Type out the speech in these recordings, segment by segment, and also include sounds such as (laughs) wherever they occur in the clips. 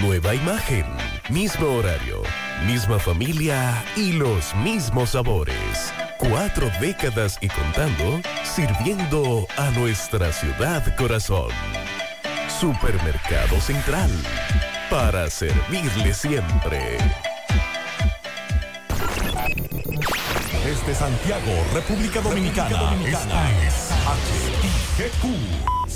Nueva imagen, mismo horario, misma familia y los mismos sabores. Cuatro décadas y contando, sirviendo a nuestra ciudad corazón. Supermercado Central. Para servirle siempre. Desde Santiago, República Dominicana. Es HIGQ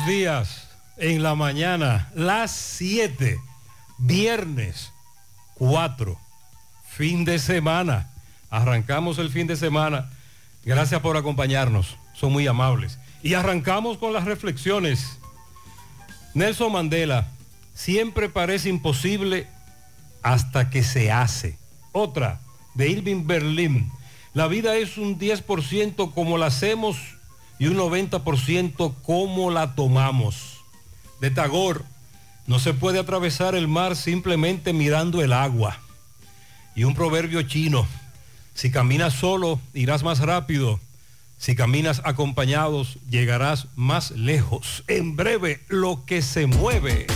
Días. En la mañana, las 7, viernes 4, fin de semana. Arrancamos el fin de semana. Gracias por acompañarnos. Son muy amables. Y arrancamos con las reflexiones. Nelson Mandela, siempre parece imposible hasta que se hace. Otra, de Irving Berlin. La vida es un 10% como la hacemos y un 90% cómo la tomamos. De Tagor, no se puede atravesar el mar simplemente mirando el agua. Y un proverbio chino, si caminas solo irás más rápido, si caminas acompañados llegarás más lejos. En breve, lo que se mueve.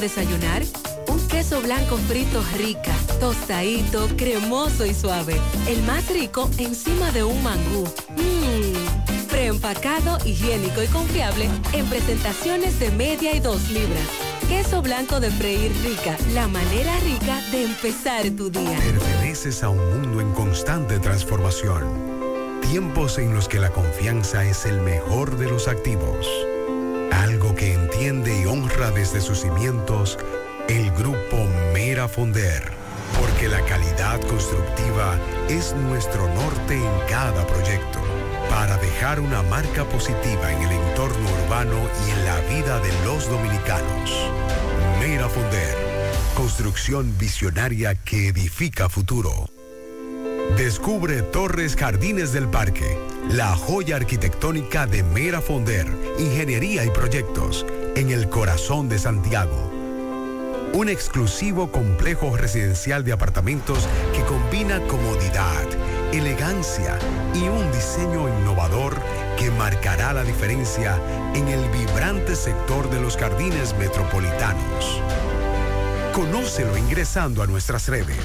Desayunar? Un queso blanco frito rica, tostadito, cremoso y suave. El más rico encima de un mangú. Mmm, preempacado, higiénico y confiable en presentaciones de media y dos libras. Queso blanco de freír rica, la manera rica de empezar tu día. Perteneces a un mundo en constante transformación. tiempos en los que la confianza es el mejor de los activos. Entiende y honra desde sus cimientos el grupo Mera Fonder. Porque la calidad constructiva es nuestro norte en cada proyecto. Para dejar una marca positiva en el entorno urbano y en la vida de los dominicanos. Mera Fonder. Construcción visionaria que edifica futuro. Descubre Torres Jardines del Parque, la joya arquitectónica de Mera Fonder, Ingeniería y Proyectos, en el corazón de Santiago. Un exclusivo complejo residencial de apartamentos que combina comodidad, elegancia y un diseño innovador que marcará la diferencia en el vibrante sector de los jardines metropolitanos. Conócelo ingresando a nuestras redes.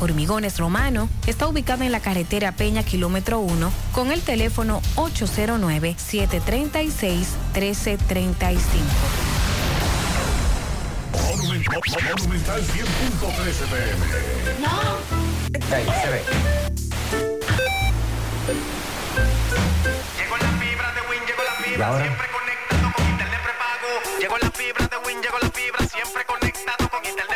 Hormigones Romano está ubicado en la carretera Peña Kilómetro 1 con el teléfono 809-736-1335. Monumental 100.13 pm. No. Ahí se ve. Llegó la fibra de Win, llegó la ¿Y fibra, ahora? siempre conectado con internet prepago. Llegó la fibra de Win, llegó la fibra, siempre conectado con internet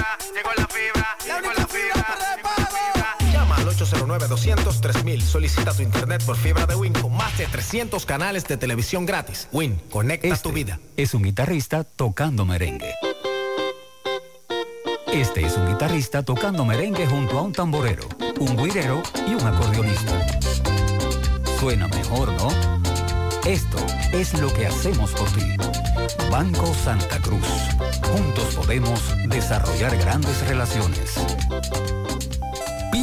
809-200-3000. Solicita tu internet por fibra de Win con más de 300 canales de televisión gratis. Win, conecta tu vida. Es un guitarrista tocando merengue. Este es un guitarrista tocando merengue junto a un tamborero, un guirero y un acordeonista. Suena mejor, ¿no? Esto es lo que hacemos por ti. Banco Santa Cruz. Juntos podemos desarrollar grandes relaciones.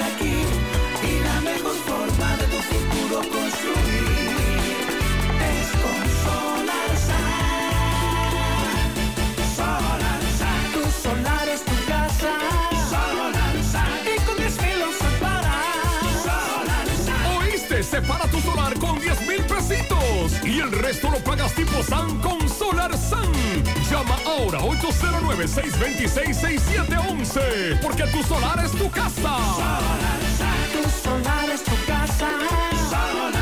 Aquí. Y la mejor forma de tu futuro construir es con Solar Solar Tu solar es tu casa. Solar Y con 10 mil lo Solar ¿Oíste? Separa tu solar con 10 mil pesitos y el resto lo pagas tipo SAN con Solar SAN. Llama ahora 809-626-6711 porque tu solar es tu casa. Tu solar es tu casa. Solar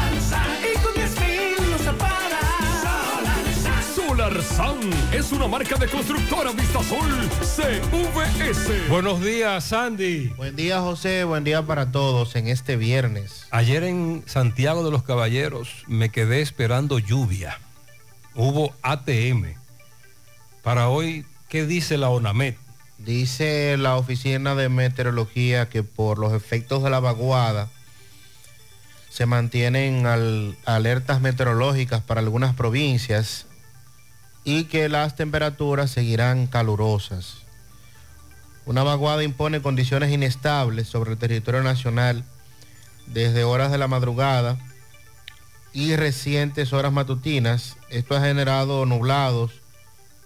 Y con 10 mil lo separa. Solar SAN. es una marca de constructora Vistasol CVS. Buenos días, Sandy. Buen día, José. Buen día para todos en este viernes. Ayer en Santiago de los Caballeros me quedé esperando lluvia. Hubo ATM. Para hoy, ¿qué dice la ONAMET? Dice la Oficina de Meteorología que por los efectos de la vaguada se mantienen al- alertas meteorológicas para algunas provincias y que las temperaturas seguirán calurosas. Una vaguada impone condiciones inestables sobre el territorio nacional desde horas de la madrugada y recientes horas matutinas. Esto ha generado nublados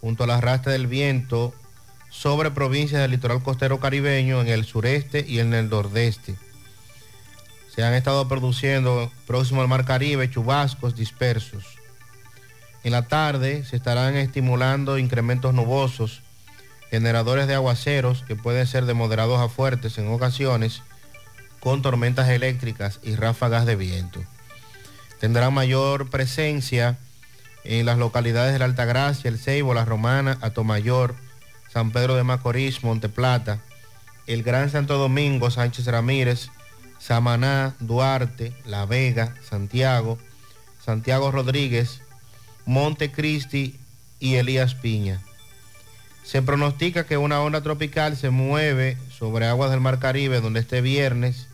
junto al arrastre del viento sobre provincias del litoral costero caribeño en el sureste y en el nordeste. Se han estado produciendo próximo al mar Caribe chubascos dispersos. En la tarde se estarán estimulando incrementos nubosos, generadores de aguaceros que pueden ser de moderados a fuertes en ocasiones, con tormentas eléctricas y ráfagas de viento. Tendrán mayor presencia en las localidades de la Altagracia, El Ceibo, La Romana, Atomayor, San Pedro de Macorís, Monteplata, el Gran Santo Domingo, Sánchez Ramírez, Samaná, Duarte, La Vega, Santiago, Santiago Rodríguez, Montecristi y Elías Piña. Se pronostica que una onda tropical se mueve sobre aguas del Mar Caribe donde este viernes,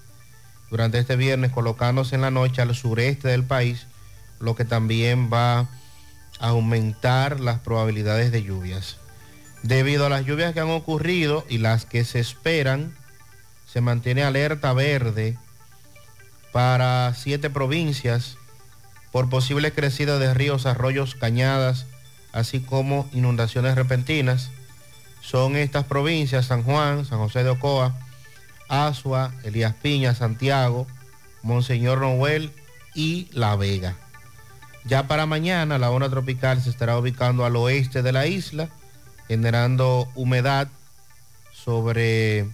durante este viernes, colocándose en la noche al sureste del país, lo que también va a aumentar las probabilidades de lluvias. Debido a las lluvias que han ocurrido y las que se esperan, se mantiene alerta verde para siete provincias por posible crecida de ríos, arroyos, cañadas, así como inundaciones repentinas. Son estas provincias San Juan, San José de Ocoa, Asua, Elías Piña, Santiago, Monseñor Noel y La Vega. Ya para mañana la onda tropical se estará ubicando al oeste de la isla, generando humedad sobre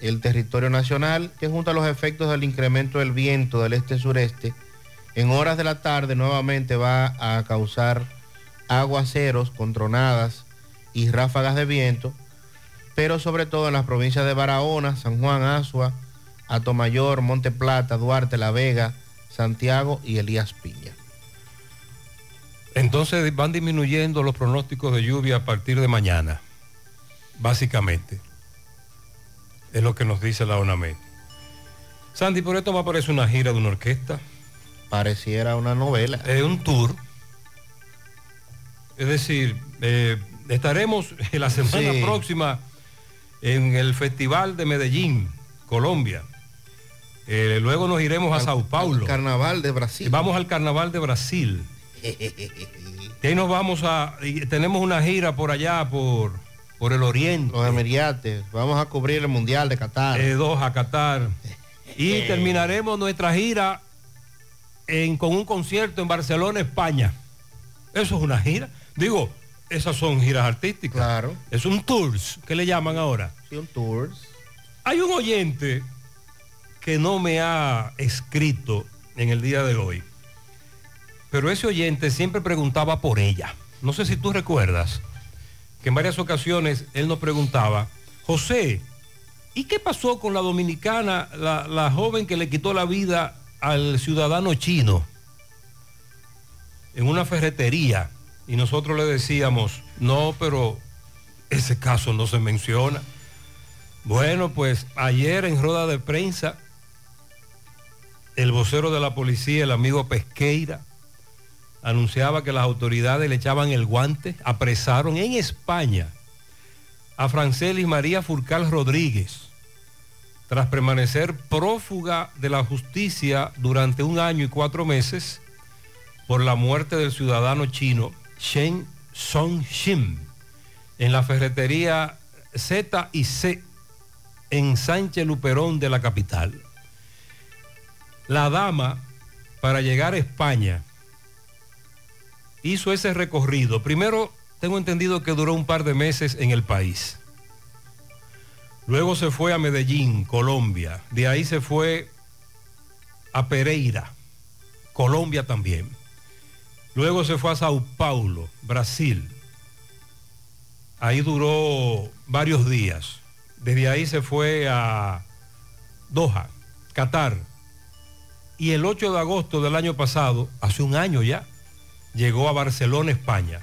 el territorio nacional, que junto a los efectos del incremento del viento del este-sureste, en horas de la tarde nuevamente va a causar aguaceros con tronadas y ráfagas de viento, pero sobre todo en las provincias de Barahona, San Juan, Asua, Atomayor, Monte Plata, Duarte, La Vega, Santiago y Elías Piña. Entonces van disminuyendo los pronósticos de lluvia a partir de mañana, básicamente. Es lo que nos dice la ONAMED. Sandy, por esto me aparece una gira de una orquesta. Pareciera una novela. Es un tour. Es decir, eh, estaremos (laughs) la semana Sí. próxima en el Festival de Medellín, Colombia. Eh, luego nos iremos a Sao Paulo. al Carnaval de Brasil. Vamos al Carnaval de Brasil. (laughs) Y ahí nos vamos a... tenemos una gira por allá, por, por el Oriente. Los Emirates. Vamos a cubrir el Mundial de Qatar. Eh, dos a Qatar. Y (laughs) terminaremos nuestra gira en- con un concierto en Barcelona, España. Eso es una gira. Digo, esas son giras artísticas. Claro. Es un tours, que le llaman ahora. Sí, un tours. Hay un oyente que no me ha escrito en el día de hoy, pero ese oyente siempre preguntaba por ella. No sé si tú recuerdas que en varias ocasiones él nos preguntaba, José, ¿y qué pasó con la dominicana, la, joven que le quitó la vida al ciudadano chino en una ferretería? Y nosotros le decíamos, no, pero ese caso no se menciona. Bueno, pues ayer en rueda de prensa, el vocero de la policía, el amigo Pesqueira, anunciaba que las autoridades le echaban el guante, apresaron en España a Francelis María Furcal Rodríguez, tras permanecer prófuga de la justicia durante un año y cuatro meses por la muerte del ciudadano chino Shen Song-shim en la ferretería Z y C en Sánchez Luperón de la capital. La dama, para llegar a España, hizo ese recorrido. Primero, tengo entendido que duró un par de meses en el país. Luego se fue a Medellín, Colombia. De ahí se fue a Pereira, Colombia también. Luego se fue a Sao Paulo, Brasil. Ahí duró varios días. Desde ahí se fue a Doha, Qatar. Y el 8 de agosto del año pasado, hace un año ya, llegó a Barcelona, España.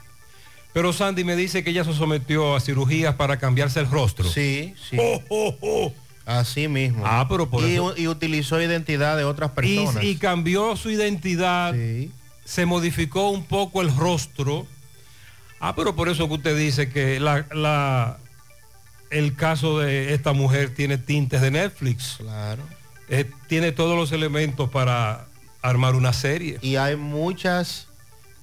Pero Sandy me dice que ella se sometió a cirugías para cambiarse el rostro. Sí, sí. Oh, oh, oh. Así mismo. Ah, pero por y, eso- y utilizó identidad de otras personas. y cambió su identidad, se modificó un poco el rostro. Ah, pero por eso que usted dice que la, la- el caso de esta mujer tiene tintes de Netflix. Claro. Eh, tiene todos los elementos para armar una serie. Y hay muchas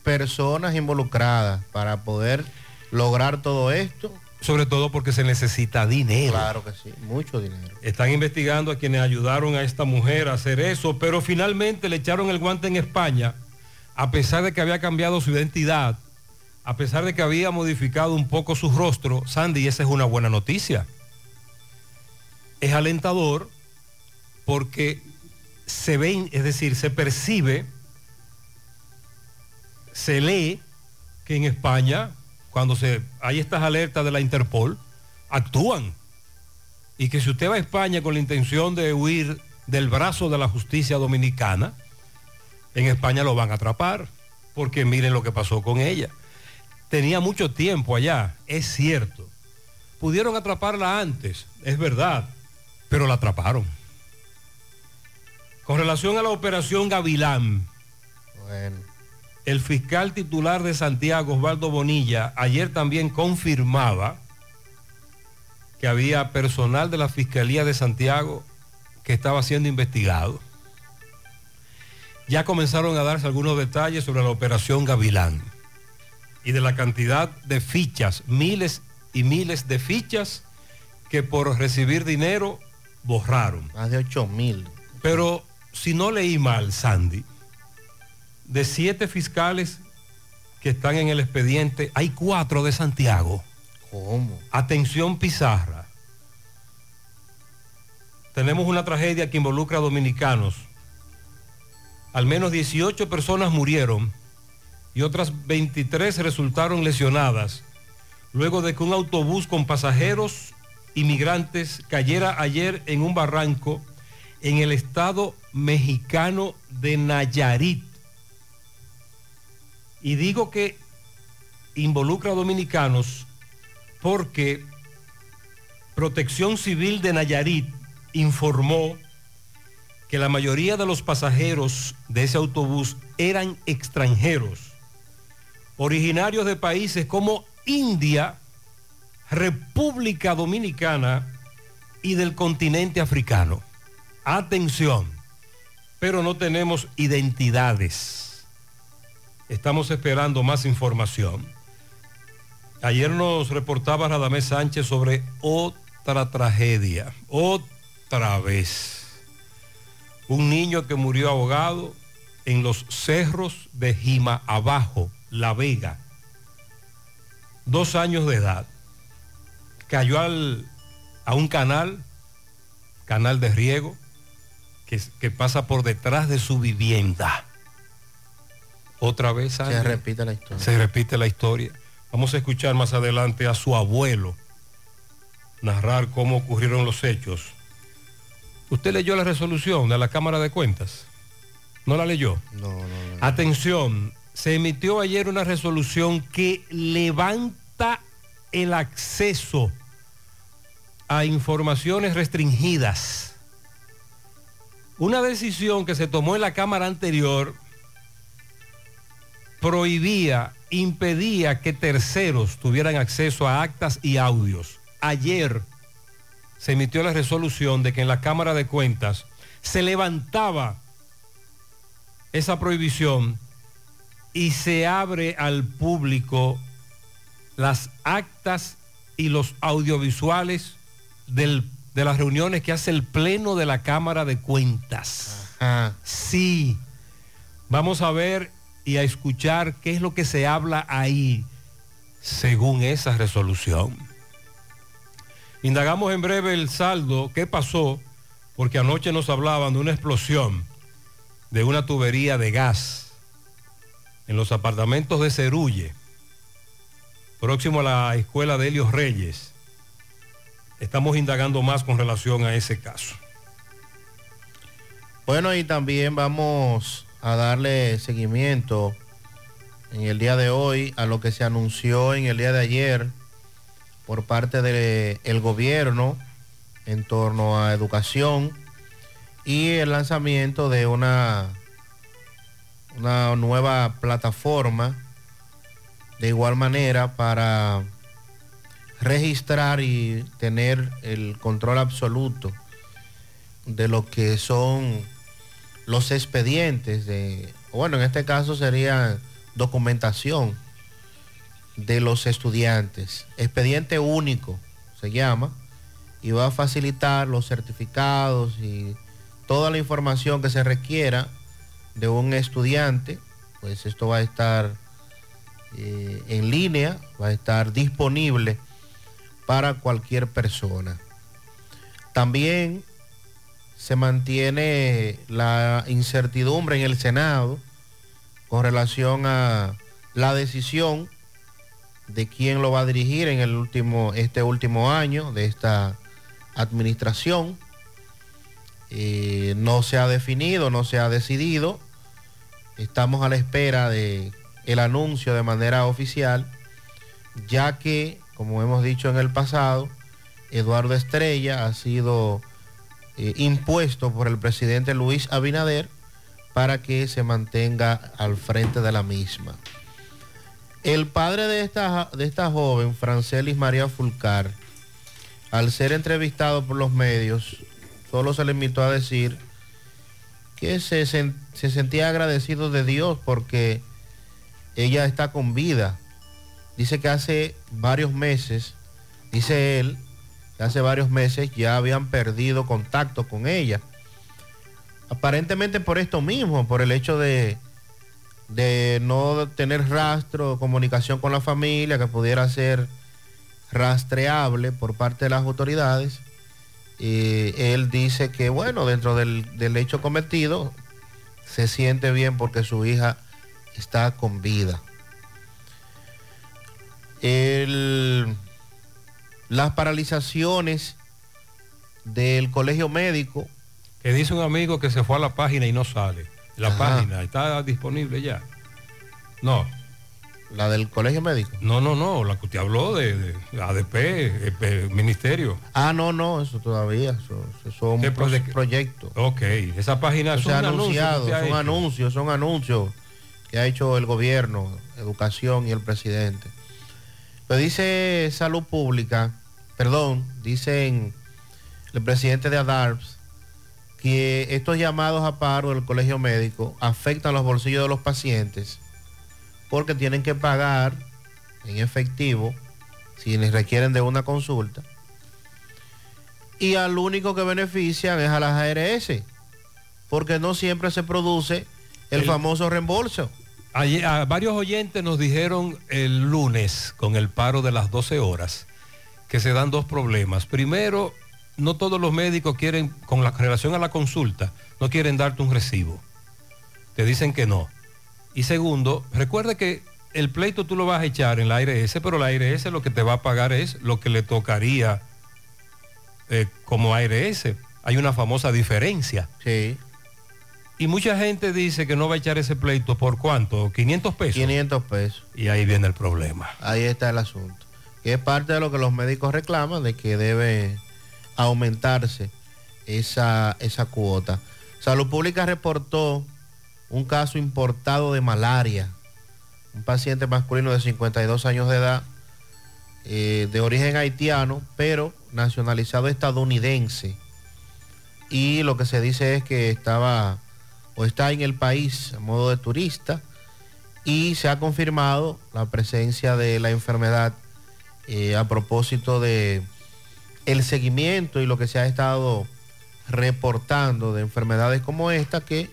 personas involucradas para poder lograr todo esto. Sobre todo porque se necesita dinero. Claro que sí, mucho dinero. Están investigando a quienes ayudaron a esta mujer a hacer eso, pero finalmente le echaron el guante en España, a pesar de que había cambiado su identidad, a pesar de que había modificado un poco su rostro. Sandy, esa es una buena noticia. Es alentador porque se ve, es decir, se percibe, se lee que en España, cuando se, hay estas alertas de la Interpol, actúan y que si usted va a España con la intención de huir del brazo de la justicia dominicana, en España lo van a atrapar, porque miren lo que pasó con ella. Tenía mucho tiempo allá, es cierto. Pudieron atraparla antes, es verdad, pero la atraparon. Con relación a la operación Gavilán, Bueno, el fiscal titular de Santiago, Osvaldo Bonilla, ayer también confirmaba que había personal de la Fiscalía de Santiago que estaba siendo investigado. Ya comenzaron a darse algunos detalles sobre la operación Gavilán y de la cantidad de fichas, miles y miles de fichas que por recibir dinero borraron. más de 8 mil. Pero si no leí mal, Sandy, de siete fiscales que están en el expediente, hay cuatro de Santiago. ¿Cómo? Atención Pizarra. Tenemos una tragedia que involucra a dominicanos. Al menos 18 personas murieron y otras 23 resultaron lesionadas luego de que un autobús con pasajeros inmigrantes cayera ayer en un barranco en el estado mexicano de Nayarit. Y digo que involucra a dominicanos porque Protección Civil de Nayarit informó que la mayoría de los pasajeros de ese autobús eran extranjeros, originarios de países como India, República Dominicana y del continente africano. Atención, pero no tenemos identidades. Estamos esperando más información. Ayer nos reportaba Radamés Sánchez sobre otra tragedia, otra vez. Un niño que murió ahogado en los cerros de Jima Abajo, La Vega. Dos años de edad. Cayó al, a un canal, canal de riego, que, que pasa por detrás de su vivienda. Otra vez Se repite la historia. se repite la historia. Vamos a escuchar más adelante a su abuelo narrar cómo ocurrieron los hechos. ¿Usted leyó la resolución de la Cámara de Cuentas? ¿No la leyó? No, no, no. Atención, se emitió ayer una resolución que levanta el acceso a informaciones restringidas. Una decisión que se tomó en la Cámara anterior prohibía, impedía que terceros tuvieran acceso a actas y audios. Ayer se emitió la resolución de que en la Cámara de Cuentas se levantaba esa prohibición y se abre al público las actas y los audiovisuales del- de las reuniones que hace el Pleno de la Cámara de Cuentas. Sí, vamos a ver y a escuchar qué es lo que se habla ahí según esa resolución. Indagamos en breve el saldo, qué pasó, porque anoche nos hablaban de una explosión de una tubería de gas en los apartamentos de Cerulle. próximo a la escuela de Helios Reyes. Estamos indagando más con relación a ese caso. Bueno, y también vamos a darle seguimiento en el día de hoy a lo que se anunció en el día de ayer por parte del gobierno en torno a educación y el lanzamiento de una, una nueva plataforma de igual manera para registrar y tener el control absoluto de lo que son los expedientes de, bueno, en este caso sería documentación de los estudiantes. Expediente único se llama y va a facilitar los certificados y toda la información que se requiera de un estudiante. Pues esto va a estar eh, en línea, va a estar disponible para cualquier persona. También se mantiene la incertidumbre en el Senado con relación a la decisión de quién lo va a dirigir en el último, este último año de esta administración. Eh, no se ha definido, no se ha decidido. Estamos a la espera de el anuncio de manera oficial, ya que, como hemos dicho en el pasado, Eduardo Estrella ha sido eh, impuesto por el presidente Luis Abinader para que se mantenga al frente de la misma. El padre de esta, de esta joven, Francelis María Fulcar, al ser entrevistado por los medios, solo se le invitó a decir que se, se sentía agradecido de Dios porque ella está con vida. Dice que hace varios meses, dice él, hace varios meses ya habían perdido contacto con ella. Aparentemente por esto mismo, por el hecho de de no tener rastro, comunicación con la familia que pudiera ser rastreable por parte de las autoridades. Y él dice que, bueno, dentro del, hecho cometido, se siente bien porque su hija está con vida. Las paralizaciones del colegio médico. Que dice un amigo que se fue a la página y no sale. La página está disponible ya. No. ¿La del colegio médico? No, no, no, la que usted habló de, ADP, eh, eh, ministerio. Ah, no, no, eso todavía, eso, son proyectos. Ok, esa página son anunciados, son anuncios, son anuncios que ha hecho el gobierno, educación y el presidente. Pero dice salud pública, perdón, dicen el presidente de ADARPS, que estos llamados a paro del colegio médico afectan los bolsillos de los pacientes porque tienen que pagar en efectivo si les requieren de una consulta. Y al único que benefician es a las ARS, porque no siempre se produce el, famoso reembolso. A varios oyentes nos dijeron el lunes con el paro de las 12 horas que se dan dos problemas. Primero, no todos los médicos quieren, con la relación a la consulta, no quieren darte un recibo. Te dicen que no. Y segundo, recuerda que el pleito tú lo vas a echar en la ARS, pero la ARS lo que te va a pagar es lo que le tocaría eh, como ARS. Hay una famosa diferencia. Sí. Y mucha gente dice que no va a echar ese pleito por cuánto, 500 pesos. 500 pesos. Y ahí viene el problema. Ahí está el asunto. Que es parte de lo que los médicos reclaman, de que debe aumentarse esa, esa cuota. Salud Pública reportó un caso importado de malaria. Un paciente masculino de 52 años de edad, eh, de origen haitiano, pero nacionalizado estadounidense. Y lo que se dice es que estaba o está en el país a modo de turista y se ha confirmado la presencia de la enfermedad eh, a propósito de el seguimiento y lo que se ha estado reportando de enfermedades como esta que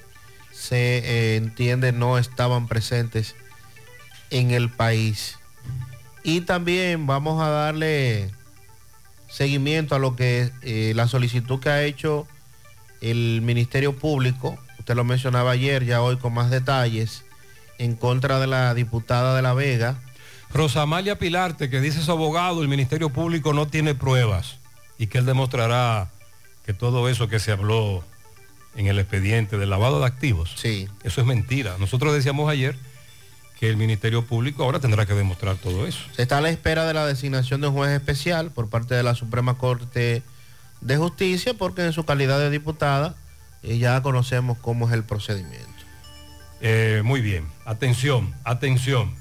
se eh, entiende no estaban presentes en el país. Y también vamos a darle seguimiento a lo que eh, la solicitud que ha hecho el Ministerio Público, usted lo mencionaba ayer, ya hoy con más detalles, en contra de la diputada de La Vega, Rosamalia Pilarte, que dice su abogado, el Ministerio Público no tiene pruebas y que él demostrará que todo eso que se habló en el expediente del lavado de activos, sí. eso es mentira. Nosotros decíamos ayer que el Ministerio Público ahora tendrá que demostrar todo eso. Se está a la espera de la designación de un juez especial por parte de la Suprema Corte de Justicia, porque en su calidad de diputada eh, ya conocemos cómo es el procedimiento. Eh, muy bien, atención, atención.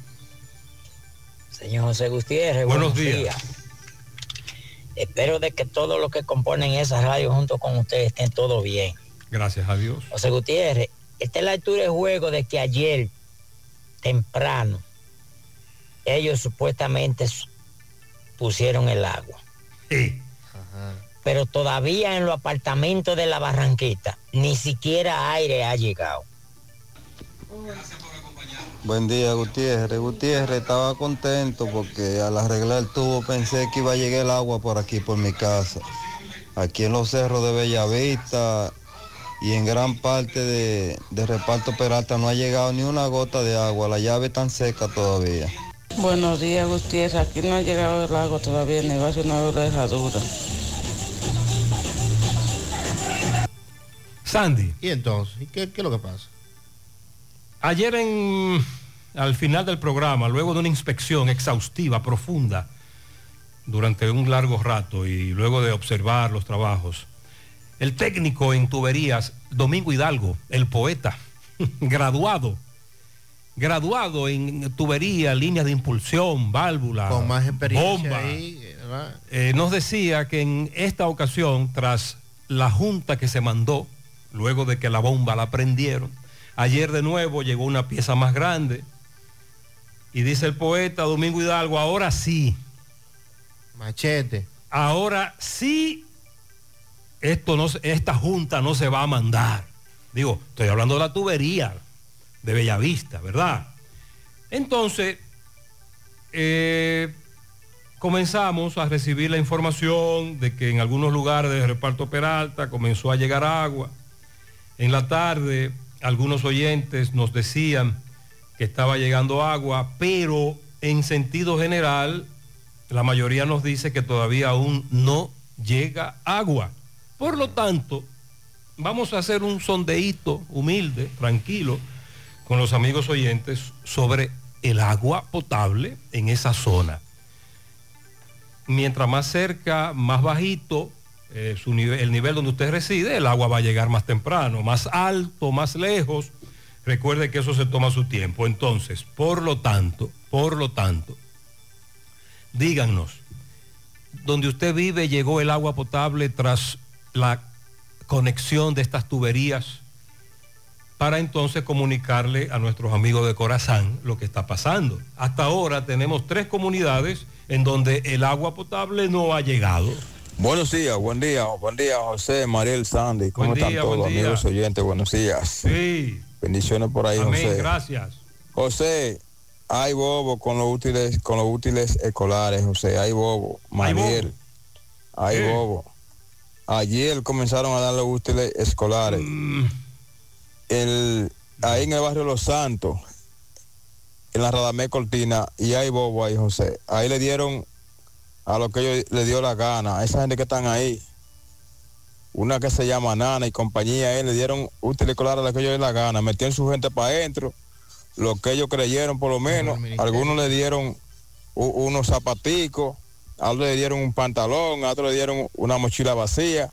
Señor José Gutiérrez, Buenos días. Espero de que todos los que componen esa radio junto con ustedes estén todo bien. Gracias a Dios. José Gutiérrez, esta es la altura de juego de que ayer, temprano, ellos supuestamente pusieron el agua. Sí. Pero todavía en los apartamentos de la Barranquita, ni siquiera aire ha llegado. Buen día, Gutiérrez. Gutiérrez, estaba contento porque al arreglar el tubo pensé que iba a llegar el agua por aquí, por mi casa. Aquí en los cerros de Bellavista y en gran parte de, de Reparto Peralta no ha llegado ni una gota de agua. La llave está seca todavía. Buenos días, Gutiérrez. Aquí no ha llegado el agua todavía, ni va a ser una Sandy. ¿Y entonces? ¿Y qué, qué es lo que pasa? Ayer en, al final del programa, luego de una inspección exhaustiva, profunda, durante un largo rato y luego de observar los trabajos, el técnico en tuberías, Domingo Hidalgo, el poeta, (laughs) graduado, graduado en tubería, líneas de impulsión, válvula, Con más experiencia bomba, eh, nos decía que en esta ocasión, tras la junta que se mandó, luego de que la bomba la prendieron, ayer de nuevo llegó una pieza más grande. Y dice el poeta Domingo Hidalgo, ahora sí. Machete. Ahora sí, esto no, esta junta no se va a mandar. Digo, estoy hablando de la tubería de Bellavista, ¿verdad? Entonces, eh, comenzamos a recibir la información de que en algunos lugares de reparto Peralta comenzó a llegar agua. En la tarde, algunos oyentes nos decían que estaba llegando agua, pero en sentido general, la mayoría nos dice que todavía aún no llega agua. Por lo tanto, vamos a hacer un sondeíto humilde, tranquilo, con los amigos oyentes sobre el agua potable en esa zona. Mientras más cerca, más bajito, eh, el nivel donde usted reside, el agua va a llegar más temprano, más alto, más lejos. Recuerde que eso se toma su tiempo. Entonces, por lo tanto, por lo tanto, díganos, donde usted vive llegó el agua potable tras la conexión de estas tuberías para entonces comunicarle a nuestros amigos de Corazán lo que está pasando. Hasta ahora tenemos tres comunidades en donde el agua potable no ha llegado. Buenos días, buen día, buen día José, Mariel, Sandy, ¿cómo Buen están día, todos amigos oyentes? Buenos días. Sí. Bendiciones por ahí, Amén, José. gracias. José, hay bobo con los útiles, con los útiles escolares, José, hay bobo. Mariel, hay ¿Qué? bobo. Ayer comenzaron a dar los útiles escolares. Mm. El, ahí en el barrio Los Santos, en la Radamé Cortina, y hay bobo ahí, José. Ahí le dieron a lo que ellos le dio la gana, a esa gente que están ahí. Una que se llama Nana y compañía, ahí le dieron útiles escolares a lo que ellos le la gana. Metieron su gente para adentro, lo que ellos creyeron por lo menos. Algunos le dieron unos zapaticos, a otros le dieron un pantalón, a otros le dieron una mochila vacía.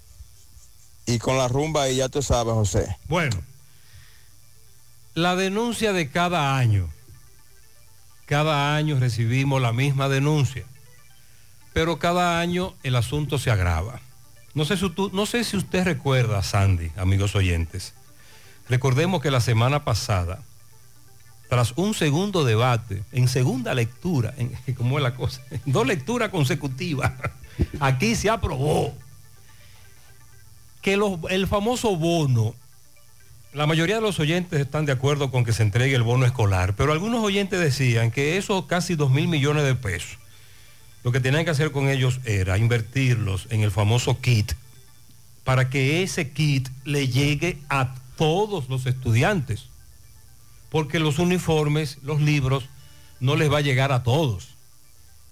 Y con la rumba ahí ya tú sabes, José. Bueno, la denuncia de cada año. Cada año recibimos la misma denuncia. Pero cada año el asunto se agrava. No sé si, usted recuerda, Sandy, amigos oyentes. Recordemos que la semana pasada, tras un segundo debate, en segunda lectura, (laughs) ¿cómo es la cosa? Dos lecturas consecutivas, (laughs) aquí se aprobó que el famoso bono, la mayoría de los oyentes están de acuerdo con que se entregue el bono escolar, pero algunos oyentes decían que esos casi 2 mil millones de pesos, lo que tenían que hacer con ellos era invertirlos en el famoso kit para que ese kit le llegue a todos los estudiantes. Porque los uniformes, los libros, no les va a llegar a todos.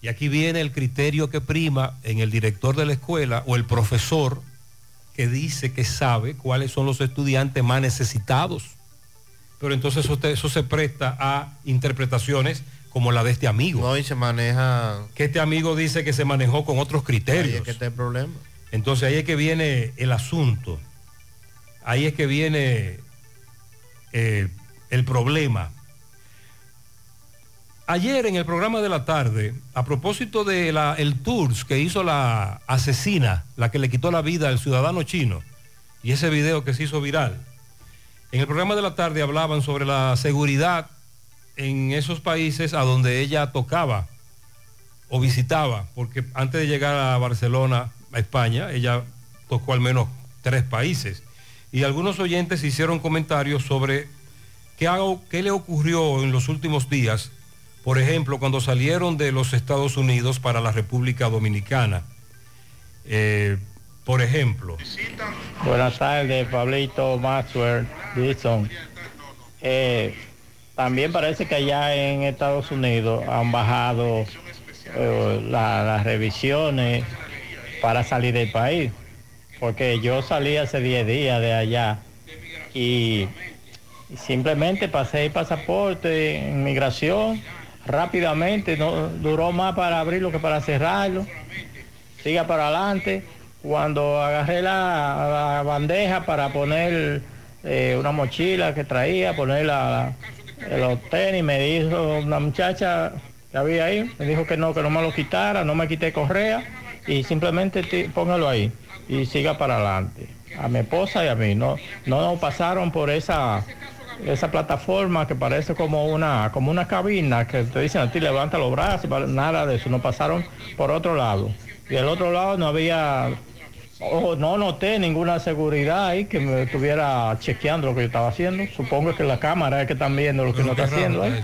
Y aquí viene el criterio que prima en el director de la escuela o el profesor que dice que sabe cuáles son los estudiantes más necesitados. Pero entonces eso, eso se presta a interpretaciones como la de este amigo. No, y se maneja... Que este amigo dice que se manejó con otros Ahí criterios. es que está el problema. Entonces ahí es que viene el asunto. Ahí es que viene eh, el problema. Ayer en el programa de la tarde, a propósito de la, el tours que hizo la asesina, la que le quitó la vida al ciudadano chino, y ese video que se hizo viral, en el programa de la tarde hablaban sobre la seguridad en esos países a donde ella tocaba o visitaba, porque antes de llegar a Barcelona, a España, ella tocó al menos tres países. Y algunos oyentes hicieron comentarios sobre qué, hago- qué le ocurrió en los últimos días, por ejemplo, cuando salieron de los Estados Unidos para la República Dominicana. Eh, por ejemplo, Buenas tardes, Pablito, Maxwell, también parece que allá en Estados Unidos han bajado eh, la- las revisiones para salir del país. Porque yo salí hace 10 días de allá y simplemente pasé el pasaporte, inmigración, rápidamente, no duró más para abrirlo que para cerrarlo. Siga para adelante. Cuando agarré la, la bandeja para poner eh, una mochila que traía, poner la, los tenis, me dijo una muchacha que había ahí, me dijo que no, que no me lo quitara, no me quité correa y simplemente póngalo ahí y siga para adelante. A mi esposa y a mí, no, no pasaron por esa esa plataforma que parece como una como una cabina que te dicen a ti levanta los brazos, nada de eso, nos pasaron por otro lado. Y el otro lado no había, o no noté ninguna seguridad ahí que me estuviera chequeando lo que yo estaba haciendo. Supongo que la cámara es que están viendo lo que uno está haciendo ahí.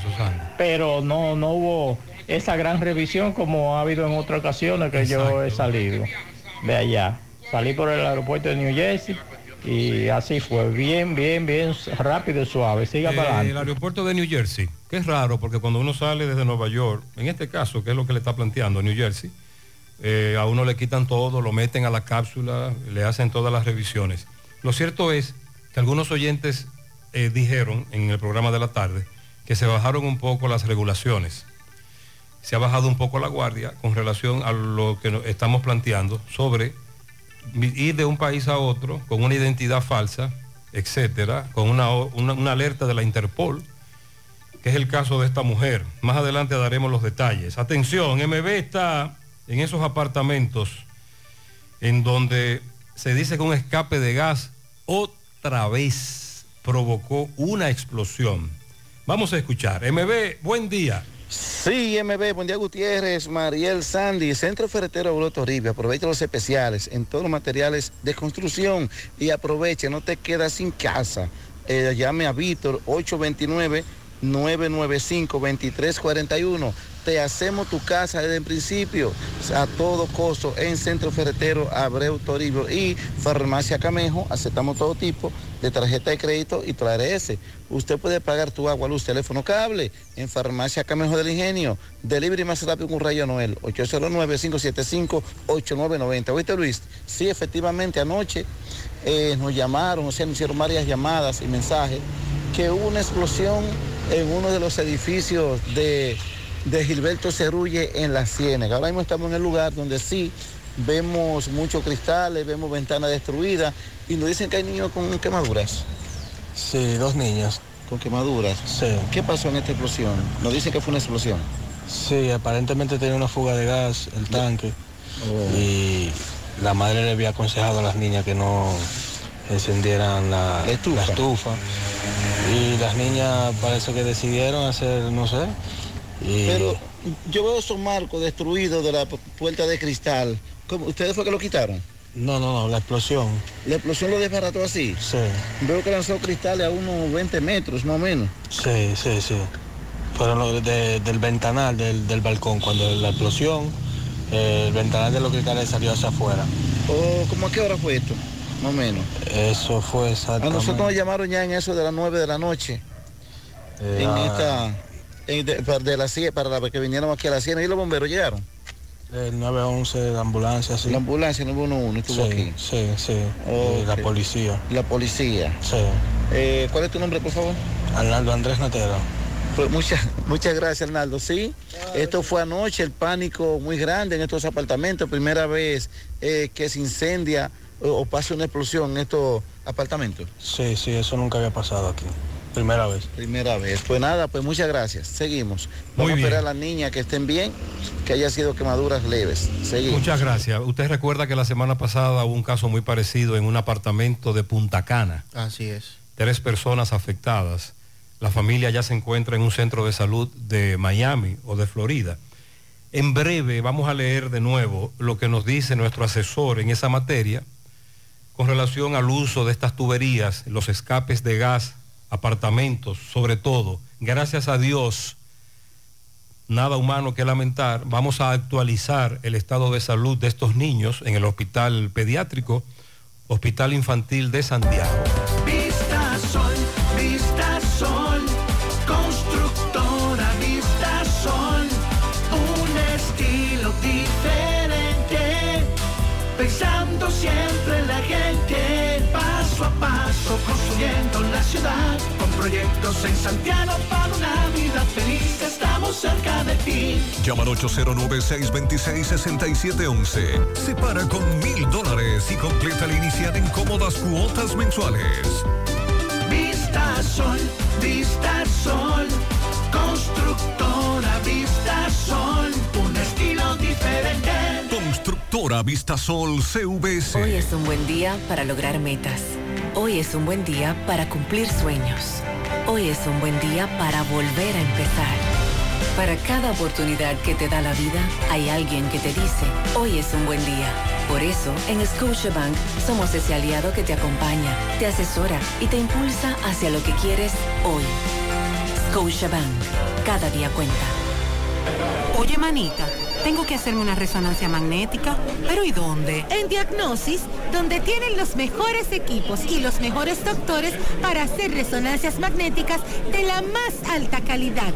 Pero no, no hubo esa gran revisión como ha habido en otras ocasiones que yo he salido de allá. Salí por el aeropuerto de New Jersey y así fue, bien, bien, bien rápido y suave. Siga para Eh, el adelante. aeropuerto de New Jersey, que es raro porque cuando uno sale desde Nueva York, en este caso, que es lo que le está planteando New Jersey, eh, a uno le quitan todo, lo meten a la cápsula, le hacen todas las revisiones. Lo cierto es que algunos oyentes eh, dijeron en el programa de la tarde que se bajaron un poco las regulaciones. Se ha bajado un poco la guardia con relación a lo que estamos planteando sobre ir de un país a otro con una identidad falsa, etcétera, con una, una- una alerta de la Interpol, que es el caso de esta mujer. Más adelante daremos los detalles. Atención, MB está en esos apartamentos en donde se dice que un escape de gas otra vez provocó una explosión. Vamos a escuchar. MB, buen día. Sí, MB, buen día Gutiérrez, Mariel Sandy, Centro Ferretero Abuelo Toribio. Aprovecha los especiales en todos los materiales de construcción y aproveche, no te quedas sin casa. Eh, llame a Víctor 829-995-2341. Te hacemos tu casa desde el principio a todo costo en Centro Ferretero Abreu Toribio y Farmacia Camejo. Aceptamos todo tipo de tarjeta de crédito y ARS. Usted puede pagar tu agua, luz, teléfono, cable en Farmacia Camejo del Ingenio. Delivery más rápido con Rayo Noel. 809-575-8990. ¿Oíste, Luis? Sí, efectivamente, anoche eh, nos llamaron, o sea, nos hicieron varias llamadas y mensajes que hubo una explosión en uno de los edificios de, de Gilberto Cerrulle en la Ciénaga. Ahora mismo estamos en el lugar donde sí vemos muchos cristales, vemos ventanas destruidas y nos dicen que hay niños con quemaduras. Sí, dos niños. ¿Con quemaduras? Sí. ¿Qué pasó en esta explosión? Nos dicen que fue una explosión. Sí, aparentemente tenía una fuga de gas el tanque y la madre le había aconsejado a las niñas que no encendieran la, la estufa. Y las niñas parece que decidieron hacer, no sé. Y Pero yo veo esos marcos destruidos de la pu- puerta de cristal. ¿Cómo? ¿Ustedes fue que lo quitaron? no, no, no, la explosión. ¿La explosión lo desbarató así? Sí, Veo que lanzó cristales a unos 20 metros, más o menos. sí, sí, sí. Fueron los de- del ventanal del, del balcón cuando la explosión, eh, el ventanal de los cristales salió hacia afuera. ¿O cómo a qué hora fue esto? Más o menos. Eso fue A exactamente. nosotros nos llamaron ya en eso de las 9 de la noche. eh, en a- esta... de, para, de la cie- para la- que vinieron aquí a la Siena y los bomberos llegaron. El 911, la ambulancia, sí. La ambulancia 911 estuvo Sí, aquí. sí, sí. La policía. La policía. Sí. Eh, ¿Cuál es tu nombre, por favor? Arnaldo Andrés Natera. Pues muchas, muchas gracias, Arnaldo. Sí, esto fue anoche, el pánico muy grande en estos apartamentos. Primera vez eh, que se incendia o, o pasa una explosión en estos apartamentos. Sí, sí, eso nunca había pasado aquí. Primera vez. Primera vez. Pues nada, pues muchas gracias. Seguimos. Vamos Muy a esperar a las niñas que estén bien, que haya sido quemaduras leves. Seguimos. Muchas gracias. Usted recuerda que la semana pasada hubo un caso muy parecido en un apartamento de Punta Cana. Así es. Tres personas afectadas. La familia ya se encuentra en un centro de salud de Miami o de Florida. En breve vamos a leer de nuevo lo que nos dice nuestro asesor en esa materia con relación al uso de estas tuberías, los escapes de gas, apartamentos, sobre todo. Gracias a Dios, nada humano que lamentar. Vamos a actualizar el estado de salud de estos niños en el hospital pediátrico, Hospital Infantil de Santiago. Proyectos en Santiago para una vida feliz, estamos cerca de ti. Llama al 809-626-6711. Separa con mil dólares y completa la inicial en cómodas cuotas mensuales. Vista Sol, Vista Sol, constructora Vista Sol, un estilo diferente. Constructora Vistasol CVS. Hoy es un buen día para lograr metas. Hoy es un buen día para cumplir sueños. Hoy es un buen día para volver a empezar. Para cada oportunidad que te da la vida, hay alguien que te dice, hoy es un buen día. Por eso, en Scotiabank somos ese aliado que te acompaña, te asesora y te impulsa hacia lo que quieres hoy. Scotiabank, cada día cuenta. Oye, manita, tengo que hacerme una resonancia magnética, pero ¿y dónde? En Diagnosis, donde tienen los mejores equipos y los mejores doctores para hacer resonancias magnéticas de la más alta calidad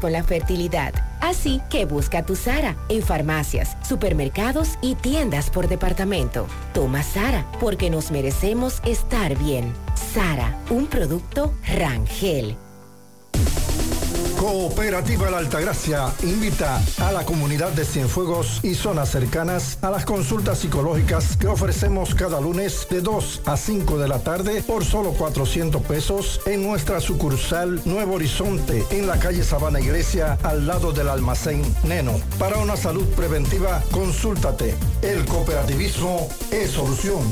con la fertilidad. Así que busca tu Sara en farmacias, supermercados y tiendas por departamento. Toma Sara porque nos merecemos estar bien. Sara, un producto Rangel. Cooperativa La Altagracia invita a la comunidad de Cienfuegos y zonas cercanas a las consultas psicológicas que ofrecemos cada lunes de 2 a 5 de la tarde por solo 400 pesos en nuestra sucursal Nuevo Horizonte en la calle Sabana Iglesia al lado del almacén Neno. Para una salud preventiva, consúltate. El cooperativismo es solución.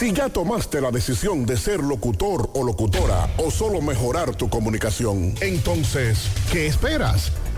Si ya tomaste la decisión de ser locutor o locutora o solo mejorar tu comunicación, entonces, ¿qué esperas?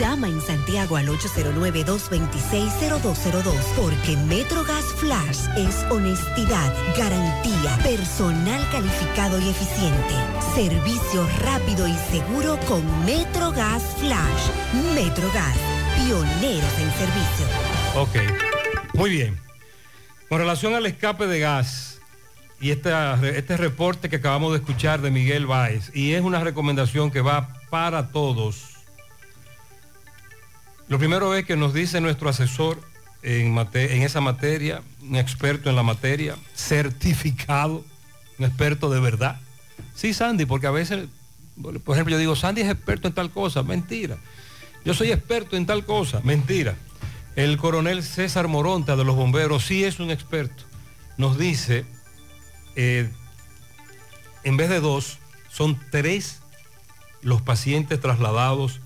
Llama en Santiago al 809-226-0202 porque MetroGas Flash es honestidad, garantía, personal calificado y eficiente, servicio rápido y seguro con MetroGas Flash. MetroGas, pioneros en servicio. Ok, muy bien. Con relación al escape de gas y esta- este reporte que acabamos de escuchar de Miguel Báez, y es una recomendación que va para todos. Lo primero es que nos dice nuestro asesor en, esa materia, un experto en la materia, certificado, un experto de verdad. Sí, Sandy, porque a veces, por ejemplo, yo digo, Sandy es experto en tal cosa, mentira. Yo soy experto en tal cosa, mentira. El coronel César Moronta de los bomberos sí es un experto. Nos dice, eh, en vez de dos, son tres los pacientes trasladados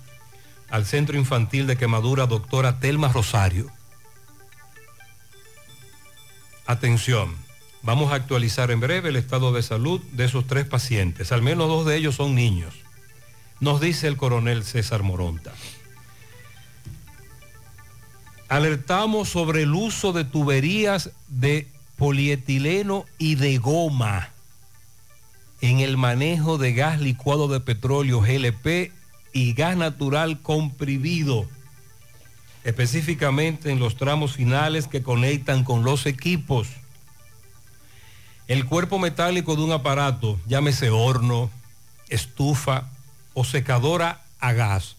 al centro infantil de quemadura doctora Telma Rosario. Atención, vamos a actualizar en breve el estado de salud de esos tres pacientes. Al menos dos de ellos son niños. Nos dice el coronel César Moronta. Alertamos sobre el uso de tuberías de polietileno y de goma en el manejo de gas licuado de petróleo GLP y gas natural comprimido, específicamente en los tramos finales que conectan con los equipos. El cuerpo metálico de un aparato, llámese horno, estufa o secadora a gas,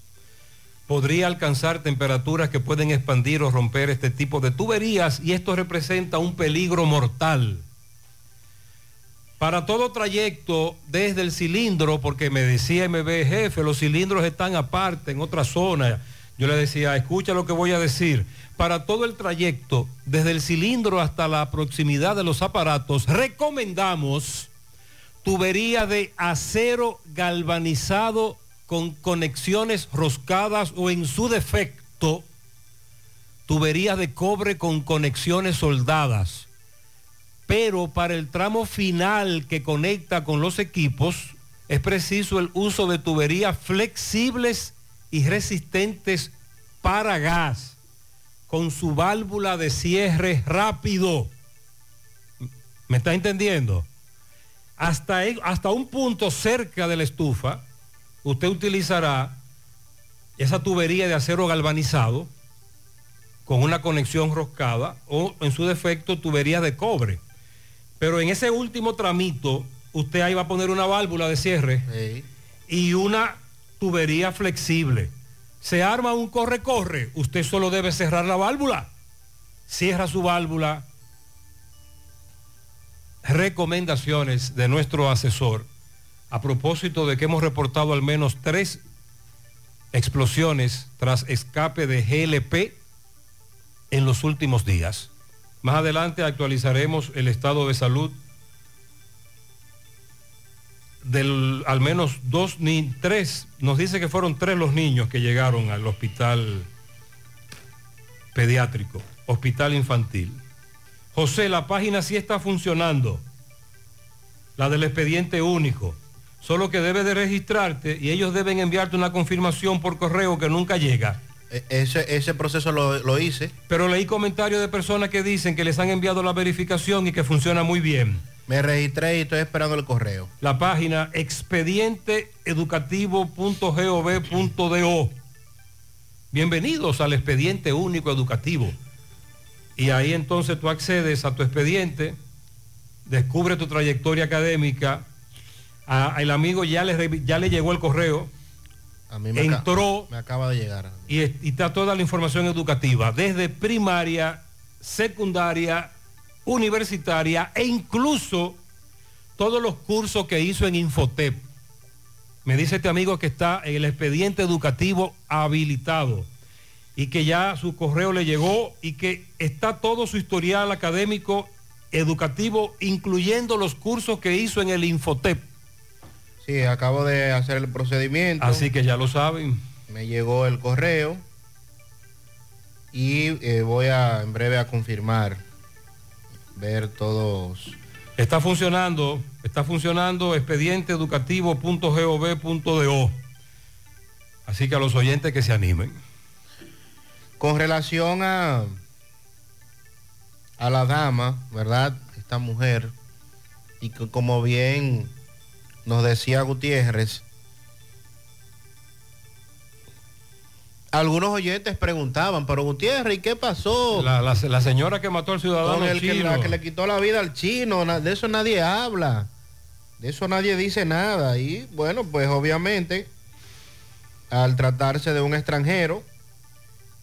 podría alcanzar temperaturas que pueden expandir o romper este tipo de tuberías y esto representa un peligro mortal. Para todo trayecto desde el cilindro, porque me decía MB jefe, los cilindros están aparte en otra zona. Yo le decía, escucha lo que voy a decir. Para todo el trayecto, desde el cilindro hasta la proximidad de los aparatos, recomendamos tubería de acero galvanizado con conexiones roscadas o en su defecto, tuberías de cobre con conexiones soldadas. Pero para el tramo final que conecta con los equipos, es preciso el uso de tuberías flexibles y resistentes para gas, con su válvula de cierre rápido. ¿Me está entendiendo? Hasta, hasta un punto cerca de la estufa, usted utilizará esa tubería de acero galvanizado con una conexión roscada o en su defecto tubería de cobre. Pero en ese último tramito, usted ahí va a poner una válvula de cierre y una tubería flexible. Se arma un corre-corre, usted solo debe cerrar la válvula. Cierra su válvula. Recomendaciones de nuestro asesor a propósito de que hemos reportado al menos tres explosiones tras escape de GLP en los últimos días. Más adelante actualizaremos el estado de salud del al menos dos ni tres. Nos dice que fueron tres los niños que llegaron al hospital pediátrico, hospital infantil. José, la página sí está funcionando, la del expediente único. Solo que debe de registrarte y ellos deben enviarte una confirmación por correo que nunca llega. E- Ese, ese proceso lo, lo hice. Pero leí comentarios de personas que dicen que les han enviado la verificación y que funciona muy bien. Me registré y estoy esperando el correo. La página expedienteeducativo.gov.do. Bienvenidos al expediente único educativo. Y ahí entonces tú accedes a tu expediente, descubre tu trayectoria académica. A- el amigo ya le, ya le llegó el correo. A mí me, Entró me acaba de llegar. y está toda la información educativa, desde primaria, secundaria, universitaria e incluso todos los cursos que hizo en Infotep. Me dice este amigo que está en el expediente educativo habilitado y que ya su correo le llegó y que está todo su historial académico educativo, incluyendo los cursos que hizo en el Infotep. Sí, acabo de hacer el procedimiento. Así que ya lo saben. Me llegó el correo y eh, voy a en breve a confirmar, ver todos. Está funcionando, está funcionando expedienteeducativo.gov.do. Así que a los oyentes que se animen. Con relación a, a la dama, ¿verdad? Esta mujer, y que como bien nos decía Gutiérrez, algunos oyentes preguntaban, pero Gutiérrez, ¿y qué pasó? La, la- la señora que mató al ciudadano Con el que, chino. la que le quitó la vida al chino, de eso nadie habla, de eso nadie dice nada. Y bueno, pues obviamente, al tratarse de un extranjero,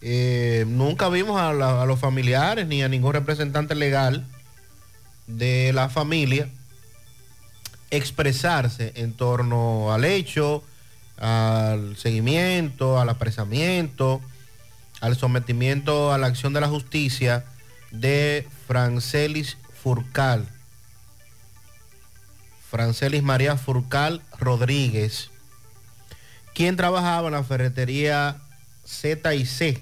eh, nunca vimos a, la- a los familiares ni a ningún representante legal de la familia expresarse en torno al hecho, al seguimiento, al apresamiento, al sometimiento a la acción de la justicia de Francelis Furcal. Francelis María Furcal Rodríguez, quien trabajaba en la ferretería Z y C,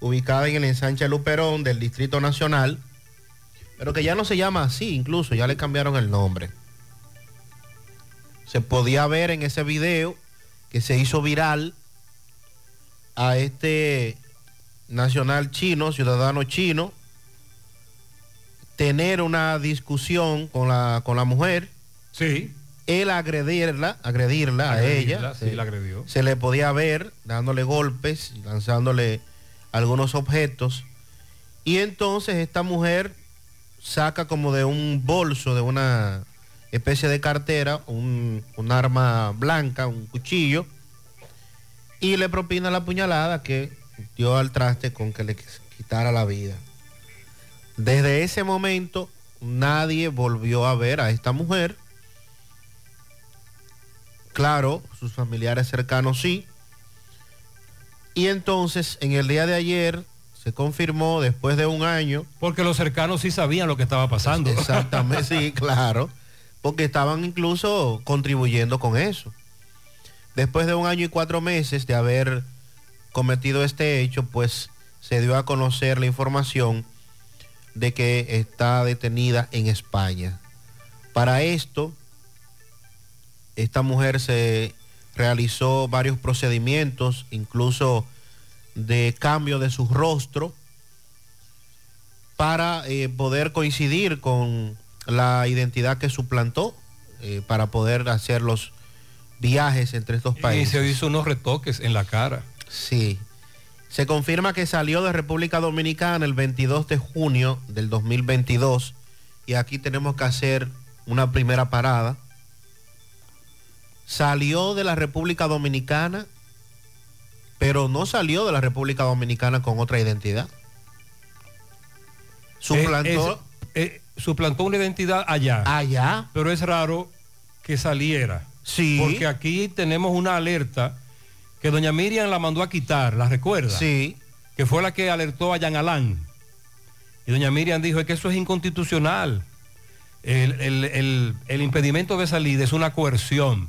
ubicada en el ensanche Luperón del Distrito Nacional, pero que ya no se llama así, incluso ya le cambiaron el nombre. Se podía ver en ese video que se hizo viral a este nacional chino, ciudadano chino, tener una discusión con la, con la mujer. Sí. Él agredirla, agredirla a ella. sí, la agredió. Se le podía ver dándole golpes, lanzándole algunos objetos. Y entonces esta mujer saca como de un bolso, de una especie de cartera, un, un arma blanca, un cuchillo, y le propina la puñalada que dio al traste con que le quitara la vida. Desde ese momento nadie volvió a ver a esta mujer. Claro, sus familiares cercanos sí. Y entonces en el día de ayer se confirmó después de un año. Porque los cercanos sí sabían lo que estaba pasando. Exactamente, sí, claro. Porque estaban incluso contribuyendo con eso. Después de un año y cuatro meses de haber cometido este hecho, pues se dio a conocer la información de que está detenida en España. Para esto, esta mujer se realizó varios procedimientos, incluso de cambio de su rostro, para eh, poder coincidir con la identidad que suplantó, eh, para poder hacer los viajes entre estos Y países. se hizo unos retoques en la cara. Sí. Se confirma que salió de República Dominicana el 22 de junio del 2022 y aquí tenemos que hacer una primera parada. Salió de la República Dominicana, pero no salió de la República Dominicana con otra identidad. Suplantó. Eh, es- eh, suplantó una identidad allá. Allá. Pero es raro que saliera. Sí. Porque aquí tenemos una alerta que doña Miriam la mandó a quitar, ¿la recuerda? Sí. Que fue la que alertó a Yan Alán. Y doña Miriam dijo "Es que eso es inconstitucional. El, el- el- el impedimento de salida es una coerción.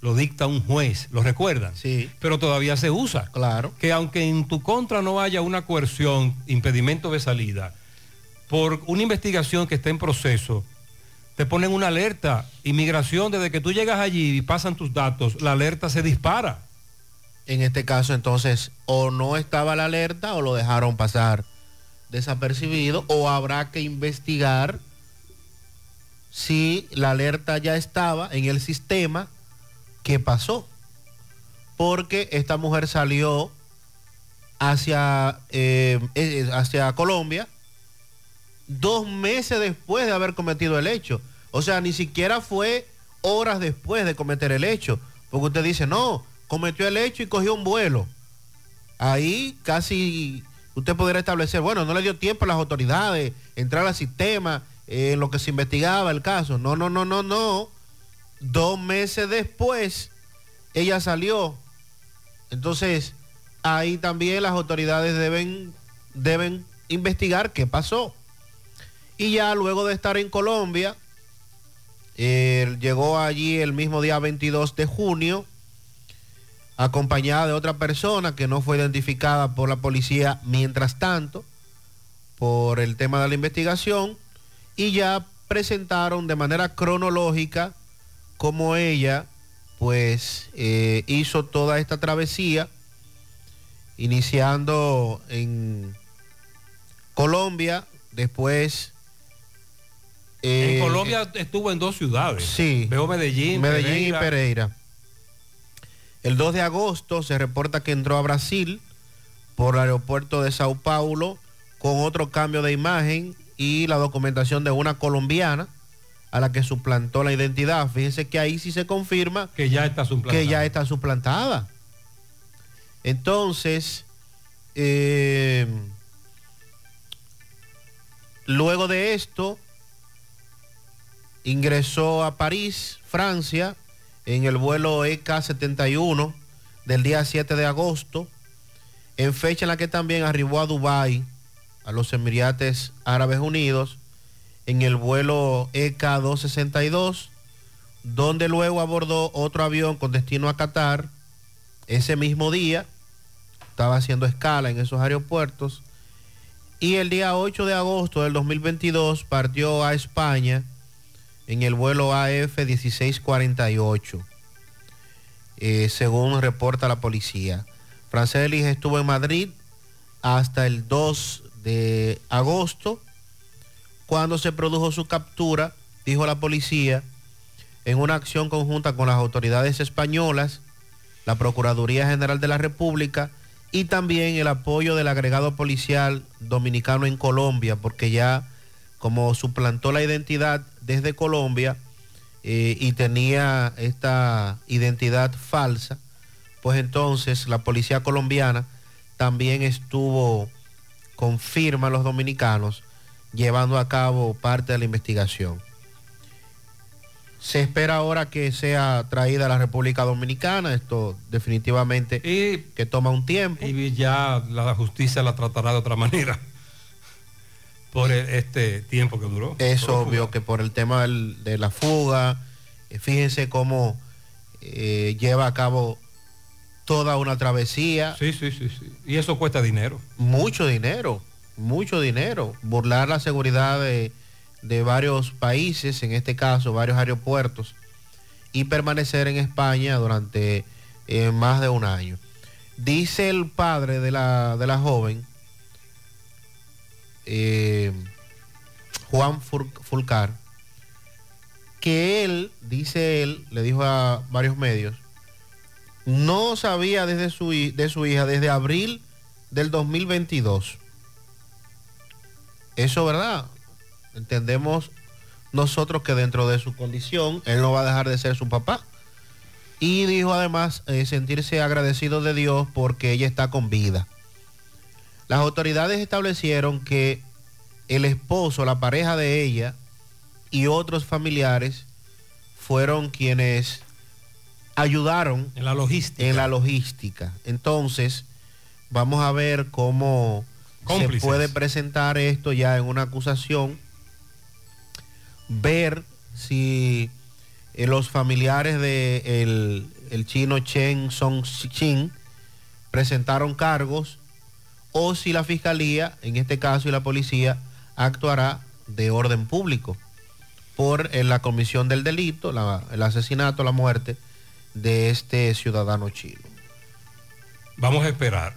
Lo dicta un juez. ¿Lo recuerdan? Sí. Pero todavía se usa. Claro. Que aunque en tu contra no haya una coerción, impedimento de salida, por una investigación que está en proceso, te ponen una alerta. Inmigración, desde que tú llegas allí y pasan tus datos, la alerta se dispara. En este caso, entonces, o no estaba la alerta o lo dejaron pasar desapercibido, o habrá que investigar si la alerta ya estaba en el sistema, ¿qué pasó? Porque esta mujer salió hacia, eh, eh, hacia Colombia dos meses después de haber cometido el hecho. O sea, ni siquiera fue horas después de cometer el hecho. Porque usted dice, no, cometió el hecho y cogió un vuelo. Ahí casi usted podría establecer, bueno, no le dio tiempo a las autoridades entrar al sistema eh, en lo que se investigaba el caso. No, no, no, no, no. Dos meses después, ella salió. Entonces, ahí también las autoridades deben, deben investigar qué pasó. Y ya luego de estar en Colombia, llegó allí el mismo día 22 de junio, acompañada de otra persona que no fue identificada por la policía mientras tanto, por el tema de la investigación, y ya presentaron de manera cronológica cómo ella pues eh, hizo toda esta travesía, iniciando en Colombia, después... En eh, Colombia estuvo en dos ciudades. Sí. Veo Medellín, Medellín y Pereira. Pereira. El 2 de agosto se reporta que entró a Brasil por el aeropuerto de Sao Paulo con otro cambio de imagen y la documentación de una colombiana a la que suplantó la identidad. Fíjense que ahí sí se confirma que ya está suplantada. que ya está suplantada. Entonces, eh, luego de esto, ingresó a París, Francia, en el vuelo E EK-71 del día 7 de agosto, en fecha en la que también arribó a Dubái, a los Emirates Árabes Unidos, en el vuelo E EK-262, donde luego abordó otro avión con destino a Qatar ese mismo día, estaba haciendo escala en esos aeropuertos, y el día 8 de agosto del 2022 partió a España en el vuelo AF 1648, eh, según reporta la policía. Francelis estuvo en Madrid hasta el 2 de agosto, cuando se produjo su captura, dijo la policía, en una acción conjunta con las autoridades españolas, la Procuraduría General de la República y también el apoyo del agregado policial dominicano en Colombia, porque ya como suplantó la identidad desde Colombia eh, y tenía esta identidad falsa, pues entonces la policía colombiana también estuvo con firma los dominicanos llevando a cabo parte de la investigación. Se espera ahora que sea traída a la República Dominicana, esto definitivamente que toma un tiempo. Y ya la justicia la tratará de otra manera por el- este tiempo que duró. Es obvio que por el tema del- de la fuga, eh, fíjense cómo eh, lleva a cabo toda una travesía. Sí, sí, sí, sí. Y eso cuesta dinero. Mucho dinero, mucho dinero. Burlar la seguridad de, de varios países, en este caso varios aeropuertos, y permanecer en España durante eh, más de un año. Dice el padre de la, de la joven, eh, Juan Fulcar, que él, dice él, le dijo a varios medios, no sabía desde su, de su hija desde abril del 2022. Eso, ¿verdad? Entendemos nosotros que dentro de su condición, él no va a dejar de ser su papá. Y dijo además eh, sentirse agradecido de Dios porque ella está con vida. Las autoridades establecieron que el esposo, la pareja de ella y otros familiares fueron quienes ayudaron en la logística. En la logística. Entonces, vamos a ver cómo Cómplices. se puede presentar esto ya en una acusación, ver si eh, los familiares de el, el chino Chen Song Chin presentaron cargos o si la fiscalía, en este caso y la policía, actuará de orden público por eh, la comisión del delito, el asesinato, la muerte de este ciudadano chino. Vamos a esperar.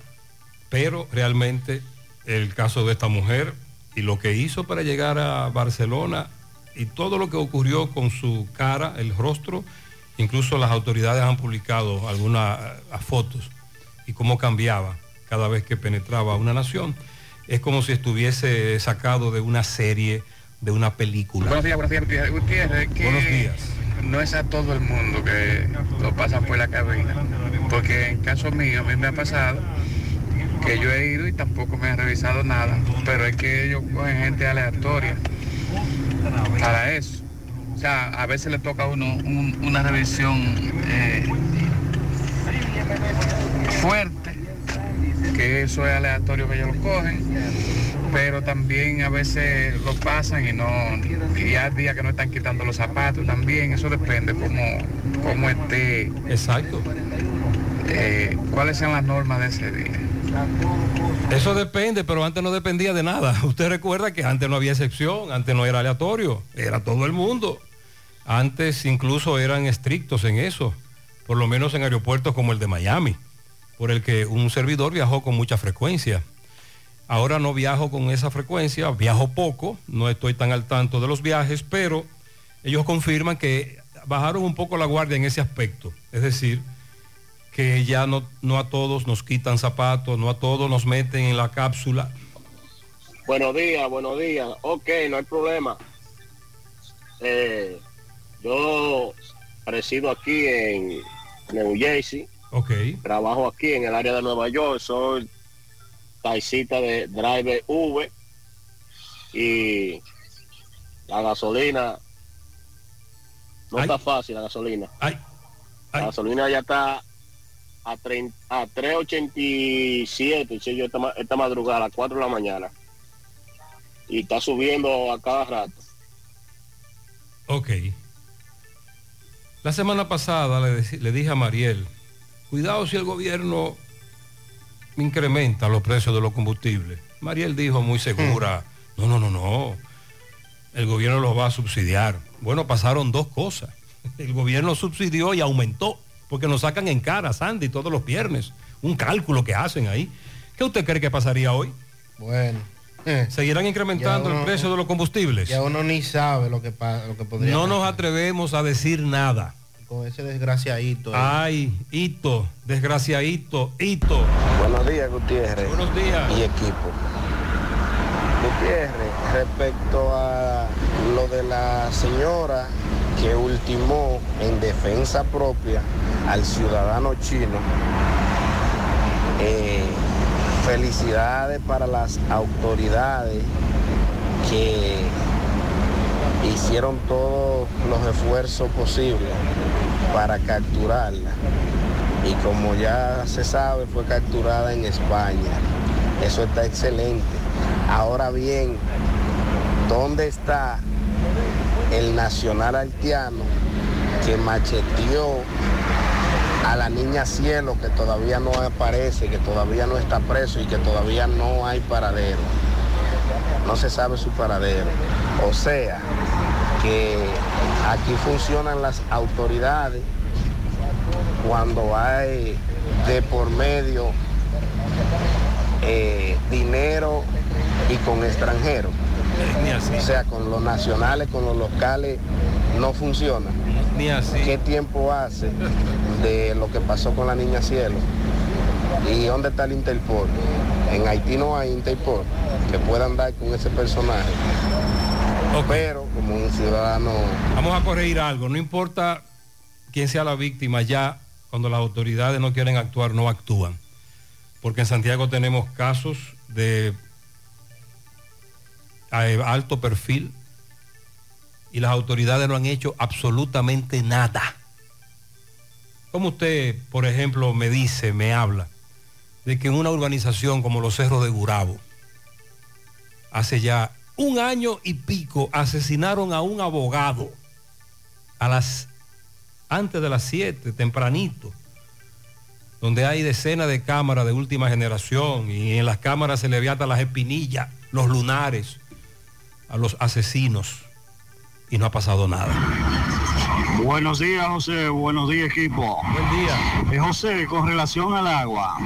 Pero realmente el caso de esta mujer y lo que hizo para llegar a Barcelona y todo lo que ocurrió con su cara, el rostro, incluso las autoridades han publicado algunas eh, fotos y cómo cambiaba cada vez que penetraba una nación. Es como si estuviese sacado de una serie, de una película. Buenos días, buenos días, Gutiérrez. Que Buenos días. No es a todo el mundo que lo pasa por la cabina. Porque en caso mío, a mí me ha pasado que yo he ido y tampoco me han revisado nada. Pero es que ellos cogen gente aleatoria para eso. O sea, a veces le toca a uno un- una revisión eh, fuerte, que eso es aleatorio que ellos lo cogen, pero también a veces lo pasan y no, y hay días que no están quitando los zapatos también, eso depende cómo, cómo esté. Exacto. eh, cuáles sean las normas de ese día. Eso depende, pero antes no dependía de nada. (laughs) Usted recuerda que antes no había excepción, antes no era aleatorio, era todo el mundo. Antes incluso eran estrictos en eso. por lo menos en aeropuertos como el de Miami, por el que un servidor viajó con mucha frecuencia. Ahora no viajo con esa frecuencia, viajo poco, no estoy tan al tanto de los viajes, pero ellos confirman que bajaron un poco la guardia en ese aspecto. Es decir, que ya no, no a todos nos quitan zapatos, no a todos nos meten en la cápsula. Buenos días, buenos días. Ok, no hay problema. Eh, yo resido aquí en New Jersey. Ok. Trabajo aquí en el área de Nueva York. Soy taxista de Driver V. Y la gasolina no está fácil, la gasolina. La gasolina ya está a, 30 a 3.87, sí, yo esta, esta madrugada a las 4 de la mañana. Y está subiendo a cada rato. Ok. La semana pasada le dije a Mariel, cuidado si el gobierno incrementa los precios de los combustibles. Mariel dijo muy segura, no, no, no, no, el gobierno los va a subsidiar. Bueno, pasaron dos cosas. El gobierno subsidió y aumentó, porque nos sacan en cara, Sandy, todos los viernes. Un cálculo que hacen ahí. ¿Qué usted cree que pasaría hoy? Bueno. ¿Seguirán incrementando el precio de los combustibles? Ya uno ni sabe lo que, lo que podría No nos atrevemos a decir nada. Con ese desgraciadito. Ay, hito, desgraciadito, hito. Buenos días, Gutiérrez. Buenos días. Y equipo. Gutiérrez, respecto a lo de la señora que ultimó en defensa propia al ciudadano chino, eh, felicidades para las autoridades que hicieron todos los esfuerzos posibles para capturarla. Y como ya se sabe, fue capturada en España. Eso está excelente. Ahora bien, ¿dónde está el nacional haitiano que macheteó a la niña Cielo que todavía no aparece, que todavía no está preso y que todavía no hay paradero? No se sabe su paradero. O sea, que aquí funcionan las autoridades cuando hay de por medio eh, dinero y con extranjeros. O sea, con los nacionales, con los locales, no funciona. Ni así. ¿Qué tiempo hace de lo que pasó con la niña Cielo? ¿Y dónde está el Interpol? En Haití no hay Interpol que pueda andar con ese personaje. Pero como un ciudadano Vamos a corregir algo, no importa quién sea la víctima, ya cuando las autoridades no quieren actuar, no actúan. Porque en Santiago tenemos casos de eh, alto perfil y las autoridades no han hecho absolutamente nada. Como usted, por ejemplo, me dice, me habla, de que en una urbanización como los Cerros de Gurabo, hace ya un año y pico asesinaron a un abogado a las antes de las 7, tempranito, donde hay decenas de cámaras de última generación y en las cámaras se le ve hasta las espinillas, los lunares a los asesinos y no ha pasado nada. Buenos días, José. Buenos días, equipo. Buen día. José, con relación al agua,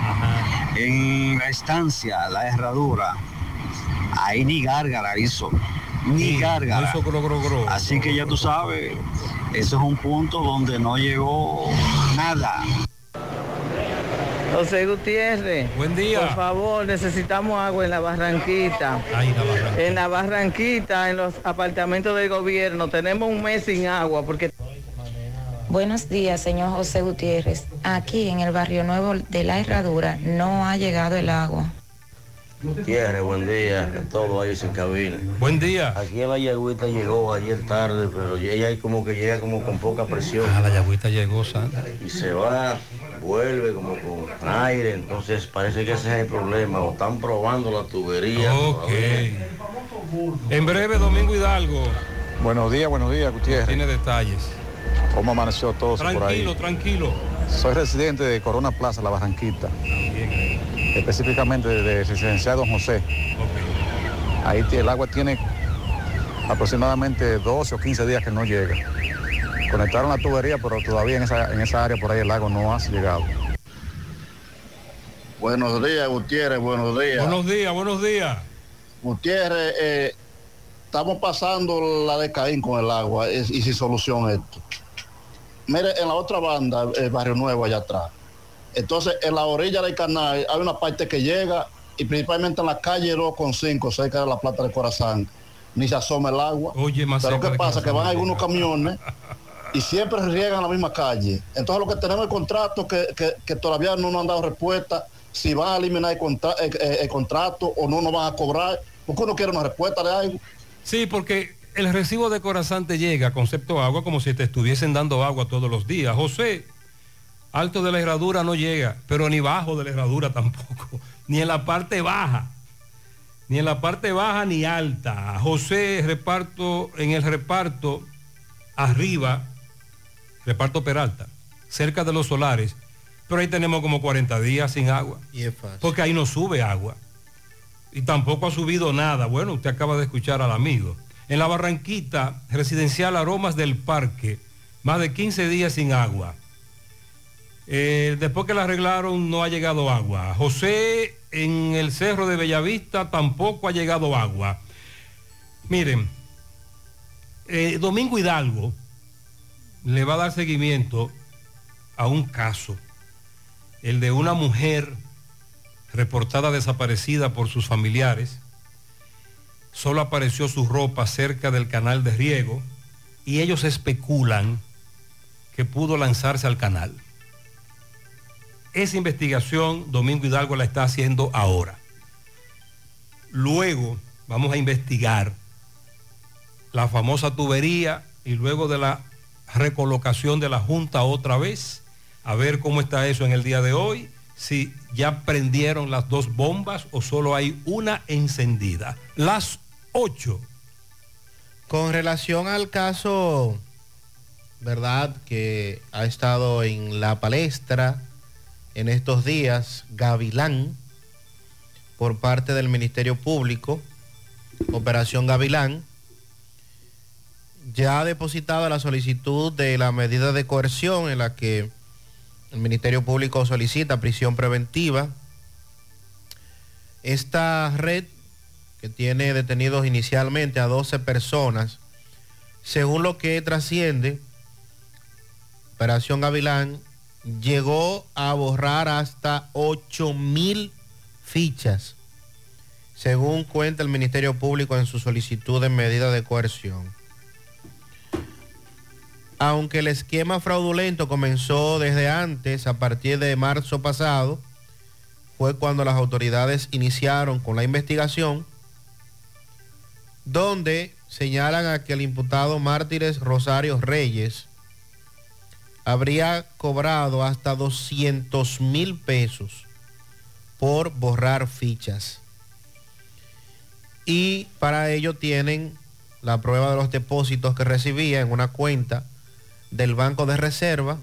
en la estancia, la herradura, ahí ni gárgara hizo. Ni gárgara. hizo gro, gro. Así que ya tú sabes, eso es un punto donde no llegó nada. José Gutiérrez. Buen día. Por favor, necesitamos agua en la Barranquita. Ahí la Barranquita. En la Barranquita, en los apartamentos del gobierno. Tenemos un mes sin agua porque... Buenos días, señor José Gutiérrez. Aquí en el barrio nuevo de la Herradura no ha llegado el agua. Gutiérrez, buen día, a todos ahí sin cabina. Buen día. Aquí la yagüita llegó ayer tarde, pero ella como que llega como con poca presión. Ah, la yagüita llegó, Sandra. Y se va, vuelve como con aire, entonces parece que ese es el problema. O están probando la tubería. Ok. todavía. En breve, Domingo Hidalgo. Buenos días, buenos días, Gutiérrez. Tiene detalles. ¿Cómo amaneció todo eso por ahí? Tranquilo, tranquilo. Soy residente de Corona Plaza, La Barranquita. Específicamente de Residencial Don José. Ahí tie- el agua tiene aproximadamente 12 o 15 días que no llega. Conectaron la tubería, pero todavía en esa, en esa área por ahí el lago no ha llegado. Buenos días, Gutiérrez, buenos días. Buenos días, buenos días. Gutiérrez, eh, estamos pasando la de Caín con el agua es- y sin solución esto. Mire, en la otra banda, el Barrio Nuevo allá atrás. Entonces, en la orilla del canal hay una parte que llega y principalmente en la calle 2.5, cerca de la Plata de Corazán, ni se asoma el agua. Oye, más Pero ¿qué pasa? Que Corazán van no algunos camiones y siempre riegan la misma calle. Entonces, lo que tenemos el contrato que, que- que todavía no nos han dado respuesta si van a eliminar el, contra- el- el- el contrato o no nos van a cobrar, porque uno quiere una respuesta de algo. Sí, porque el recibo de Corazán te llega, concepto agua, como si te estuviesen dando agua todos los días. José, alto de la herradura no llega, pero ni bajo de la herradura (laughs) tampoco, ni en la parte baja, ni en la parte baja ni alta. José, reparto, en el reparto, arriba, reparto Peralta, cerca de los solares, pero ahí tenemos como 40 días sin agua, Y es fácil. porque ahí no sube agua y tampoco ha subido nada. Bueno, usted acaba de escuchar al amigo. En la Barranquita, residencial Aromas del Parque, más de 15 días sin agua. Eh, después que la arreglaron no ha llegado agua. José, en el Cerro de Bellavista tampoco ha llegado agua. Miren, eh, Domingo Hidalgo le va a dar seguimiento a un caso, el de una mujer reportada desaparecida por sus familiares. Solo apareció su ropa cerca del canal de riego y ellos especulan que pudo lanzarse al canal. Esa investigación Domingo Hidalgo la está haciendo ahora. Luego vamos a investigar la famosa tubería y luego de la recolocación de la Junta otra vez, a ver cómo está eso en el día de hoy, si ya prendieron las dos bombas o solo hay una encendida. Las 8. Con relación al caso, ¿verdad? Que ha estado en la palestra en estos días, Gavilán, por parte del Ministerio Público, Operación Gavilán, ya ha depositado la solicitud de la medida de coerción en la que el Ministerio Público solicita prisión preventiva. Esta red que tiene detenidos inicialmente a 12 personas, según lo que trasciende, Operación Gavilán llegó a borrar hasta 8 mil fichas, según cuenta el Ministerio Público en su solicitud de medida de coerción. Aunque el esquema fraudulento comenzó desde antes, a partir de marzo pasado, fue cuando las autoridades iniciaron con la investigación, donde señalan a que el imputado Mártires Rosario Reyes habría cobrado hasta 200 mil pesos por borrar fichas. Y para ello tienen la prueba de los depósitos que recibía en una cuenta del Banco de Reserva.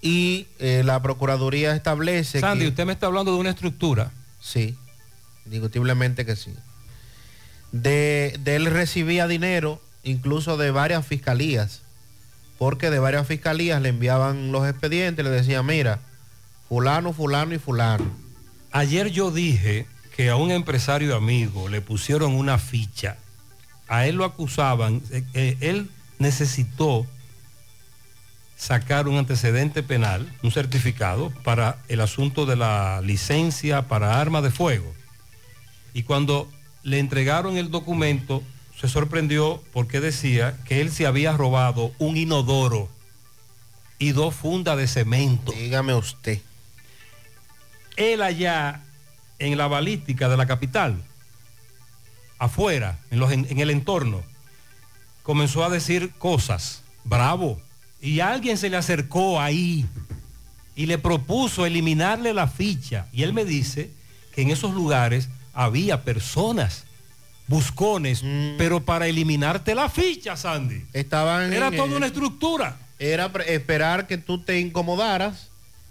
Y eh, la Procuraduría establece Sandy, que... usted me está hablando de una estructura. Sí, indiscutiblemente que sí. De, de él recibía dinero incluso de varias fiscalías, porque de varias fiscalías le enviaban los expedientes, le decían, mira, fulano, fulano y fulano. Ayer yo dije que a un empresario amigo le pusieron una ficha. A él lo acusaban, eh, eh, él necesitó sacar un antecedente penal, un certificado para el asunto de la licencia para arma de fuego. Y cuando le entregaron el documento, se sorprendió porque decía que él se había robado un inodoro y dos fundas de cemento. Dígame usted. Él allá en la balística de la capital, afuera, en, los, en, en el entorno, comenzó a decir cosas, bravo, y alguien se le acercó ahí y le propuso eliminarle la ficha. Y él me dice que en esos lugares había personas, buscones, pero para eliminarte la ficha, Sandy. Estaban Era en toda una estructura. Era esperar que tú te incomodaras,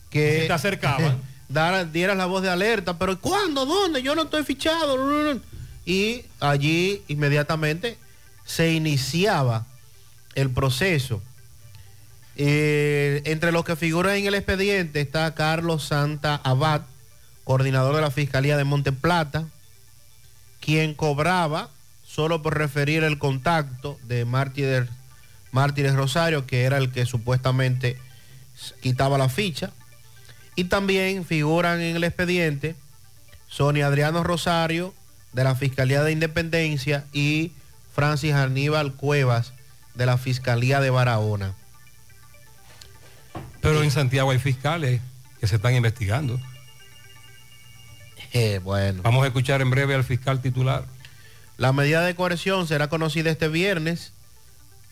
que Se te acercaban. (laughs) dieras la voz de alerta, pero ¿cuándo? ¿Dónde? Yo no estoy fichado. Y allí inmediatamente se iniciaba el proceso. Eh, entre los que figuran en el expediente está Carlos Santa Abad, coordinador de la Fiscalía de Monte Plata, quien cobraba solo por referir el contacto de Mártires, Mártires Rosario, que era el que supuestamente quitaba la ficha. Y también figuran en el expediente Sonia Adriano Rosario, de la Fiscalía de Independencia, y Francis Aníbal Cuevas, de la Fiscalía de Barahona. Pero en Santiago hay fiscales que se están investigando. Eh, bueno. Vamos a escuchar en breve al fiscal titular. La medida de coerción será conocida este viernes,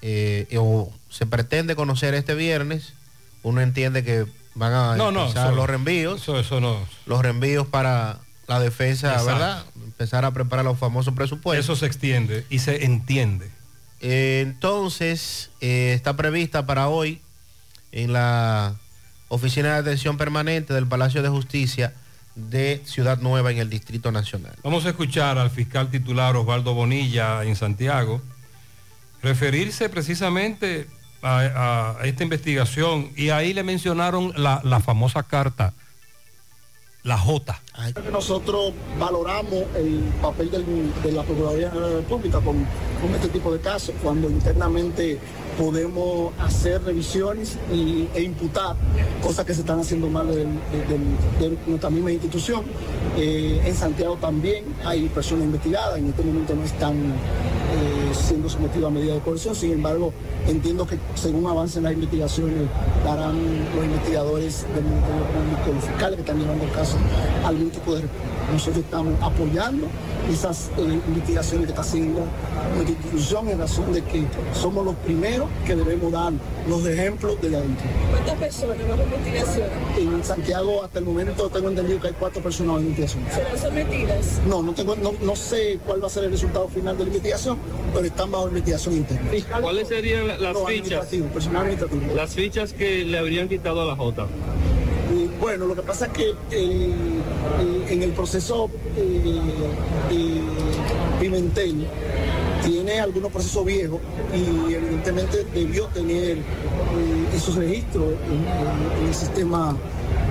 eh, o se pretende conocer este viernes. Uno entiende que van a No, no, eso- los reenvíos. Eso, eso no. Los reenvíos para la defensa, Exacto. ¿verdad? Empezar a preparar los famosos presupuestos. Eso se extiende y se entiende. Eh, entonces, eh, está prevista para hoy en la Oficina de Atención Permanente del Palacio de Justicia de Ciudad Nueva en el Distrito Nacional. Vamos a escuchar al fiscal titular Osvaldo Bonilla en Santiago referirse precisamente a, a esta investigación y ahí le mencionaron la, la famosa carta, la J. Nosotros valoramos el papel de la Procuraduría General de la República con este tipo de casos, cuando internamente podemos hacer revisiones e imputar cosas que se están haciendo mal de, nuestra misma institución. Eh, en Santiago también hay personas investigadas, en este momento no están eh, siendo sometidos a medidas de coerción, sin embargo entiendo que según avancen las investigaciones darán los investigadores del Ministerio Público, los fiscales que están llevando el caso, algún tipo de respuesta. Nosotros estamos apoyando esas eh, investigaciones que está haciendo nuestra institución en razón de que somos los primeros que debemos dar los ejemplos de la dentro. ¿Cuántas personas bajo investigación En Santiago hasta el momento tengo entendido que hay cuatro personas en investigación. serán sometidas? No, no, tengo, no, no sé cuál va a ser el resultado final de la investigación, pero están bajo investigación interna. ¿Cuáles serían la- las No, fichas? administrativo, personal administrativo. Las fichas que le habrían quitado a la J. Eh, Bueno, lo que pasa es que eh, eh, en el proceso eh, eh, Pimentel tiene algunos procesos viejos y evidentemente debió tener eh, esos registros en, en- en el sistema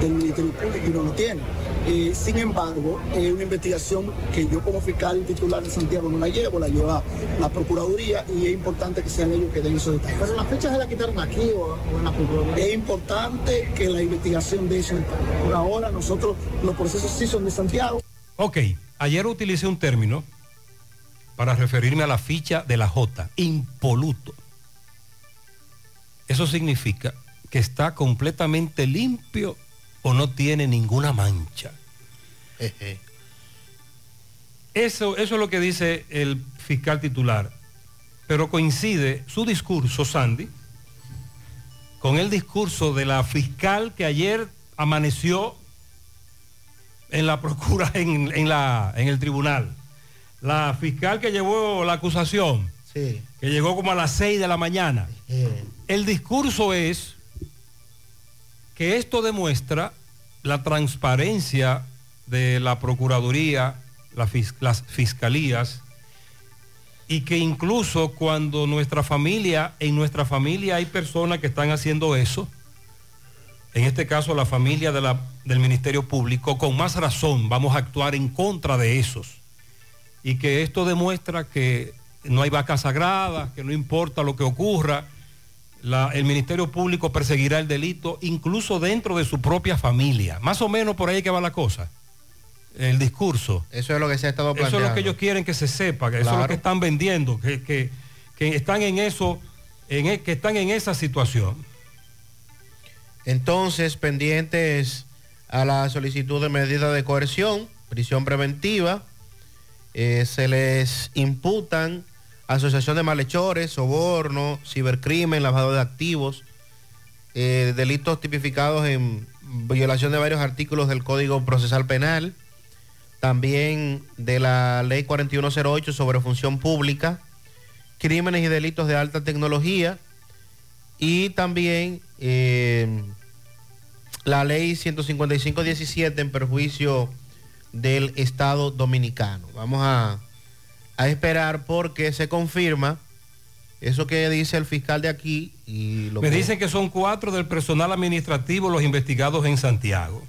del Ministerio Público y no lo tiene. Eh, sin embargo, es una investigación que yo como fiscal titular de Santiago no la llevo, la lleva la Procuraduría y es importante que sean ellos que den esos detalles. Pero las fechas se las quitaron aquí o, o en la Procuraduría. Es importante que la investigación de eso. Por ahora nosotros los procesos sí son de Santiago. Ok, ayer utilicé un término para referirme a la ficha de la J, impoluto. Eso significa que está completamente limpio o no tiene ninguna mancha. Eso, eso es lo que dice el fiscal titular. Pero coincide su discurso, Sandy, con el discurso de la fiscal que ayer amaneció en la procura, en, en la, en el tribunal. La fiscal que llevó la acusación, Sí. que llegó como a las 6 de la mañana. El discurso es que esto demuestra la transparencia de la Procuraduría, la fis- las fiscalías, y que incluso cuando nuestra familia, en nuestra familia hay personas que están haciendo eso, en este caso la familia de la- del Ministerio Público, con más razón vamos a actuar en contra de esos. Y que esto demuestra que no hay vacas sagradas, que no importa lo que ocurra, la- el Ministerio Público perseguirá el delito incluso dentro de su propia familia. Más o menos por ahí que va la cosa. El discurso. Eso es lo que se ha estado Eso es planteando. lo que ellos quieren que se sepa, que eso es lo que están vendiendo, que, que- que están en eso, en e- que están en esa situación. Entonces, pendientes a la solicitud de medida de coerción, prisión preventiva, eh, se les imputan asociación de malhechores, soborno, cibercrimen, lavado de activos, eh, delitos tipificados en violación de varios artículos del Código Procesal Penal, también de la Ley 4108 sobre función pública, crímenes y delitos de alta tecnología y también eh, la ley 155-17 en perjuicio del Estado Dominicano. Vamos a, a esperar porque se confirma Eso que dice el fiscal de aquí y lo Me que- dicen que son cuatro del personal administrativo los investigados en Santiago.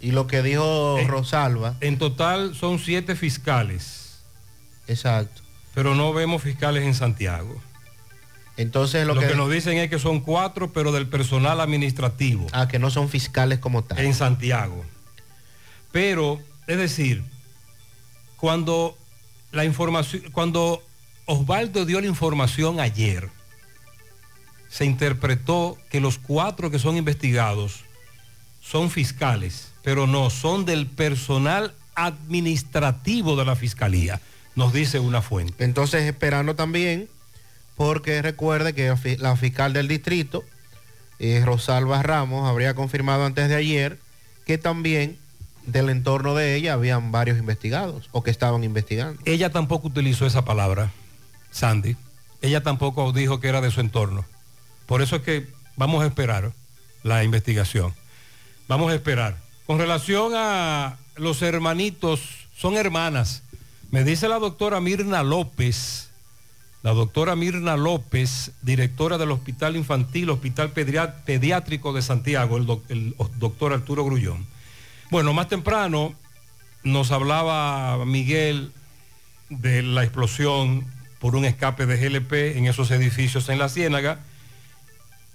Y lo que dijo Rosalba. En total son siete fiscales. Exacto. Pero no vemos fiscales en Santiago. Entonces lo, Lo, que... que, nos dicen es que son cuatro, pero del personal administrativo. Ah, que no son fiscales como tal. En Santiago. Pero, es decir, cuando la información, cuando Osvaldo dio la información ayer, se interpretó que los cuatro que son investigados son fiscales, pero no, son del personal administrativo de la fiscalía, nos dice una fuente. Entonces esperando también, porque recuerde que la fi- la fiscal del distrito, eh, Rosalba Ramos, habría confirmado antes de ayer que también del entorno de ella habían varios investigados o que estaban investigando. Ella tampoco utilizó esa palabra, Sandy. Ella tampoco dijo que era de su entorno. Por eso es que vamos a esperar la investigación. Vamos a esperar. Con relación a los hermanitos, son hermanas. Me dice la doctora Mirna López, la doctora Mirna López, directora del Hospital Infantil, Hospital Pediátrico de Santiago, el, el doctor Arturo Grullón. Bueno, más temprano nos hablaba Miguel de la explosión por un escape de GLP en esos edificios en la Ciénaga.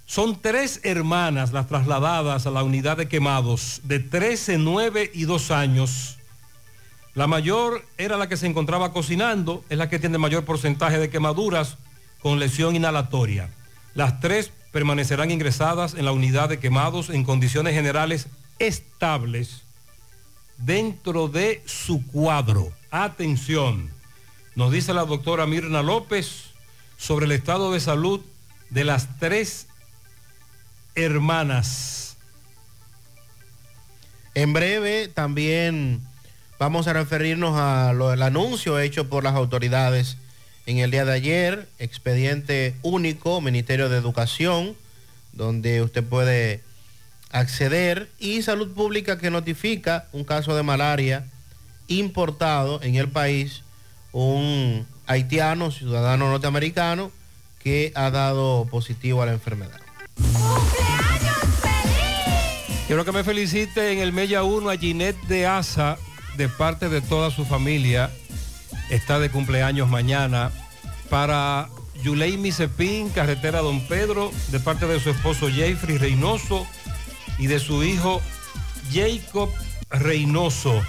Son tres hermanas las trasladadas a la unidad de quemados de 13, 9 y 2 años. La mayor era la que se encontraba cocinando, es la que tiene mayor porcentaje de quemaduras con lesión inhalatoria. Las tres permanecerán ingresadas en la unidad de quemados en condiciones generales estables dentro de su cuadro. Atención, nos dice la doctora Mirna López sobre el estado de salud de las tres hermanas. En breve también vamos a referirnos al anuncio hecho por las autoridades en el día de ayer, expediente único, Ministerio de Educación, donde usted puede acceder, y Salud Pública que notifica un caso de malaria importado en el país, un haitiano, ciudadano norteamericano, que ha dado positivo a la enfermedad. Quiero que me felicite en el Mella 1 a Ginette de Asa, de parte de toda su familia. Está de cumpleaños mañana. Para Yuleimi Cepín, carretera Don Pedro, de parte de su esposo Jeffrey Reynoso y de su hijo Jacob Reynoso.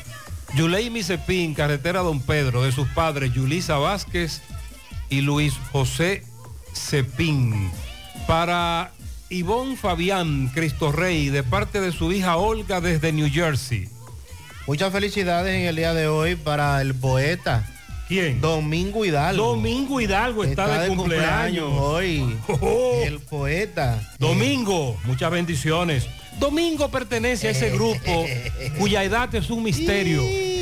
Yuleimi Cepín, carretera Don Pedro, de sus padres Yulisa Vázquez y Luis José Cepín. Para Ivonne Fabián Cristo Rey, de parte de su hija Olga desde New Jersey. Muchas felicidades en el día de hoy para el poeta. ¿Quién? Domingo Hidalgo. Domingo Hidalgo está, de, cumpleaños. hoy. Oh. El poeta. Domingo, muchas bendiciones. Domingo pertenece a ese grupo cuya edad es un misterio. (laughs)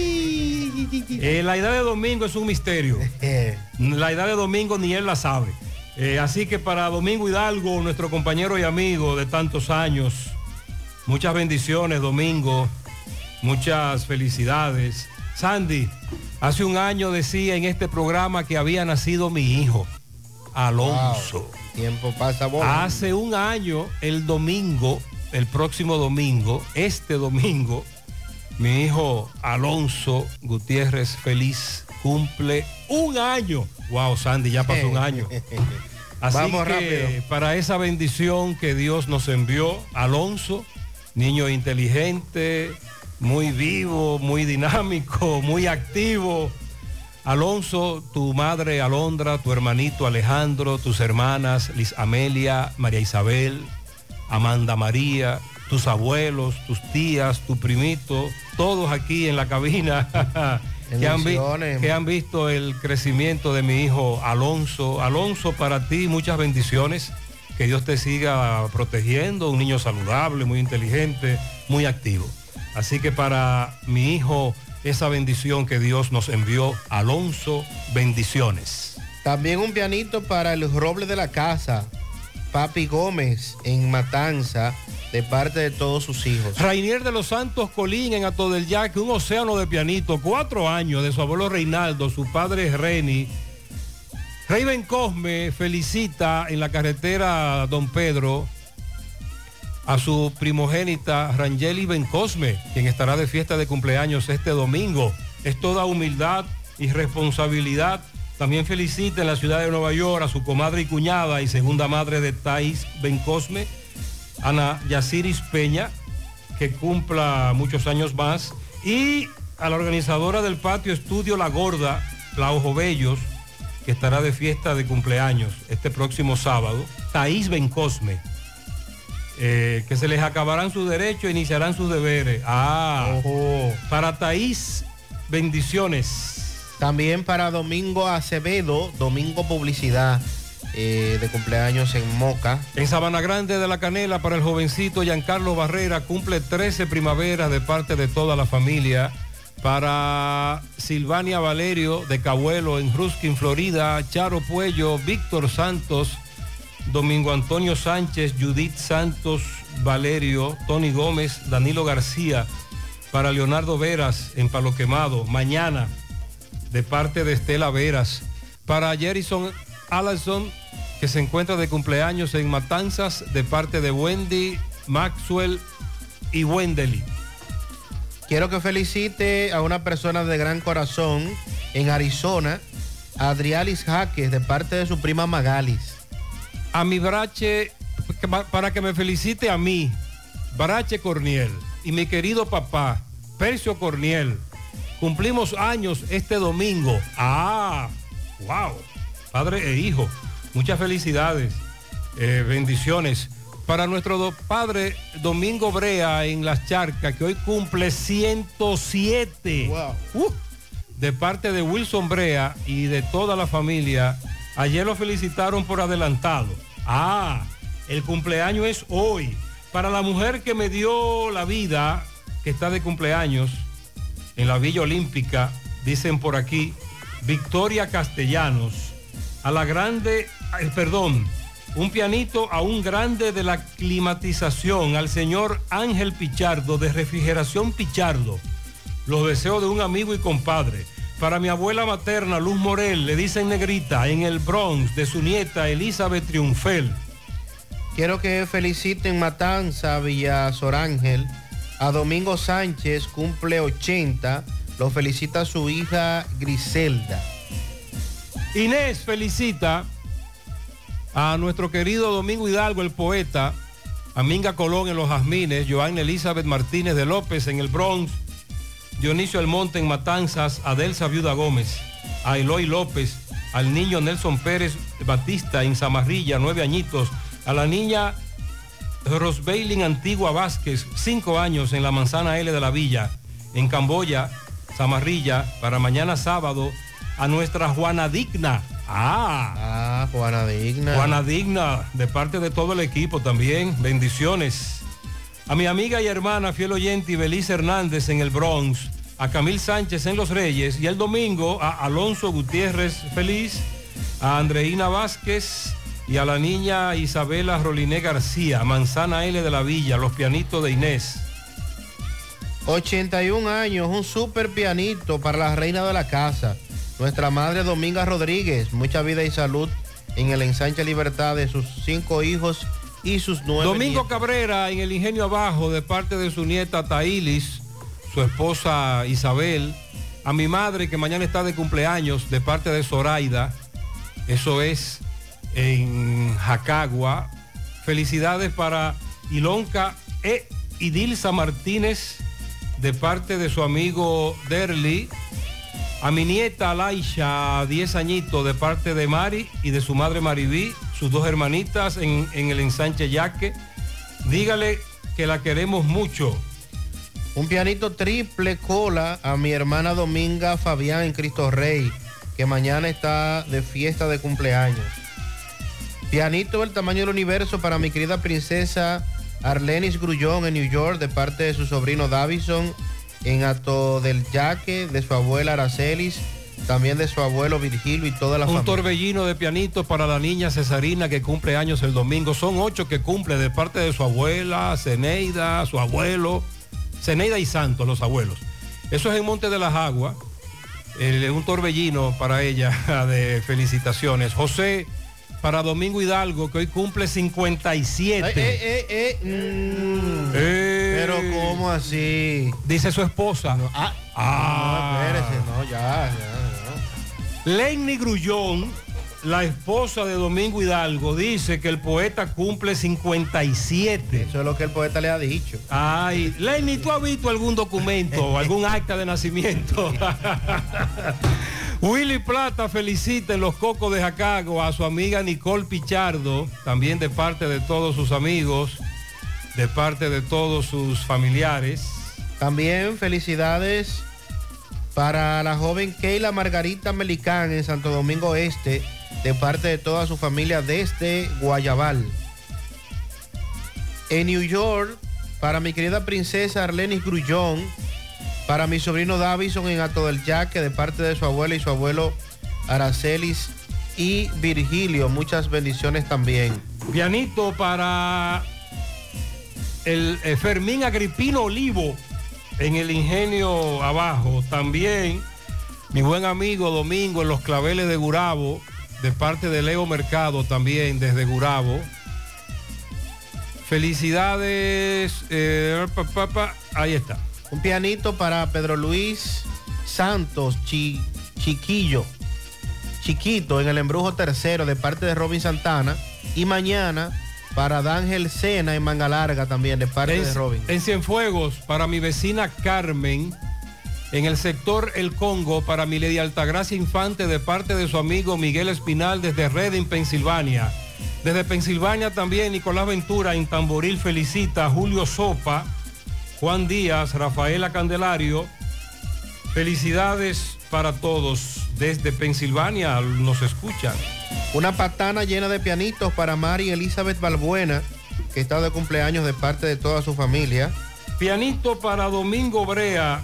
Eh, la edad de Domingo es un misterio. (laughs) La edad de Domingo ni él la sabe. Eh, así que para Domingo Hidalgo, nuestro compañero y amigo de tantos años, muchas bendiciones, Domingo. Muchas felicidades. Sandy, hace un año decía en este programa que había nacido mi hijo, Alonso. Tiempo pasa volando. Hace un año, el domingo, el próximo domingo, este domingo, mi hijo Alonso Gutiérrez Feliz cumple un año. Wow, Sandy, ya pasó un año. (laughs) Así Vamos que rápido. para esa bendición que Dios nos envió, Alonso, niño inteligente, muy vivo, muy dinámico, (laughs) muy activo. Alonso, tu madre Alondra, tu hermanito Alejandro, tus hermanas Liz Amelia, María Isabel, Amanda María, tus abuelos, tus tías, tu primito, todos aquí en la cabina (laughs) que han, que han visto el crecimiento de mi hijo Alonso. Alonso, para ti muchas bendiciones. Que Dios te siga protegiendo, un niño saludable, muy inteligente, muy activo. Así que para mi hijo, esa bendición que Dios nos envió, Alonso, bendiciones. También un pianito para el roble de la casa, Papi Gómez, en Matanza, de parte de todos sus hijos. Rainier de los Santos Colín en Ato del Yaque, un océano de pianito, cuatro años de su abuelo Reinaldo, su padre Reni, Raven Cosme felicita en la carretera Don Pedro a su primogénita Rangeli Ben Cosme, quien estará de fiesta de cumpleaños este domingo. Es toda humildad y responsabilidad. También felicita en la ciudad de Nueva York a su comadre y cuñada y segunda madre de Thais Ben Cosme, Ana Yaciris Peña, que cumpla muchos años más. Y a la organizadora del patio Estudio La Gorda, La Ojo Bellos, que estará de fiesta de cumpleaños este próximo sábado, Thais Bencosme, eh, que se les acabarán sus derechos e iniciarán sus deberes. Ah, para Thais, bendiciones. También para Domingo Acevedo, Domingo Publicidad eh, de cumpleaños en Moca. En Sabana Grande de la Canela, para el jovencito Giancarlo Barrera, cumple 13 primaveras de parte de toda la familia. Para Silvania Valerio de Cabuelo en Ruskin, Florida, Charo Puello, Víctor Santos, Domingo Antonio Sánchez, Judith Santos, Valerio, Tony Gómez, Danilo García, para Leonardo Veras en Palo Quemado, mañana, de parte de Estela Veras, para Jerison Allison, que se encuentra de cumpleaños en Matanzas, de parte de Wendy, Maxwell y Wendely. Quiero que felicite a una persona de gran corazón en Arizona, Adrialis Jaques, de parte de su prima Magalis. A mi Brache, para que me felicite a mí, Brache Corniel, y mi querido papá, Percio Corniel. Cumplimos años este domingo. Ah, wow. Padre e hijo. Muchas felicidades. Eh, bendiciones. Para nuestro do- padre Domingo Brea en Las Charcas, que hoy cumple 107. Uh, de parte de Wilson Brea y de toda la familia. Ayer lo felicitaron por adelantado. Ah, el cumpleaños es hoy. Para la mujer que me dio la vida, que está de cumpleaños en la Villa Olímpica, dicen por aquí, Victoria Castellanos. A la grande, ay, perdón, un pianito a un grande de la climatización, al señor Ángel Pichardo, de Refrigeración Pichardo. Los deseos de un amigo y compadre. Para mi abuela materna, Luz Morel, le dicen negrita, en el Bronx, de su nieta Elizabeth Triunfel. Quiero que feliciten Matanza, Villa Sorángel, a Domingo Sánchez, cumple 80, lo felicita su hija Griselda. Inés felicita a nuestro querido Domingo Hidalgo, el poeta, a Minga Colón en Los Jazmines, Joan Elizabeth Martínez de López en el Bronx, Dionisio Almonte en Matanzas, Adelsa Viuda Gómez, a Eloy López, al niño Nelson Pérez Batista en Zamarrilla, nueve añitos, a la niña Rosbailin Antigua Vázquez, cinco años en la Manzana L de la Villa, en Camboya, Zamarrilla, para mañana sábado, a nuestra Juana Digna. Ah, Ah, Juana Digna. Juana Digna, de parte de todo el equipo también, bendiciones. A mi amiga y hermana fiel oyente Ibeliz Hernández en el Bronx, a Camil Sánchez en Los Reyes y el domingo a Alonso Gutiérrez Feliz, a Andreina Vázquez y a la niña Isabela Roliné García, Manzana L de la Villa, los pianitos de Inés. 81 años, un super pianito para la reina de la casa, nuestra madre Dominga Rodríguez, mucha vida y salud en el ensanche Libertad de sus cinco hijos y sus nueve Domingo nietos. Cabrera en el Ingenio Abajo de parte de su nieta Tailis, su esposa Isabel, a mi madre que mañana está de cumpleaños de parte de Zoraida, eso es en Jacagua. Felicidades para Ilonca e Idilsa Martínez de parte de su amigo Derly. A mi nieta Laisha, 10 añitos, de parte de Mari y de su madre Maribí, sus dos hermanitas en, en el ensanche Yaque. Dígale que la queremos mucho. Un pianito triple cola a mi hermana Dominga Fabián en Cristo Rey, que mañana está de fiesta de cumpleaños. Pianito del tamaño del universo para mi querida princesa Arlenis Grullón en New York, de parte de su sobrino Davison, en Ato del Yaque, de su abuela Aracelis, también de su abuelo Virgilio y toda la Un familia. torbellino de pianitos para la niña Cesarina que cumple años el domingo. Son ocho que cumple de parte de su abuela, Ceneida, su abuelo, Ceneida y Santos, los abuelos. Eso es en Monte de las Aguas. el- un torbellino para ella (laughs) de felicitaciones. José, para Domingo Hidalgo, que hoy cumple 57. Eh, eh, eh, mm. Pero ¿cómo así? Dice su esposa. ah, Ah. no, espérese, no, ya, ya, Lenny Grullón, la esposa de Domingo Hidalgo, dice que el poeta cumple 57. Eso es lo que el poeta le ha dicho. Ay, Lenny, ¿tú has visto algún documento, algún acta de nacimiento? (laughs) Willy Plata felicita en los Cocos de Jacago a su amiga Nicole Pichardo, también de parte de todos sus amigos, de parte de todos sus familiares. También felicidades para la joven Keila Margarita Melicán en Santo Domingo Este, de parte de toda su familia desde Guayabal. En New York, para mi querida princesa Arlenis Grullón, para mi sobrino Davison en Ato del Yaque, de parte de su abuela y su abuelo Aracelis y Virgilio. Muchas bendiciones también. Pianito para el eh, Fermín Agripino Olivo en el ingenio abajo. También mi buen amigo Domingo en los claveles de Gurabo, de parte de Leo Mercado también desde Gurabo. Felicidades. eh, pa, pa, pa, ahí está. Un pianito para Pedro Luis Santos, Chi- Chiquillo, Chiquito, en el embrujo tercero de parte de Robin Santana. Y mañana para Dángel Sena en Manga Larga también de parte de En, Robin. en Cienfuegos, para mi vecina Carmen. En el sector El Congo, para mi Lady Altagracia Infante, de parte de su amigo Miguel Espinal, desde Reading, Pensilvania. Desde Pensilvania también Nicolás Ventura en Tamboril felicita a Julio Sopa, Juan Díaz, Rafaela Candelario. Felicidades para todos. Desde Pensilvania nos escuchan. Una patana llena de pianitos para Mari Elizabeth Balbuena, que está de cumpleaños de parte de toda su familia. Pianito para Domingo Brea,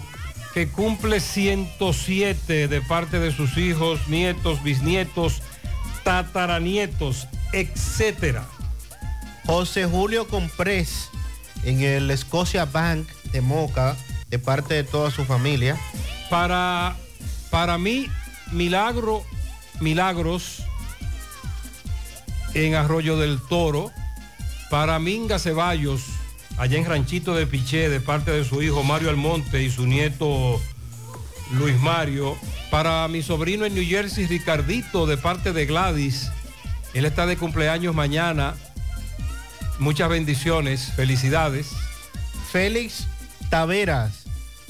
que cumple 107 de parte de sus hijos, nietos, bisnietos, tataranietos, etcétera. José Julio Comprés en el Scotia Bank de Moca, de parte de toda su familia. Para, para mí, Milagro, Milagros en Arroyo del Toro. Para Minga Ceballos, allá en Ranchito de Piché, de parte de su hijo Mario Almonte y su nieto Luis Mario. Para mi sobrino en New Jersey, Ricardito, de parte de Gladys. Él está de cumpleaños mañana. Muchas bendiciones, felicidades. Félix Taveras,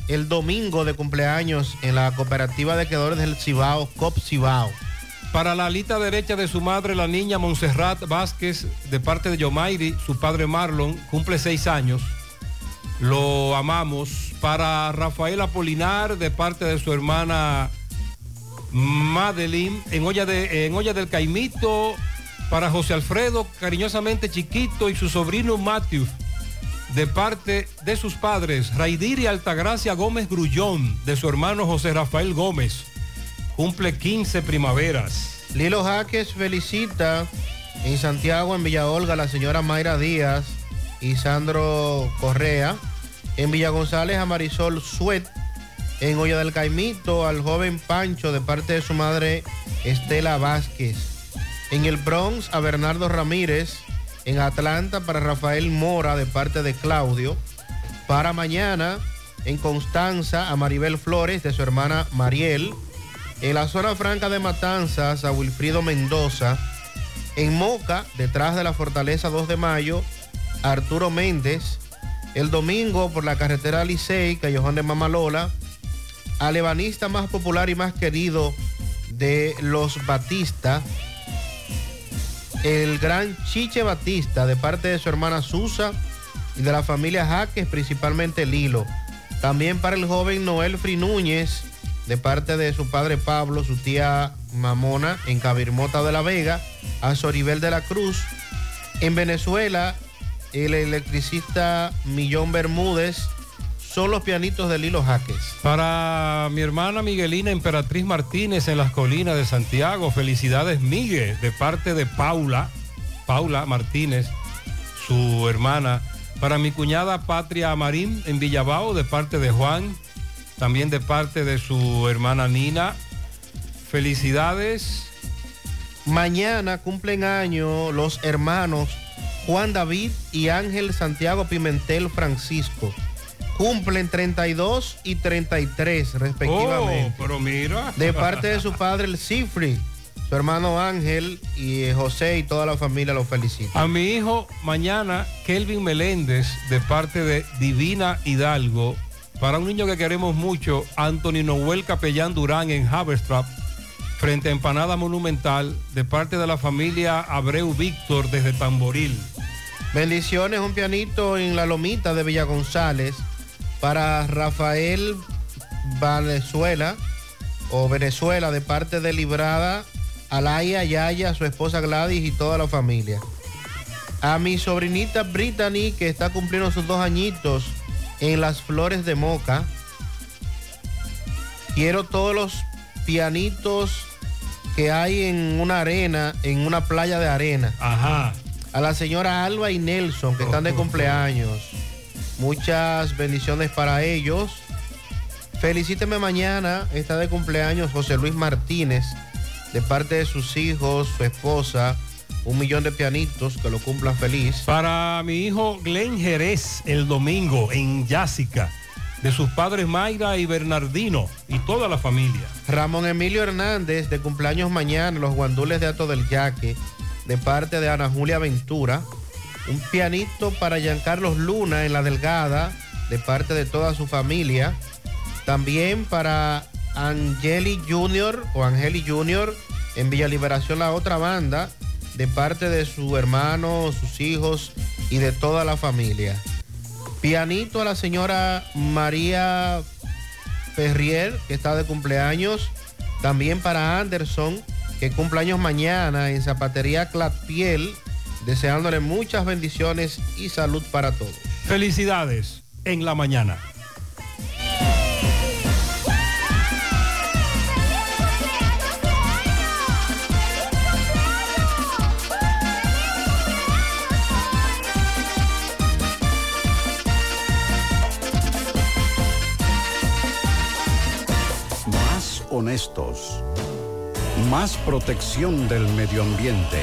el domingo de cumpleaños en la cooperativa de creadores del Cibao, COP Cibao. Para la alita derecha de su madre, la niña Montserrat Vázquez, de parte de Yomairi, su padre Marlon, cumple seis años. Lo amamos. Para Rafael Apolinar, de parte de su hermana Madeline, en olla, de, en olla del Caimito. Para José Alfredo, cariñosamente chiquito, y su sobrino Matthew, de parte de sus padres, Raidiri Altagracia Gómez Grullón, de su hermano José Rafael Gómez. Cumple 15 primaveras. Lilo Jaques felicita en Santiago, en Villa Olga, la señora Mayra Díaz y Sandro Correa. En Villa González a Marisol Suet. En Olla del Caimito al joven Pancho de parte de su madre Estela Vázquez. En el Bronx a Bernardo Ramírez. En Atlanta para Rafael Mora de parte de Claudio. Para mañana en Constanza a Maribel Flores de su hermana Mariel. En la zona franca de Matanzas a Wilfrido Mendoza. En Moca, detrás de la Fortaleza 2 de Mayo, Arturo Méndez. El domingo por la carretera Licey, Callejón de Mamalola, al ebanista más popular y más querido de los Batista, el gran Chiche Batista, de parte de su hermana Susa y de la familia Jaques, principalmente Lilo. También para el joven Noel Fri Núñez, de parte de su padre Pablo, su tía Mamona en Cabirmota de la Vega, a Soribel de la Cruz. En Venezuela, el electricista Millón Bermúdez son los pianitos de Lilo Jaques. Para mi hermana Miguelina Emperatriz Martínez en las colinas de Santiago, felicidades Miguel, de parte de Paula, Paula Martínez, su hermana. Para mi cuñada Patria Marín en Villabao, de parte de Juan. también de parte de su hermana Nina. Felicidades. Mañana cumplen año los hermanos Juan David y Ángel Santiago Pimentel Francisco. Cumplen 32 y 33 respectivamente. Oh, pero mira. De parte de (laughs) su padre el Cifri, su hermano Ángel y eh, José y toda la familia los felicitan. A mi hijo mañana, Kelvin Meléndez, de parte de Divina Hidalgo, para un niño que queremos mucho, Anthony Noel Capellán Durán en Haverstrap, frente a Empanada Monumental, de parte de la familia Abreu Víctor desde Tamboril. Bendiciones, un pianito en la lomita de Villa González para Rafael Venezuela o Venezuela de parte de Librada, Alaya, Yaya, su esposa Gladys y toda la familia. A mi sobrinita Brittany que está cumpliendo sus dos añitos en las flores de Moca. Quiero todos los pianitos que hay en una arena, en una playa de arena. Ajá. A la señora Alba y Nelson, que están de cumpleaños. Muchas bendiciones para ellos. Felicíteme mañana, está de cumpleaños José Luis Martínez, de parte de sus hijos, su esposa, un millón de pianitos, que lo cumplan feliz. Para mi hijo Glenn Jerez, el domingo en Yásica, de sus padres Mayra y Bernardino y toda la familia. Ramón Emilio Hernández, de cumpleaños mañana, los guandules de Ato del Yaque, de parte de Ana Julia Ventura. Un pianito para Giancarlos Luna en La Delgada, de parte de toda su familia. También para Angeli Junior o Angeli Junior en Villa Liberación, la otra banda, de parte de su hermano, sus hijos y de toda la familia. Pianito a la señora María Ferrier, que está de cumpleaños. También para Anderson, que cumpleaños mañana en Zapatería Clatpiel, deseándole muchas bendiciones y salud para todos. Felicidades en la mañana. Más honestos. Más protección del medio ambiente.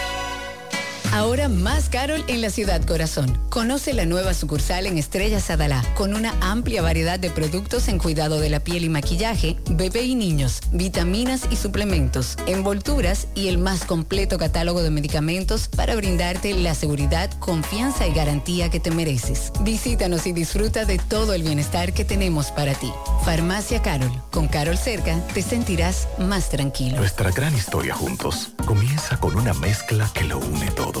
Ahora más Carol en la ciudad corazón. Conoce la nueva sucursal en Estrella Sadalá, con una amplia variedad de productos en cuidado de la piel y maquillaje, bebé y niños, vitaminas y suplementos, envolturas y el más completo catálogo de medicamentos para brindarte la seguridad, confianza y garantía que te mereces. Visítanos y disfruta de todo el bienestar que tenemos para ti. Farmacia Carol. Con Carol cerca te sentirás más tranquilo. Nuestra gran historia juntos comienza con una mezcla que lo une todo.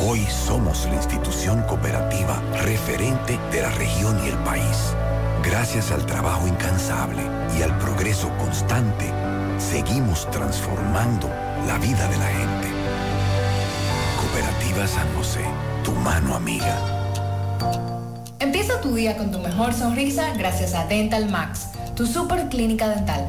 hoy somos la institución cooperativa referente de la región y el país. Gracias al trabajo incansable y al progreso constante, seguimos transformando la vida de la gente. Cooperativa San José, tu mano amiga. Empieza tu día con tu mejor sonrisa gracias a Dental Max, tu super clínica dental.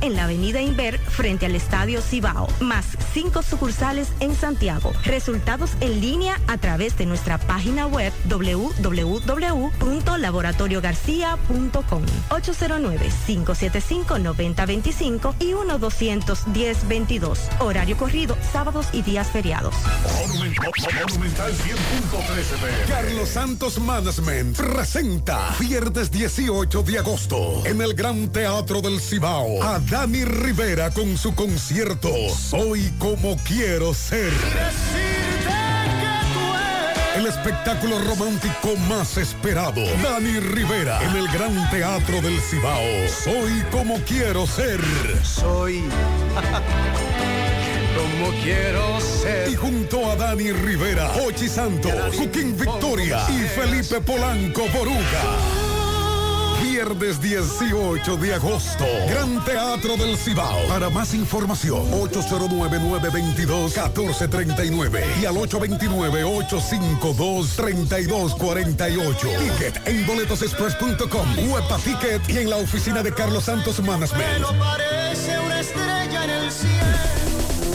en la avenida Inver frente al Estadio Cibao, más cinco sucursales en Santiago. Resultados en línea a través de nuestra página web www.laboratoriogarcia.com 809-575-9025 y 1-210-22. Horario corrido, sábados y días feriados. Monumental 100.13 Carlos Santos Management presenta viernes 18 de agosto en el Gran Teatro del Cibao a Dani Rivera con su concierto Soy como quiero ser. El espectáculo romántico más esperado. Dani Rivera en el Gran Teatro del Cibao. Soy como quiero ser. Soy (laughs) como quiero ser. Y junto a Dani Rivera, Ochi Santos, Joaquín Victoria y Felipe Polanco Boruga. Viernes 18 de agosto, Gran Teatro del Cibao. Para más información, 809-922-1439 y al 829-852-3248. Ticket en boletosexpress.com, Huepa Ticket y en la oficina de Carlos Santos Management. Parece una estrella en el cielo.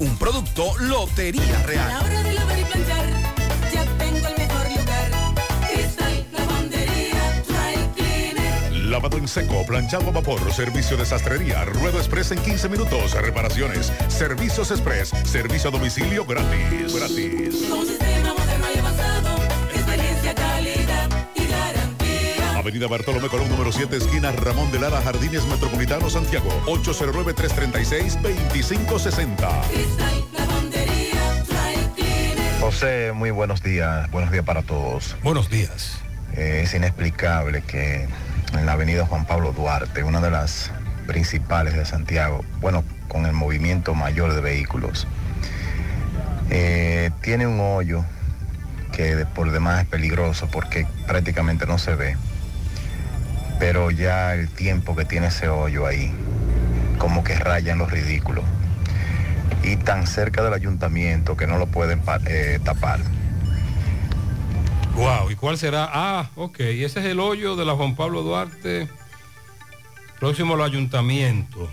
Un producto Lotería Real. A la hora de lavar y planchar, ya tengo el mejor lugar. Cristal, lavandería, dry cleaner. Lavado en seco, planchado a vapor, servicio de sastrería, ruedo express en 15 minutos, reparaciones, servicios express, servicio a domicilio gratis. Gratis. Sistema Avenida Bartolomé Colón, número 7, esquina Ramón de Lara, Jardines Metropolitano, Santiago. 809-336-2560. Cristal, lavandería, dry cleaner. José, muy buenos días. Buenos días para todos. Buenos días. Eh, es inexplicable que en la avenida Juan Pablo Duarte, una de las principales de Santiago, bueno, con el movimiento mayor de vehículos, eh, tiene un hoyo que por demás es peligroso porque prácticamente no se ve. Pero ya el tiempo que tiene ese hoyo ahí, como que raya en lo ridículo. Y tan cerca del ayuntamiento que no lo pueden eh, tapar. Wow, ¿y cuál será? Ah, ok, ese es el hoyo de la Juan Pablo Duarte, próximo al ayuntamiento.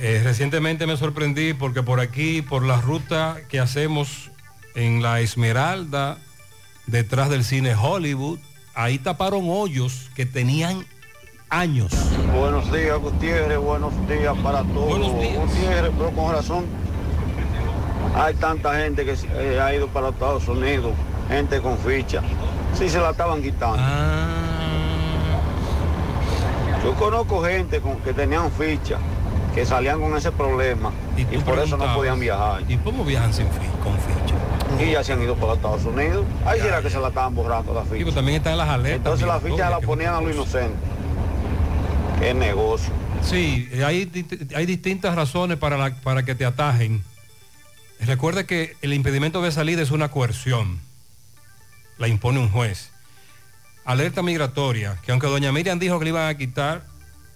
Eh, recientemente me sorprendí porque por aquí, por la ruta que hacemos en la Esmeralda, detrás del cine Hollywood, ahí taparon hoyos que tenían años. Buenos días, Gutiérrez. Buenos días para todos. Gutiérrez, pero con razón. Hay tanta gente que eh, ha ido para Estados Unidos, gente con ficha. Sí, se la estaban quitando. Yo conozco gente con, que tenían ficha, que salían con ese problema y, por eso no podían viajar. ¿Y cómo viajan sin con ficha? Y ya se han ido para Estados Unidos. Ahí será que se la estaban borrando la ficha. Digo, también están las alertas. Entonces la ficha la ponían a lo inocente. Qué negocio. Sí, hay, hay distintas razones para, la- para que te atajen. Recuerde que el impedimento de salida es una coerción. La impone un juez. Alerta migratoria, que aunque doña Miriam dijo que le iban a quitar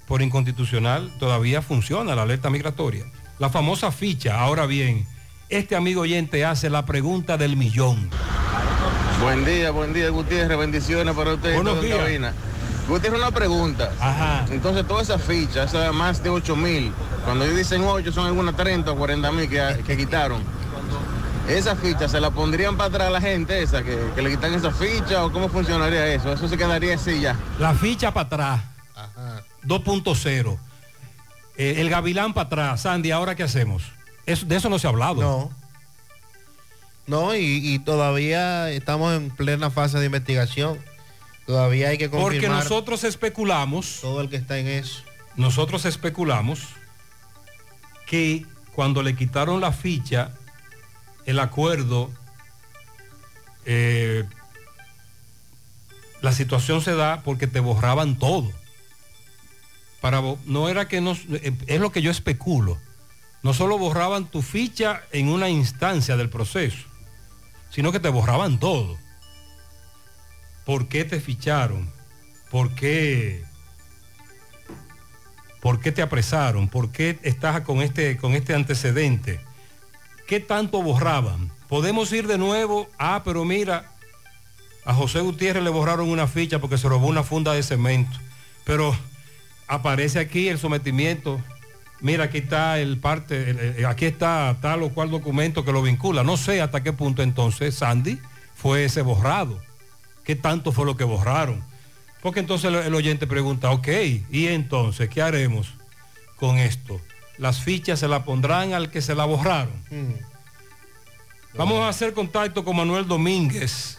por inconstitucional, todavía funciona la alerta migratoria. La famosa ficha, ahora bien, este amigo oyente hace la pregunta del millón. Buen día, buen día, Gutiérrez. Bendiciones para ustedes. Buenos días. cabina. Gutiérrez, una pregunta. Ajá. Entonces, todas esas fichas, esas más de 8 mil, cuando ellos dicen 8, son algunas 30 o 40 mil que, que quitaron. ¿Esas fichas se la pondrían para atrás a la gente esa, que, que le quitan esa ficha o cómo funcionaría eso? Eso se quedaría así ya. La ficha para atrás. 2.0. Eh, el gavilán para atrás. Sandy, ¿ahora qué hacemos? Eso- de eso no se ha hablado. No. No, y, y todavía estamos en plena fase de investigación. Todavía hay que confirmar Porque nosotros especulamos. todo el que está en eso. Nosotros especulamos que cuando le quitaron la ficha, el acuerdo, eh, la situación se da porque te borraban todo. Para, no era que no, eh, es lo que yo especulo. No solo borraban tu ficha en una instancia del proceso, sino que te borraban todo. ¿Por qué te ficharon? ¿Por qué? ¿Por qué te apresaron? ¿Por qué estás con este, con este antecedente? ¿Qué tanto borraban? Podemos ir de nuevo. Ah, pero mira, a José Gutiérrez le borraron una ficha porque se robó una funda de cemento. Pero aparece aquí el sometimiento. Mira, aquí está el parte, el- el- aquí está tal o cual documento que lo vincula. No sé hasta qué punto entonces, Sandy, fue ese borrado. ¿Qué tanto fue lo que borraron? Porque entonces el, el oyente pregunta, ok, ¿y entonces qué haremos con esto? Las fichas se la pondrán al que se la borraron. Vamos a hacer contacto con Manuel Domínguez.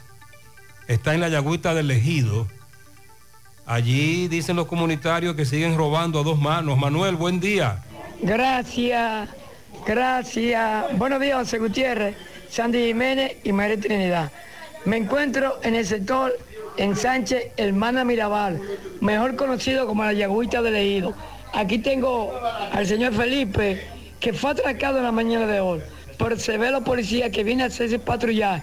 Está en la Yagüita del Ejido. Allí dicen los comunitarios que siguen robando a dos manos. Manuel, buen día. Gracias, gracias. Buenos días, José Gutiérrez, Sandy Jiménez y María Trinidad. Me encuentro en el sector en Sánchez Hermana Mirabal, mejor conocido como la Yagüita del Ejido. Aquí tengo al señor Felipe, que fue atracado en la mañana de hoy, pero se ve los policías que vienen a hacerse patrullar,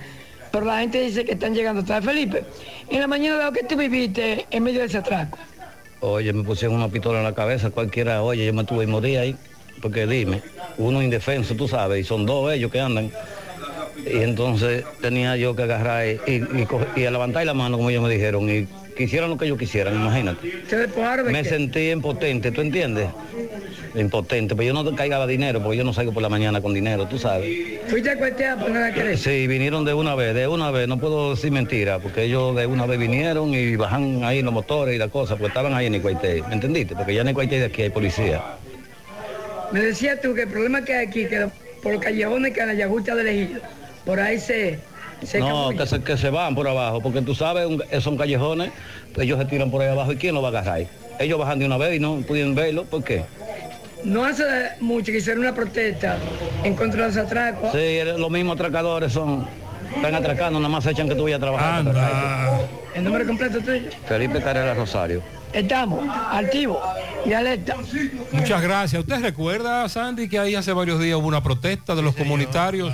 pero la gente dice que están llegando tarde. Felipe, en la mañana hoy, ¿qué tú viviste en medio de ese atraco? Oye, me pusieron una pistola en la cabeza, cualquiera, oye, yo me tuve y morí ahí, porque dime, uno indefenso, tú sabes, y son dos ellos que andan. Y entonces tenía yo que agarrar y, y, y a levantar la mano, como ellos me dijeron, y quisieran lo que ellos quisieran, imagínate. ¿Se despojaron de Me sentí impotente, ¿tú entiendes? Impotente, pero yo no caigaba dinero, porque yo no salgo por la mañana con dinero, tú sabes. ¿Fuiste a por nada Sí, vinieron de una vez, de una vez, no puedo decir mentira, porque ellos de una vez vinieron y bajan ahí los motores y la cosa, porque estaban ahí en Icuaité, ¿me entendiste? Porque ya en Icuaité de aquí hay policía. Me decías tú que el problema que hay aquí, que por los callejones que a la Yagucha del Ejido, por ahí se... se No, que se, que se van por abajo, porque tú sabes, un- son callejones, ellos se tiran por ahí abajo y ¿quién lo va a agarrar? Ellos bajan de una vez y no pudieron verlo, ¿por qué? No hace mucho que hicieron una protesta en contra de los atracos. Sí, los mismos atracadores son, están atracando, nada más echan que tú vayas a trabajar. El número completo tuyo. Felipe Carrera Rosario. Estamos activos y alerta. Muchas gracias. ¿Usted recuerda, Sandy, que ahí hace varios días hubo una protesta de los comunitarios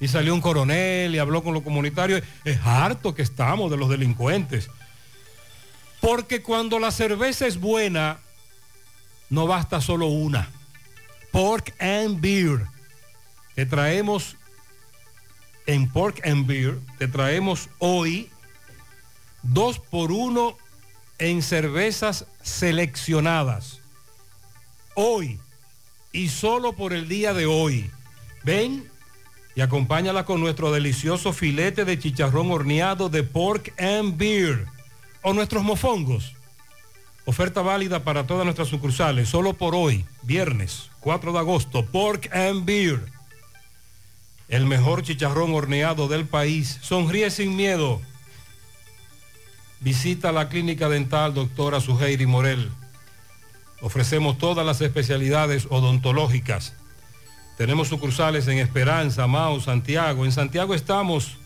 y salió un coronel y habló con los comunitarios? Es harto que estamos de los delincuentes. Porque cuando la cerveza es buena, no basta solo una. Pork and Beer. Te traemos en Pork and Beer, te traemos hoy dos por uno en cervezas seleccionadas. Hoy y solo por el día de hoy. Ven y acompáñala con nuestro delicioso filete de chicharrón horneado de Pork and Beer o nuestros mofongos. Oferta válida para todas nuestras sucursales, solo por hoy, viernes 4 de agosto, Pork and Beer. El mejor chicharrón horneado del país. Sonríe sin miedo. Visita la clínica dental doctora Suheiri Morel. Ofrecemos todas las especialidades odontológicas. Tenemos sucursales en Esperanza, Mao, Santiago. En Santiago estamos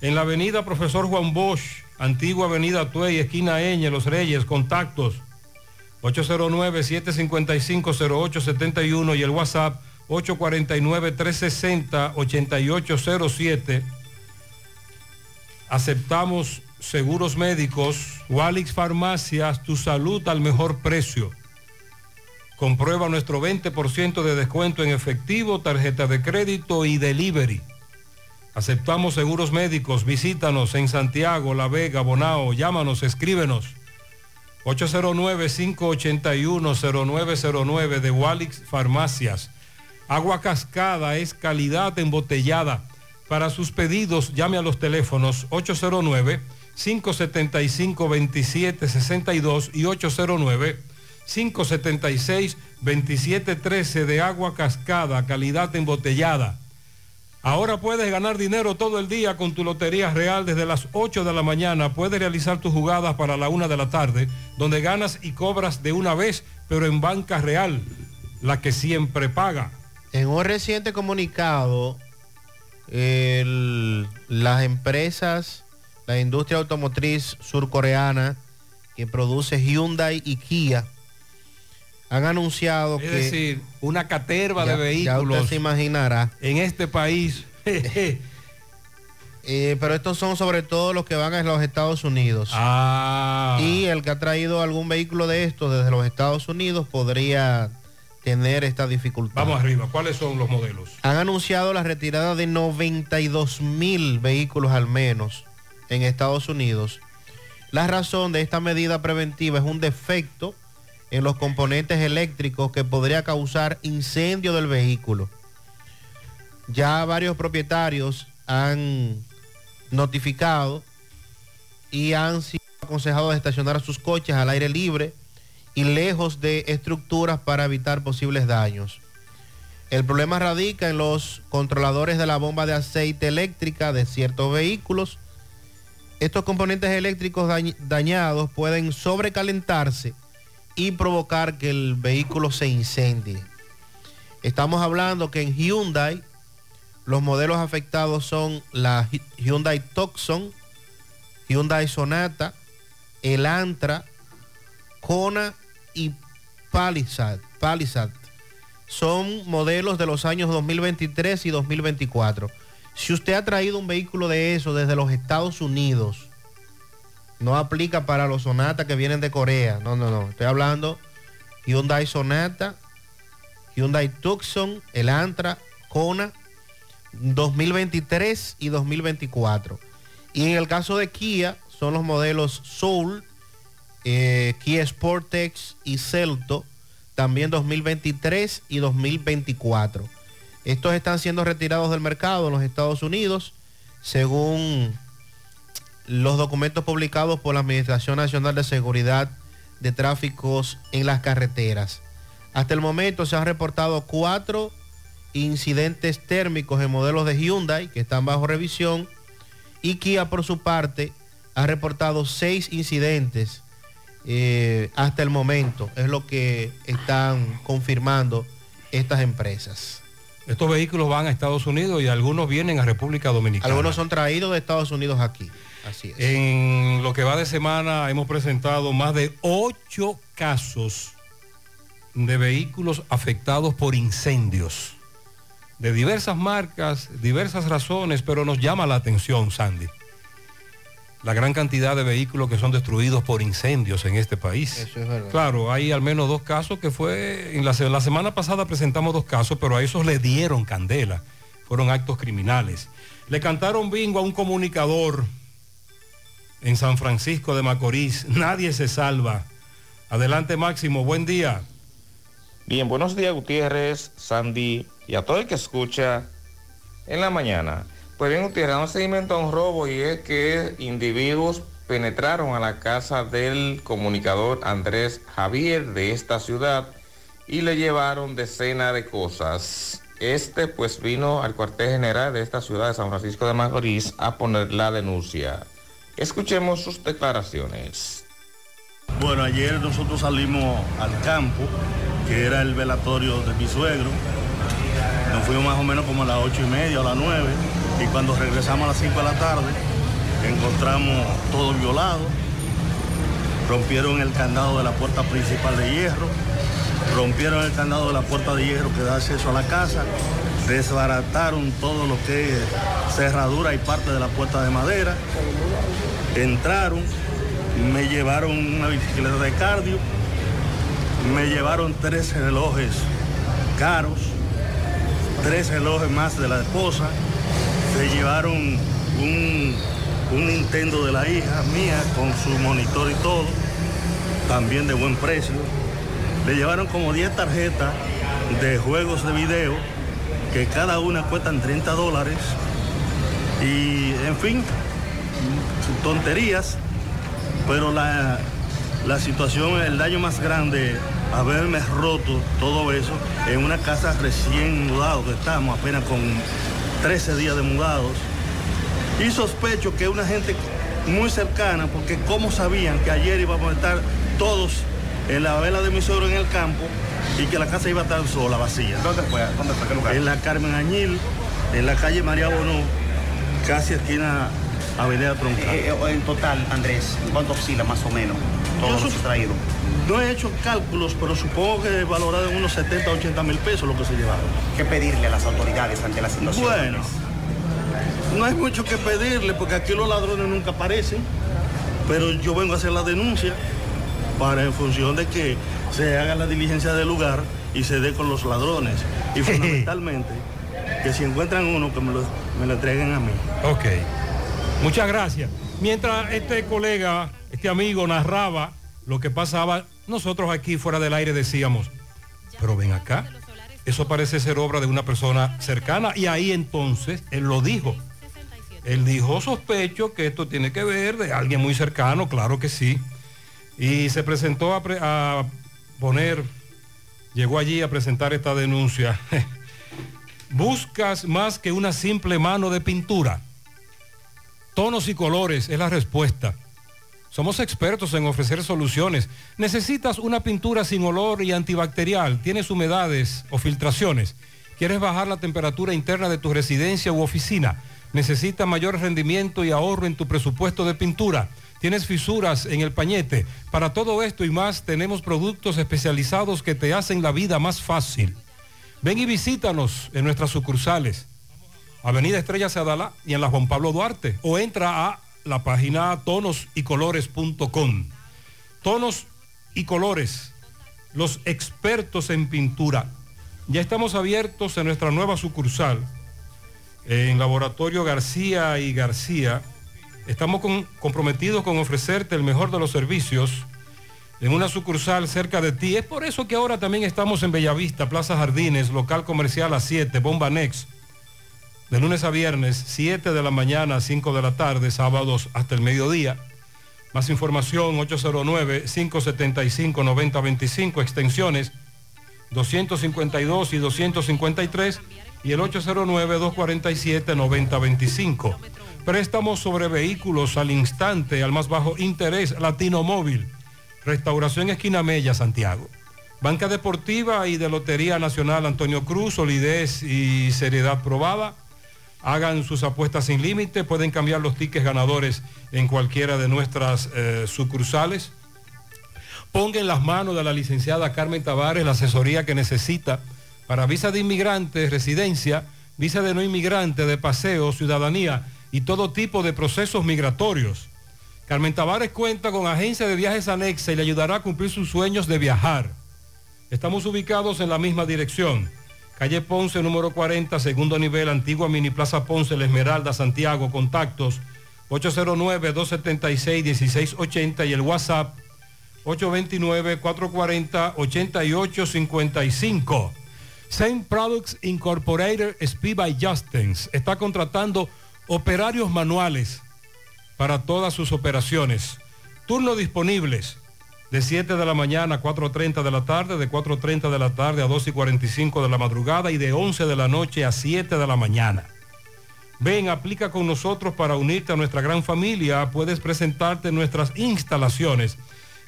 en la avenida Profesor Juan Bosch, antigua avenida Tuey, esquina Eñe, Los Reyes, contactos 809-755-0871 y el WhatsApp 849-360-8807. Aceptamos seguros médicos, Walix Farmacias, tu salud al mejor precio. Comprueba nuestro 20% de descuento en efectivo, tarjeta de crédito y delivery. Aceptamos seguros médicos, visítanos en Santiago, La Vega, Bonao, llámanos, escríbenos. 809-581-0909 de Walix Farmacias. Agua cascada es calidad embotellada. Para sus pedidos, llame a los teléfonos 809-575-2762 y 809-576-2713 de agua cascada, calidad embotellada. Ahora puedes ganar dinero todo el día con tu Lotería Real desde las 8 de la mañana. Puedes realizar tus jugadas para la 1 de la tarde, donde ganas y cobras de una vez, pero en banca real, la que siempre paga. En un reciente comunicado, las empresas, la industria automotriz surcoreana que produce Hyundai y Kia, han anunciado Es que... decir, una caterva Ya- de ya vehículos usted se imaginará. en este país. (laughs) Eh, pero estos son sobre todo los que van a los Estados Unidos. Ah. Y el que ha traído algún vehículo de estos desde los Estados Unidos podría tener esta dificultad. Vamos arriba, ¿cuáles son los modelos? Han anunciado la retirada de 92 mil vehículos al menos en Estados Unidos. La razón de esta medida preventiva es un defecto en los componentes eléctricos que podría causar incendio del vehículo. Ya varios propietarios han notificado y han sido aconsejados de estacionar sus coches al aire libre y lejos de estructuras para evitar posibles daños. El problema radica en los controladores de la bomba de aceite eléctrica de ciertos vehículos. Estos componentes eléctricos dañ- dañados pueden sobrecalentarse y provocar que el vehículo se incendie. Estamos hablando que en Hyundai los modelos afectados son la Hy- Hyundai Tucson, Hyundai Sonata, Elantra, Kona y Palisade. Palisade. Son modelos de los años 2023 y 2024. Si usted ha traído un vehículo de eso desde los Estados Unidos, no aplica para los Sonata que vienen de Corea. No, no, no. Estoy hablando Hyundai Sonata, Hyundai Tucson, Elantra, Kona, 2023 y 2024. Y en el caso de Kia, son los modelos Soul, eh, Kia Sportex y Celto, también 2023 y 2024. Estos están siendo retirados del mercado en los Estados Unidos, según los documentos publicados por la Administración Nacional de Seguridad de Tráficos en las Carreteras. Hasta el momento se han reportado cuatro incidentes térmicos en modelos de Hyundai que están bajo revisión y Kia por su parte ha reportado seis incidentes eh, hasta el momento. Es lo que están confirmando estas empresas. Estos vehículos van a Estados Unidos y algunos vienen a República Dominicana. Algunos son traídos de Estados Unidos aquí. Así es. En lo que va de semana hemos presentado más de ocho casos de vehículos afectados por incendios. De diversas marcas, diversas razones, pero nos llama la atención, Sandy. La gran cantidad de vehículos que son destruidos por incendios en este país. Eso es verdad. Claro, hay al menos dos casos que fue, en la, la semana pasada presentamos dos casos, pero a esos le dieron candela. Fueron actos criminales. Le cantaron bingo a un comunicador en San Francisco de Macorís. Nadie se salva. Adelante Máximo, buen día. Bien, buenos días Gutiérrez, Sandy y a todo el que escucha en la mañana. Pues bien Gutiérrez, damos seguimiento a un robo y es que individuos penetraron a la casa del comunicador Andrés Javier de esta ciudad y le llevaron decenas de cosas. Este pues vino al cuartel general de esta ciudad de San Francisco de Macorís a poner la denuncia. Escuchemos sus declaraciones. Bueno, ayer nosotros salimos al campo, que era el velatorio de mi suegro. Nos fuimos más o menos como a las ocho y media a las nueve. Y cuando regresamos a las 5 de la tarde, encontramos todo violado. rompieron el candado de la puerta principal de hierro, rompieron el candado de la puerta de hierro que da acceso a la casa, desbarataron todo lo que es cerradura y parte de la puerta de madera, entraron, me llevaron una bicicleta de cardio, me llevaron tres relojes caros, tres relojes más de la esposa, se llevaron un, un Nintendo de la hija mía con su monitor y todo, también de buen precio. Le llevaron como 10 tarjetas de juegos de video que cada una cuestan 30 dólares y en fin, tonterías, pero la, la situación, el daño más grande, haberme roto todo eso en una casa recién mudado que estamos, apenas con 13 días de mudados. Y sospecho que una gente muy cercana, porque como sabían que ayer íbamos a estar todos en la vela de mi suegro en el campo y que la casa iba a estar sola, vacía. ¿Dónde fue? ¿Dónde fue? ¿Qué lugar? En la Carmen Añil, en la calle María Bonó, casi esquina Avenida Troncal. Eh, eh, en total, Andrés, ¿cuánto oscila más o menos todo lo sustraído? No he hecho cálculos, pero supongo que valorado en unos 70, 80 mil pesos lo que se llevaron. ¿Qué pedirle a las autoridades ante la situación? Bueno, no hay mucho que pedirle porque aquí los ladrones nunca aparecen, pero yo vengo a hacer la denuncia para en función de que se haga la diligencia del lugar y se dé con los ladrones. Y (laughs) fundamentalmente, que si encuentran uno, que me lo, me lo entreguen a mí. Ok. Muchas gracias. Mientras este colega, este amigo narraba lo que pasaba, nosotros aquí fuera del aire decíamos, pero ven acá, eso parece ser obra de una persona cercana y ahí entonces él lo dijo. Él dijo, sospecho que esto tiene que ver de alguien muy cercano, claro que sí. Y se presentó a, a poner, llegó allí a presentar esta denuncia. (laughs) Buscas más que una simple mano de pintura. Tonos y colores es la respuesta. Somos expertos en ofrecer soluciones. Necesitas una pintura sin olor y antibacterial. Tienes humedades o filtraciones. ¿Quieres bajar la temperatura interna de tu residencia u oficina? ¿Necesitas mayor rendimiento y ahorro en tu presupuesto de pintura? ¿Tienes fisuras en el pañete? Para todo esto y más tenemos productos especializados que te hacen la vida más fácil. Ven y visítanos en nuestras sucursales. Avenida Estrella Sadala y en la Juan Pablo Duarte. O entra a la página tonosycolores.com. Tonos y colores, los expertos en pintura. Ya estamos abiertos en nuestra nueva sucursal, en Laboratorio García y García. Estamos comprometidos con ofrecerte el mejor de los servicios en una sucursal cerca de ti. Es por eso que ahora también estamos en Bellavista, Plaza Jardines, local comercial a 7, Bomba Next. De lunes a viernes, 7 de la mañana a 5 de la tarde, sábados hasta el mediodía. Más información, 809-575-9025, extensiones 252 y 253 y el 809-247-9025. Préstamos sobre vehículos al instante, al más bajo interés, Latino Móvil. Restauración Esquina Mella, Santiago. Banca Deportiva y de Lotería Nacional Antonio Cruz, solidez y seriedad probada. Hagan sus apuestas sin límite, pueden cambiar los tickets ganadores en cualquiera de nuestras eh, sucursales. Ponga en las manos de la licenciada Carmen Tavares la asesoría que necesita para visa de inmigrante, residencia, visa de no inmigrante, de paseo, ciudadanía y todo tipo de procesos migratorios. Carmen Tavares cuenta con agencia de viajes anexa y le ayudará a cumplir sus sueños de viajar. Estamos ubicados en la misma dirección. Calle Ponce, número 40, segundo nivel, antigua Mini Plaza Ponce, La Esmeralda, Santiago. Contactos 809-276-1680 y el WhatsApp 829-440-8855. Same Products Incorporated Speed by Justins está contratando operarios manuales para todas sus operaciones. Turnos disponibles de 7 de la mañana a 4.30 de la tarde, de 4.30 de la tarde a 2 y 45 de la madrugada y de 11 de la noche a 7 de la mañana. Ven, aplica con nosotros para unirte a nuestra gran familia. Puedes presentarte en nuestras instalaciones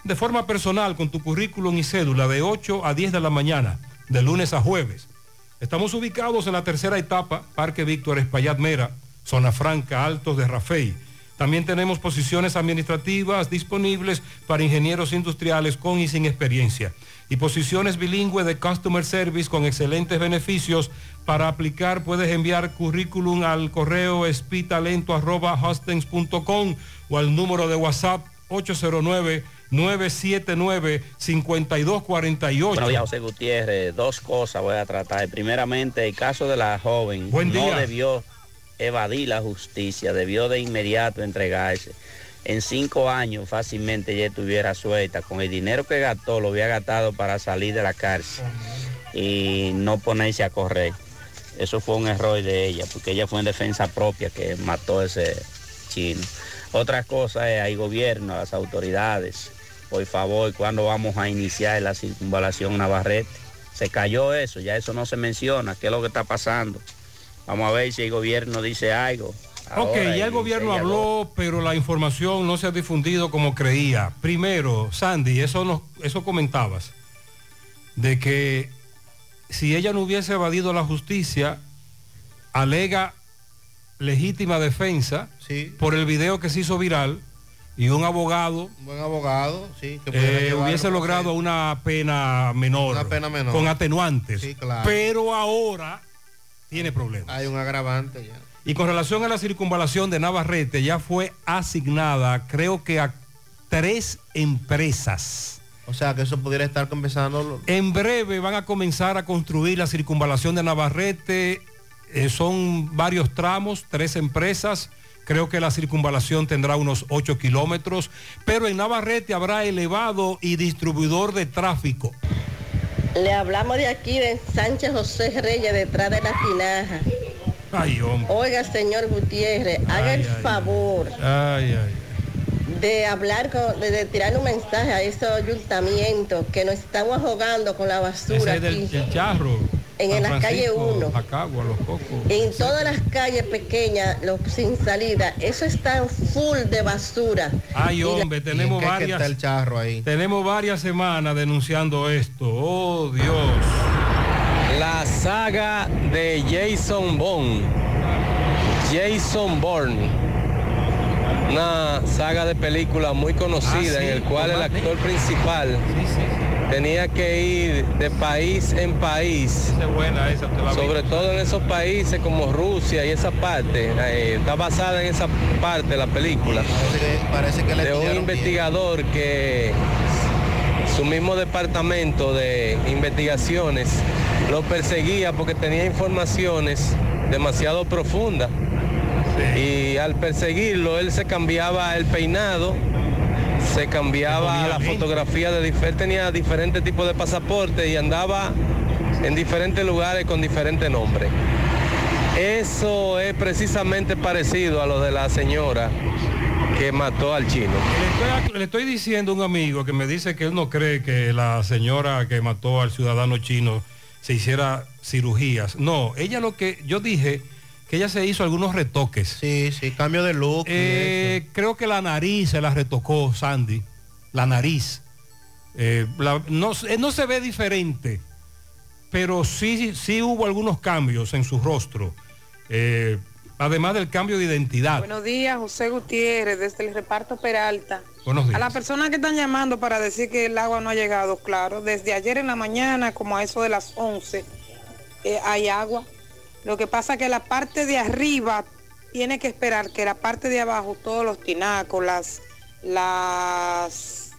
de forma personal con tu currículum y cédula de 8 a 10 de la mañana, de lunes a jueves. Estamos ubicados en la tercera etapa, Parque Víctor Espaillat Mera, Zona Franca, Altos de Rafey. También tenemos posiciones administrativas disponibles para ingenieros industriales con y sin experiencia. Y posiciones bilingües de Customer Service con excelentes beneficios. Para aplicar puedes enviar currículum al correo espitalento.com o al número de WhatsApp 809-979-5248. Buenos días, José Gutiérrez. Dos cosas voy a tratar. Primeramente, el caso de la joven Buen no día. debió evadir la justicia, debió de inmediato entregarse. En cinco años fácilmente ella estuviera suelta. Con el dinero que gastó, lo había gastado para salir de la cárcel y no ponerse a correr. Eso fue un error de ella, porque ella fue en defensa propia que mató a ese chino. Otra cosa es, hay gobierno, las autoridades, por favor, ¿cuándo vamos a iniciar la circunvalación Navarrete? Se cayó eso, ya eso no se menciona, ¿qué es lo que está pasando? Vamos a ver si el gobierno dice algo. Ok, Ahora, ya el gobierno habló, pero la información no se ha difundido como creía. Primero, Sandy, eso, nos, eso comentabas, de que si ella no hubiese evadido la justicia, alega legítima defensa por el video que se hizo viral y un abogado Un buen abogado, sí. Que eh, hubiese logrado una pena menor, Una pena menor. con atenuantes. Sí, claro. Pero ahora tiene problemas. Hay un agravante ya. Y con relación a la circunvalación de Navarrete, ya fue asignada, creo que a tres empresas. O sea, que eso pudiera estar comenzando. En breve van a comenzar a construir la circunvalación de Navarrete. Eh, son varios tramos, tres empresas. Creo que la circunvalación tendrá unos 8 kilómetros. Pero en Navarrete habrá elevado y distribuidor de tráfico. Le hablamos de aquí de Sánchez José Reyes, detrás de la tinaja. Ay, hombre. Oiga, señor Gutiérrez, haga el favor Ay, de hablar, con, de, de tirar un mensaje a esos ayuntamientos que nos estamos ahogando con la basura Ese es aquí. charro. En San la calle Francisco, uno. Jacagua, Los Cocos. En todas las calles pequeñas, los sin salida, eso está full de basura. Ay, Y la- hombre, tenemos varias. Tenemos varias semanas denunciando esto. Oh, Dios. La saga de Jason Bourne. Jason Bourne. Una saga de película muy conocida Ah, sí, en el cual el actor principal tenía que ir de país en país. buena esa, te la vi. Sobre todo en esos países como Rusia y esa parte. eh, está basada en esa parte la película. Parece que le de un investigador que su mismo departamento de investigaciones lo perseguía porque tenía informaciones demasiado profundas. Y al perseguirlo, él se cambiaba el peinado, se cambiaba la fotografía de diferentes, tenía diferentes tipos de pasaportes y andaba en diferentes lugares con diferentes nombres. Eso es precisamente parecido a lo de la señora que mató al chino. Le estoy, le estoy diciendo a un amigo que me dice que él no cree que la señora que mató al ciudadano chino se hiciera cirugías. No, ella lo que yo dije que ella se hizo algunos retoques. Sí, sí, cambio de look. Eh, creo que la nariz se la retocó Sandy. La nariz. Eh, la- no, se- no se ve diferente, pero sí, sí hubo algunos cambios en su rostro. Eh, además del cambio de identidad. Buenos días, José Gutiérrez, desde el reparto Peralta. Buenos días. A las personas que están llamando para decir que el agua no ha llegado, claro, desde ayer en la mañana, como a eso de las 11, eh, hay agua. Lo que pasa que la parte de arriba tiene que esperar que la parte de abajo, todos los tinacos, las, las,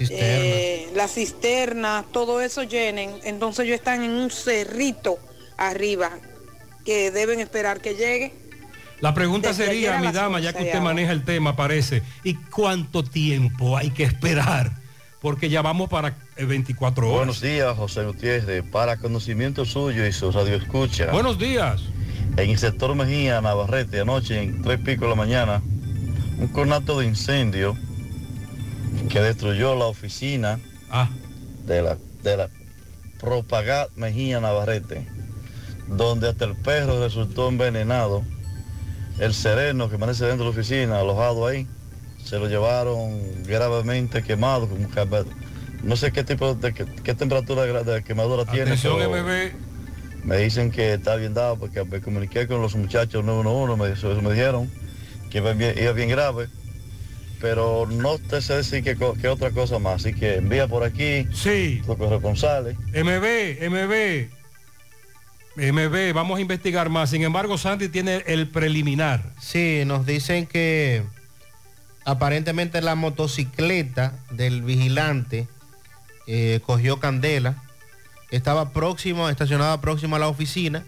eh, las cisternas, todo eso llenen. Entonces ellos están en un cerrito arriba que deben esperar que llegue. La pregunta Desde sería, mi dama, 11 ya que usted maneja el tema, parece, ¿y cuánto tiempo hay que esperar? Porque ya vamos para eh, 24 horas. Buenos días, José Gutiérrez. Para conocimiento suyo y su radio escucha. Buenos días. En el sector Mejía, Navarrete, anoche, en tres pico de la mañana, un conato de incendio que destruyó la oficina Ah. de la, de la Propagat Mejía, Navarrete, donde hasta el perro resultó envenenado. El sereno que permanece dentro de la oficina, alojado ahí, se lo llevaron gravemente quemado, como que- no sé qué tipo de qué, qué temperatura de, quemadura tiene. Atención, pero MB. Me dicen que está bien dado porque me comuniqué con los muchachos 911, me, eso me dijeron que iba bien, iba bien grave, pero no te sé decir qué, otra cosa más, así que envía por aquí sí. los corresponsales. MB, MB, MB, vamos a investigar más. Sin embargo, Sandy tiene el preliminar. Sí, nos dicen que aparentemente la motocicleta del vigilante eh, cogió candela, estaba próximo, estacionada próximo a la oficina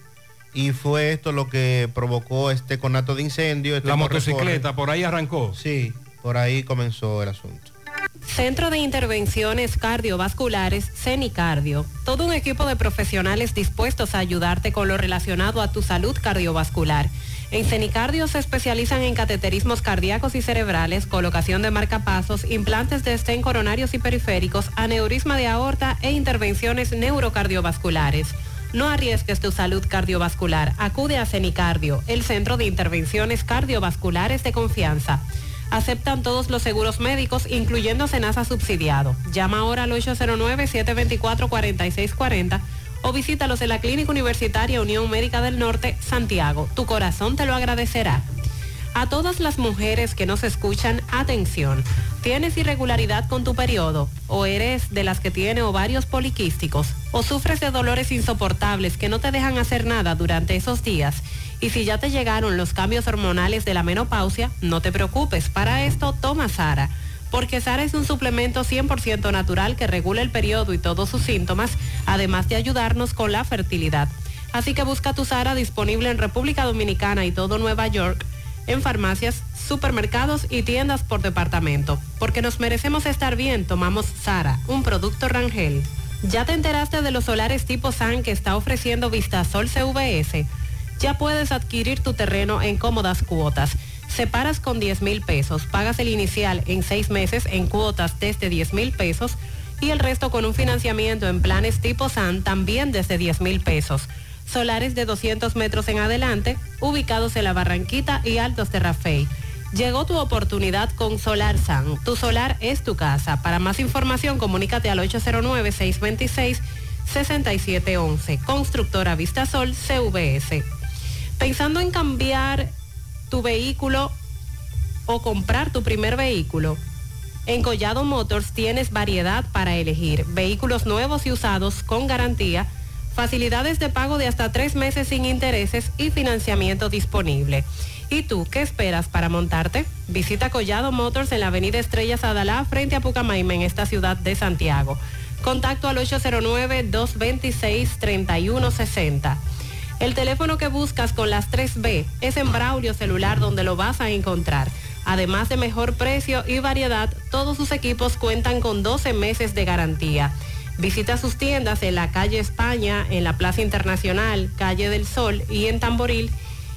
y fue esto lo que provocó este conato de incendio. este La motocicleta, por ahí arrancó. Sí, por ahí comenzó el asunto. Centro de Intervenciones Cardiovasculares, CENICardio. Todo un equipo de profesionales dispuestos a ayudarte con lo relacionado a tu salud cardiovascular. En CENICardio se especializan en cateterismos cardíacos y cerebrales, colocación de marcapasos, implantes de estén coronarios y periféricos, aneurisma de aorta e intervenciones neurocardiovasculares. No arriesgues tu salud cardiovascular. Acude a CENICardio, el centro de intervenciones cardiovasculares de confianza. Aceptan todos los seguros médicos, incluyendo Senasa subsidiado. Llama ahora al 809-724-4640 o visítalos en la Clínica Universitaria Unión Médica del Norte, Santiago. Tu corazón te lo agradecerá. A todas las mujeres que nos escuchan, atención. ¿Tienes irregularidad con tu periodo? ¿O eres de las que tiene ovarios poliquísticos? ¿O sufres de dolores insoportables que no te dejan hacer nada durante esos días? Y si ya te llegaron los cambios hormonales de la menopausia, no te preocupes. Para esto, toma Sara. Porque Sara es un suplemento 100% natural que regula el periodo y todos sus síntomas, además de ayudarnos con la fertilidad. Así que busca tu Sara disponible en República Dominicana y todo Nueva York, en farmacias, supermercados y tiendas por departamento. Porque nos merecemos estar bien, tomamos Sara, un producto Rangel. ¿Ya te enteraste de los solares tipo SAN que está ofreciendo Vistasol CVS? Ya puedes adquirir tu terreno en cómodas cuotas. Separas con 10 mil pesos, pagas el inicial en seis meses en cuotas desde 10 mil pesos y el resto con un financiamiento en planes tipo SAN también desde 10 mil pesos. Solares de 200 metros en adelante, ubicados en la Barranquita y Altos de Rafey. Llegó tu oportunidad con Solar San. Tu solar es tu casa. Para más información, comunícate al 809-626-6711. Constructora Vistasol CVS. Pensando en cambiar tu vehículo o comprar tu primer vehículo, en Collado Motors tienes variedad para elegir. Vehículos nuevos y usados con garantía, facilidades de pago de hasta tres meses sin intereses y financiamiento disponible. ¿Y tú qué esperas para montarte? Visita Collado Motors en la avenida Estrellas Adalá frente a Pucamaima en esta ciudad de Santiago. Contacto al 809-226-3160. El teléfono que buscas con las 3B es en Braulio Celular donde lo vas a encontrar. Además de mejor precio y variedad, todos sus equipos cuentan con 12 meses de garantía. Visita sus tiendas en la calle España, en la Plaza Internacional, Calle del Sol y en Tamboril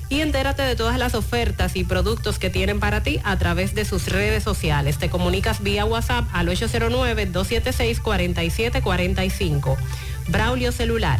y entérate de todas las ofertas y productos que tienen para ti a través de sus redes sociales. Te comunicas vía WhatsApp al 809-276-4745. Braulio Celular.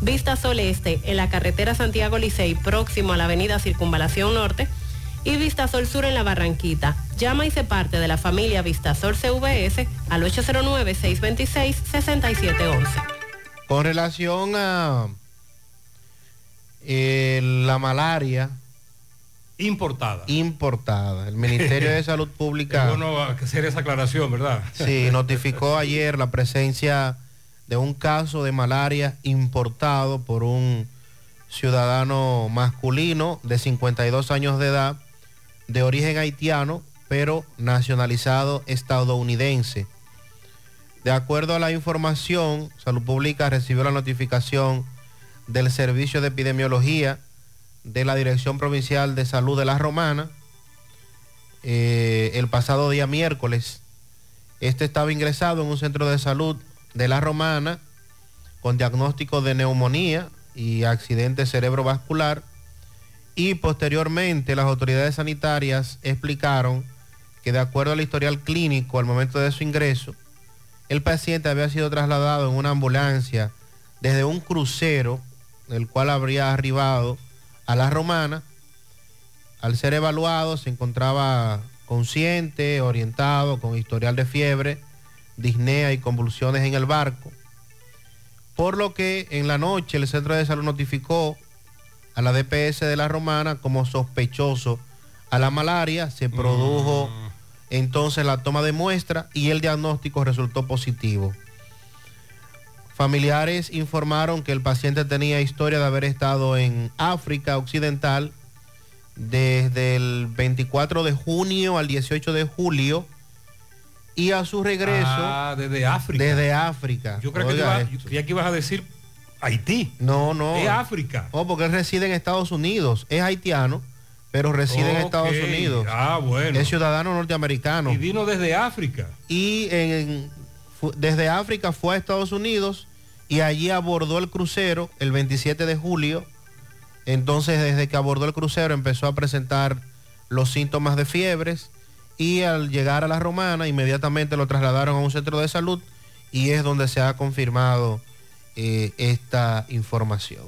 Vista Sol Este en la carretera Santiago Licey próximo a la avenida Circunvalación Norte. Y Vista Sol Sur en la Barranquita. Llama y se parte de la familia Vista Sol CVS al 809-626-6711. Con relación a eh, la malaria importada. Importada. El Ministerio de (laughs) Salud Pública. Bueno hacer esa aclaración, ¿verdad? Sí, notificó ayer la presencia de un caso de malaria importado por un ciudadano masculino de 52 años de edad, de origen haitiano, pero nacionalizado estadounidense. De acuerdo a la información, Salud Pública recibió la notificación del Servicio de Epidemiología de la Dirección Provincial de Salud de la Romana eh, el pasado día miércoles. Este estaba ingresado en un centro de salud de la Romana con diagnóstico de neumonía y accidente cerebrovascular y posteriormente las autoridades sanitarias explicaron que de acuerdo al historial clínico al momento de su ingreso, el paciente había sido trasladado en una ambulancia desde un crucero, el cual habría arribado a la romana. Al ser evaluado se encontraba consciente, orientado, con historial de fiebre, disnea y convulsiones en el barco. Por lo que en la noche el centro de salud notificó a la DPS de la Romana como sospechoso a la malaria. Se produjo entonces la toma de muestra y el diagnóstico resultó positivo. Familiares informaron que el paciente tenía historia de haber estado en África Occidental desde el 24 de junio al 18 de julio y a su regreso Ah, desde África. desde África. Yo creo que, Oiga iba- yo creía que ibas a decir Haití. No, no. Es África. Oh, porque él reside en Estados Unidos. Es haitiano, pero reside en. Estados Unidos. Ah, bueno. Es ciudadano norteamericano. Y vino desde África. Y en- desde África fue a Estados Unidos y allí abordó el crucero el 27 de julio. Entonces, desde que abordó el crucero empezó a presentar los síntomas de fiebres y al llegar a la romana inmediatamente lo trasladaron a un centro de salud y es donde se ha confirmado eh, esta información.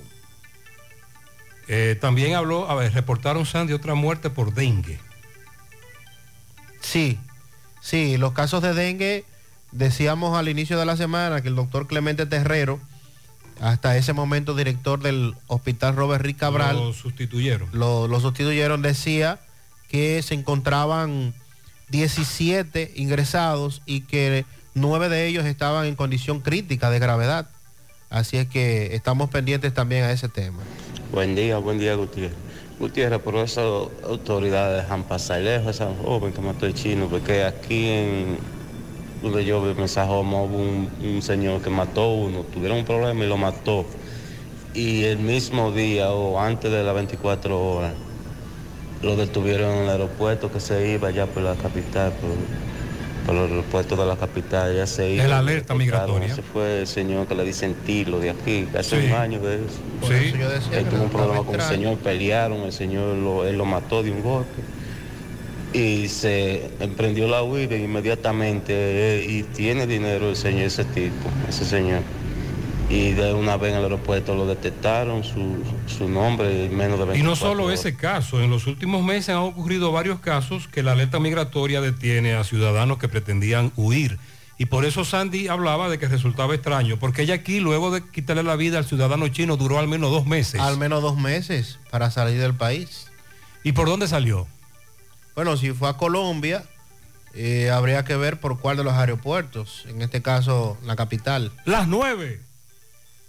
Eh, también habló, a ver, reportaron Sandy otra muerte por dengue. Sí, sí, los casos de dengue, decíamos al inicio de la semana que el doctor Clemente Terrero, hasta ese momento director del hospital Robert Rick Cabral, Lo sustituyeron. lo, lo sustituyeron, decía que se encontraban 17 ingresados y que nueve de ellos estaban en condición crítica de gravedad. Así es que estamos pendientes también a ese tema. Buen día, buen día Gutiérrez. Gutiérrez, pero esas autoridades dejan pasar lejos esa joven que mató el chino, porque aquí en donde yo vi en Sajoma hubo un, un señor que mató uno, tuvieron un problema y lo mató. Y el mismo día o antes de las 24 horas, lo detuvieron en el aeropuerto que se iba allá por la capital, por, por el aeropuerto de la capital, ya se iba. Es la alerta migratoria. Ese fue el señor que le dicen Tilo de aquí, hace Sí. un año de eso. Por eso yo decía Él tuvo un problema con el señor, pelearon, el señor lo, él lo mató de un golpe y se emprendió la huida inmediatamente eh, y tiene dinero el señor, ese tipo, ese señor. Y de una vez en el aeropuerto lo detectaron, su, su nombre en menos de 24 Y no solo horas. ese caso, en los últimos meses han ocurrido varios casos que la alerta migratoria detiene a ciudadanos que pretendían huir. Y por eso Sandy hablaba de que resultaba extraño, porque ella aquí, luego de quitarle la vida al ciudadano chino, duró al menos dos meses. Al menos dos meses para salir del país. ¿Y por dónde salió? Bueno, si fue a Colombia, eh, habría que ver por cuál de los aeropuertos, en este caso la capital. Las nueve.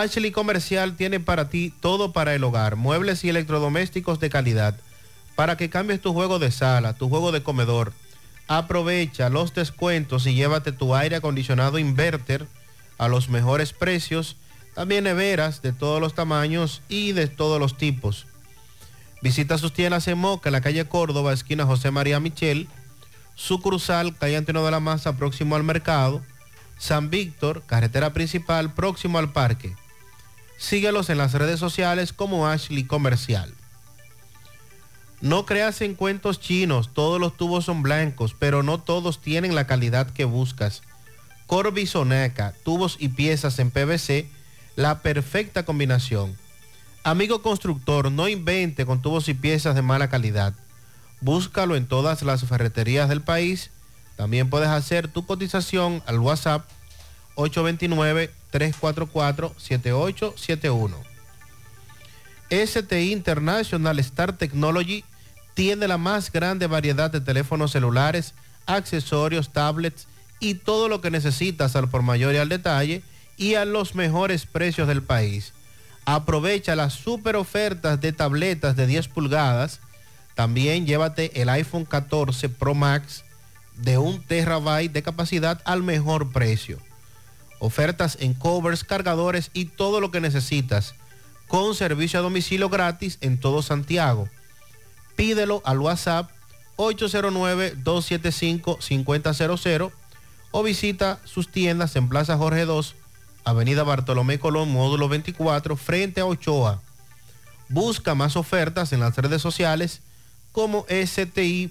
Ashley Comercial tiene para ti todo para el hogar, muebles y electrodomésticos de calidad, para que cambies tu juego de sala, tu juego de comedor. Aprovecha los descuentos y llévate tu aire acondicionado inverter a los mejores precios, también neveras de todos los tamaños y de todos los tipos. Visita sus tiendas en Moca, en la calle Córdoba, esquina José María Michel, sucursal, calle Antonio de la Maza, próximo al mercado, San Víctor, carretera principal, próximo al parque. Síguelos en las redes sociales como Ashley Comercial. No creas en cuentos chinos, todos los tubos son blancos, pero no todos tienen la calidad que buscas. Corby Soneca, tubos y piezas en PVC, la perfecta combinación. Amigo constructor, no invente con tubos y piezas de mala calidad. Búscalo en todas las ferreterías del país. También puedes hacer tu cotización al WhatsApp 829-344-7871. STI International Star Technology tiene la más grande variedad de teléfonos celulares, accesorios, tablets y todo lo que necesitas al por mayor y al detalle y a los mejores precios del país. Aprovecha las super ofertas de tabletas de 10 pulgadas. También llévate el iPhone 14 Pro Max de un terabyte de capacidad al mejor precio. Ofertas en covers, cargadores y todo lo que necesitas. Con servicio a domicilio gratis en todo Santiago. Pídelo al WhatsApp 809-275-5000 o visita sus tiendas en Plaza Jorge 2, Avenida Bartolomé Colón, módulo 24, frente a Ochoa. Busca más ofertas en las redes sociales como sti.rd.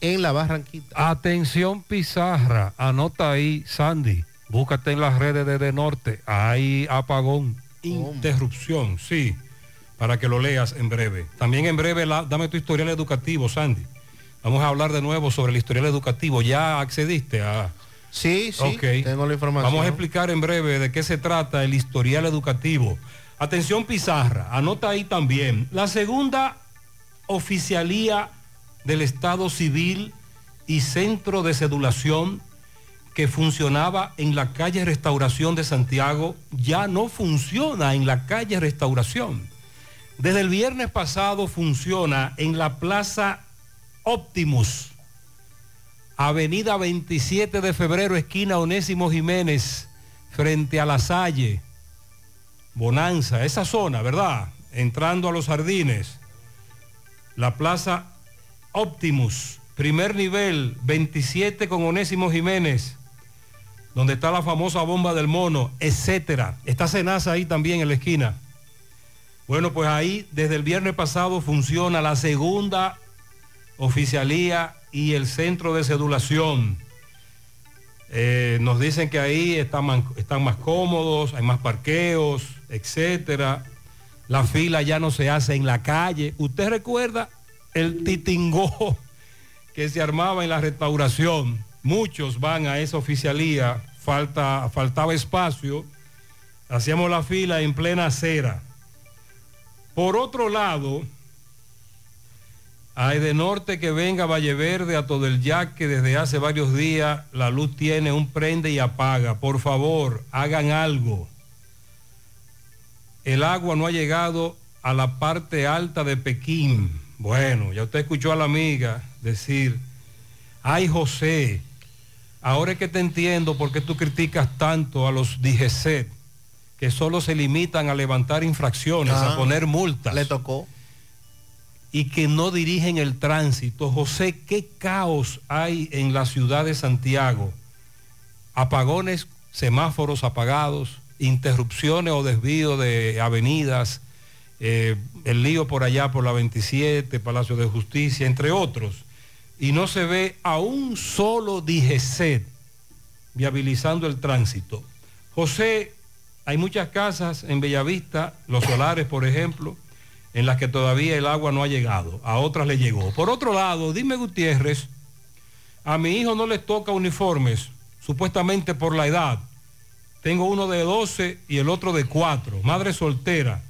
en la Barranquita. Atención Pizarra, anota ahí, Sandy. Búscate en las redes de De Norte. Hay apagón, interrupción, sí, para que lo leas en breve. También en breve, la- dame tu historial educativo, Sandy. Vamos a hablar de nuevo sobre el historial educativo. ¿Ya accediste a...? Sí, sí, tengo la información. Vamos a explicar en breve de qué se trata el historial educativo. Atención Pizarra, anota ahí también. La segunda oficialía del Estado Civil y Centro de Cedulación que funcionaba en la calle Restauración de Santiago ya no funciona en la calle Restauración. Desde el viernes pasado funciona en la Plaza Optimus, Avenida 27 de Febrero, esquina Onésimo Jiménez, frente a La Salle, Bonanza, esa zona, ¿verdad? Entrando a los jardines. La Plaza Optimus, primer nivel, 27 con Onésimo Jiménez, donde está la famosa bomba del mono, etcétera. Está Cenaza ahí también en la esquina. Bueno, pues ahí desde el viernes pasado funciona la segunda oficialía y el centro de cedulación. Eh, nos dicen que ahí están están más cómodos, hay más parqueos, etcétera. La fila ya no se hace en la calle. ¿Usted recuerda el titingó que se armaba en la restauración? Muchos van a esa oficialía, falta, faltaba espacio, hacíamos la fila en plena acera. Por otro lado, hay de norte que venga Valle Verde, a todo el yaque, desde hace varios días la luz tiene un prende y apaga. Por favor, hagan algo. El agua no ha llegado a la parte alta de Pekín. Bueno, ya usted escuchó a la amiga decir, ay José, ahora es que te entiendo por qué tú criticas tanto a los DGC, que solo se limitan a levantar infracciones, Ah, a poner multas. Le tocó. Y que no dirigen el tránsito. José, ¿qué caos hay en la ciudad de Santiago? Apagones, semáforos apagados, interrupciones o desvío de avenidas, eh, el lío por allá por la 27, Palacio de Justicia, entre otros. Y no se ve a un solo DGCET viabilizando el tránsito. José, hay muchas casas en Bellavista, los solares, por ejemplo, en las que todavía el agua no ha llegado, a otras le llegó. Por otro lado, dime Gutiérrez, a mi hijo no les toca uniformes, supuestamente por la edad. Tengo uno de 12 y el otro de 4, madre soltera.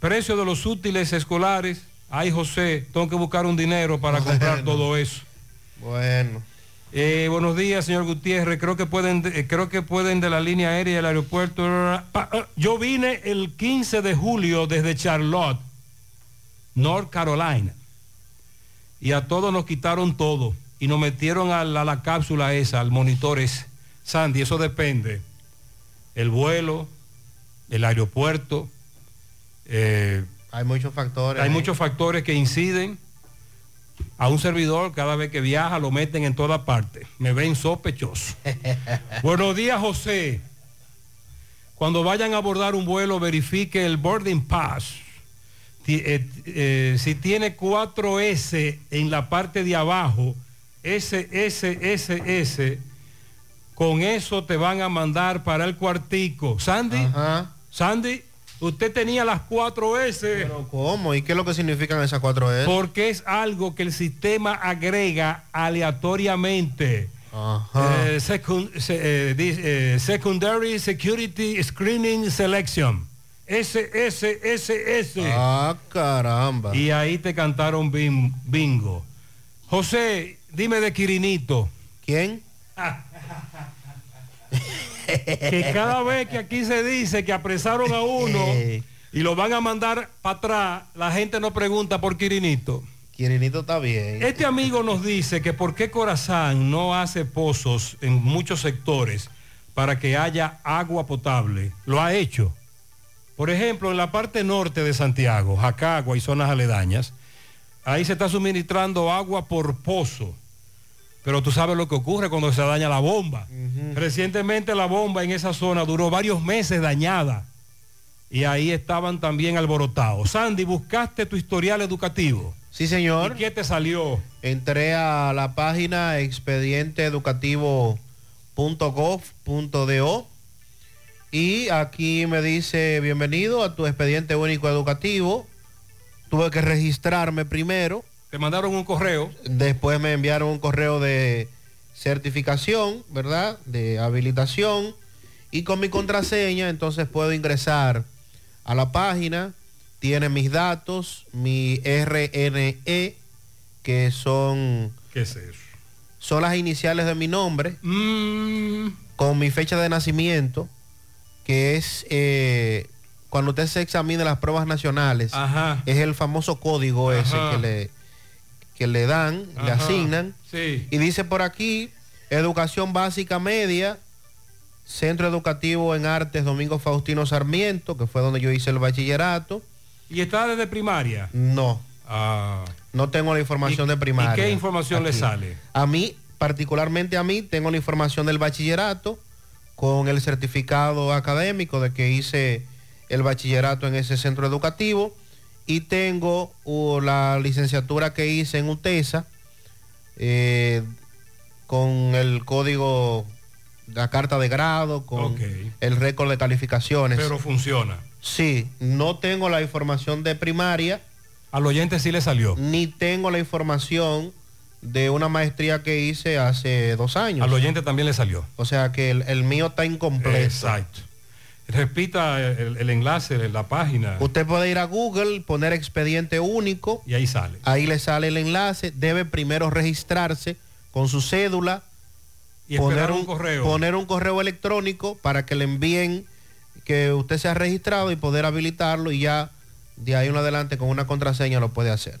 Precio de los útiles escolares, ay José, tengo que buscar un dinero para (laughs) comprar todo eso. Bueno. Eh, buenos días, señor Gutiérrez. Creo que pueden, eh, creo que pueden de la línea aérea y el aeropuerto. Ah, Yo vine el 15 de julio desde Charlotte, North Carolina, y a todos nos quitaron todo y nos metieron a la, a la cápsula esa, al monitor ese. Sandy, eso depende. El vuelo, el aeropuerto. Eh, Hay muchos factores. hay ahí. muchos factores que inciden. A un servidor cada vez que viaja lo meten en toda parte. Me ven sospechoso. (laughs) Buenos días, José. Cuando vayan a abordar un vuelo, verifique el boarding pass. Eh, eh, si tiene 4S en la parte de abajo, S, S, S, S, con eso te van a mandar para el cuartico. Sandy, Sandy, usted tenía las 4S. Pero ¿cómo? ¿Y qué es lo que significan esas cuatro S? Porque es algo que el sistema agrega aleatoriamente. Eh, se- eh, dice, eh, Secondary Security Screening Selection. SSSS. Ah, caramba. Y ahí te cantaron bim- bingo. José, dime de Quirinito. ¿Quién? Que cada vez que aquí se dice que apresaron a uno (laughs) y lo van a mandar para atrás, la gente no pregunta por Quirinito. Quirinito está bien. Este amigo nos dice que por qué Corazán no hace pozos en muchos sectores para que haya agua potable. Lo ha hecho. Por ejemplo, en la parte norte de Santiago, Jacagua y zonas aledañas, ahí se está suministrando agua por pozo. Pero tú sabes lo que ocurre cuando se daña la bomba. Recientemente la bomba en esa zona duró varios meses dañada. Y ahí estaban también alborotados. Sandy, buscaste tu historial educativo. Sí, señor. ¿Y qué te salió? Entré a la página expedienteeducativo.gov.do y aquí me dice bienvenido a tu expediente único educativo. Tuve que registrarme primero. Te mandaron un correo. Después me enviaron un correo de certificación, ¿verdad? De habilitación. Y con mi contraseña entonces puedo ingresar a la página. Tiene mis datos, mi RNE, que son... ¿Qué es eso? Son las iniciales de mi nombre. Con mi fecha de nacimiento, que es... eh, cuando usted se examina las pruebas nacionales, Ajá. es el famoso código ese que le, que le dan, le asignan. Sí. Y dice por aquí, educación básica media, Centro Educativo en Artes Domingo Faustino Sarmiento, que fue donde yo hice el bachillerato. ¿Y está desde primaria? No. Ah. No tengo la información de primaria. ¿Y qué información le sale? A mí, particularmente a mí, tengo la información del bachillerato con el certificado académico de que hice el bachillerato en ese centro educativo y tengo uh, la licenciatura que hice en UTESA eh, con el código, la carta de grado, con el récord de calificaciones. Pero funciona. Sí, no tengo la información de primaria. Al oyente sí le salió. Ni tengo la información de una maestría que hice hace dos años. Al oyente también le salió. O sea que el, el mío está incompleto. Exacto. Repita el, el enlace de la página Usted puede ir a Google, poner expediente único. y ahí sale. Ahí le sale el enlace. Debe primero registrarse con su cédula. Y esperar un correo. Poner un correo electrónico para que le envíen que usted se ha registrado y poder habilitarlo y ya de ahí en adelante con una contraseña lo puede hacer.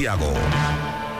Santiago.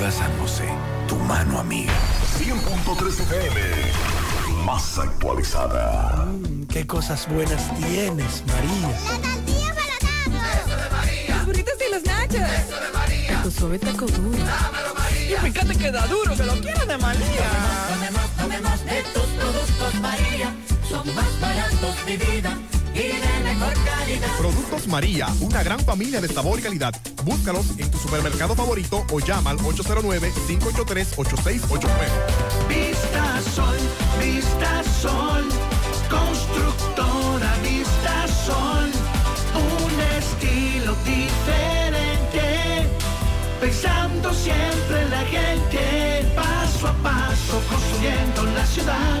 Cooperativa San José, tu mano amiga. 100.3 FM, más actualizada. Qué cosas buenas tienes, María. La tortilla para Eso de María. Los burritos y los nachos. Eso de María. Tu suave taco duro. Dámelo, María. Y fíjate que da duro, que lo quiero de María. Tomemos, tomemos, de tus productos, María. Son más baratos de vida y de mejor calidad. Productos María, una gran familia de sabor y calidad. Búscalos en tu supermercado favorito o llama al 809-583-8689. Vista Sol, Vista Sol, constructora Vista Sol, un estilo diferente, pensando siempre la gente, paso a paso construyendo la ciudad,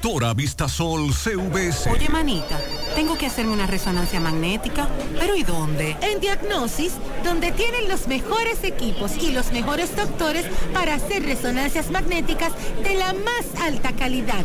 Constructora Vistasol CVS. Oye, manita, tengo que hacerme una resonancia magnética, pero ¿y dónde? En Diagnosis, donde tienen los mejores equipos y los mejores doctores para hacer resonancias magnéticas de la más alta calidad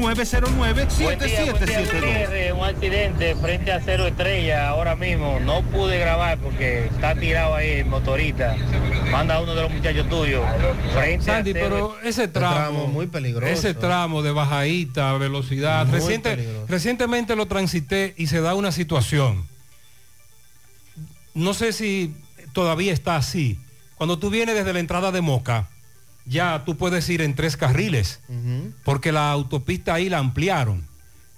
829-909-7772. Un accidente frente a Cero Estrella ahora mismo. No pude grabar porque está tirado ahí el motorista. Manda uno de los muchachos tuyos. Frente a Sandy, Cero- pero ese tramo, tramo muy peligroso. Ese tramo de bajadita, velocidad, reciente- recientemente lo transité y se da una situación. No sé si todavía está así. Cuando tú vienes desde la entrada de Moca, ya tú puedes ir en tres carriles, porque la autopista ahí la ampliaron.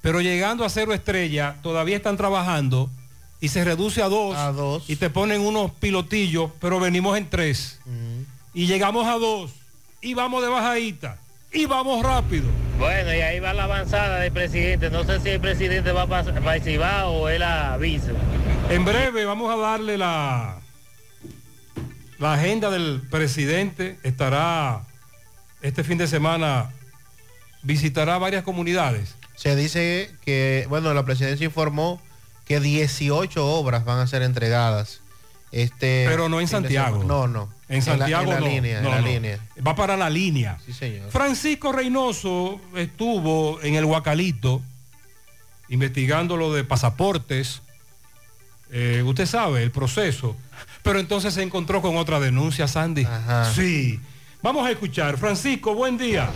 Pero llegando a cero estrella, todavía están trabajando y se reduce a dos, y te ponen unos pilotillos, pero venimos en tres. Y llegamos a dos y vamos de bajadita y vamos rápido. Bueno, y ahí va la avanzada del presidente. No sé si el presidente va para, para el Cibao o él avisa. En breve vamos a darle la, la agenda del presidente. Estará este fin de semana, visitará varias comunidades. Se dice que, bueno, la presidencia informó que 18 obras van a ser entregadas. Este Pero no en Santiago. No, no. En la- Santiago en la, no, línea, no, en la no. línea. Va para la línea. Sí, señor. Francisco Reynoso estuvo en el Huacalito investigando lo de pasaportes. Eh, usted sabe el proceso. Pero entonces se encontró con otra denuncia, Sandy. Sí. Vamos a escuchar. Francisco, buen día.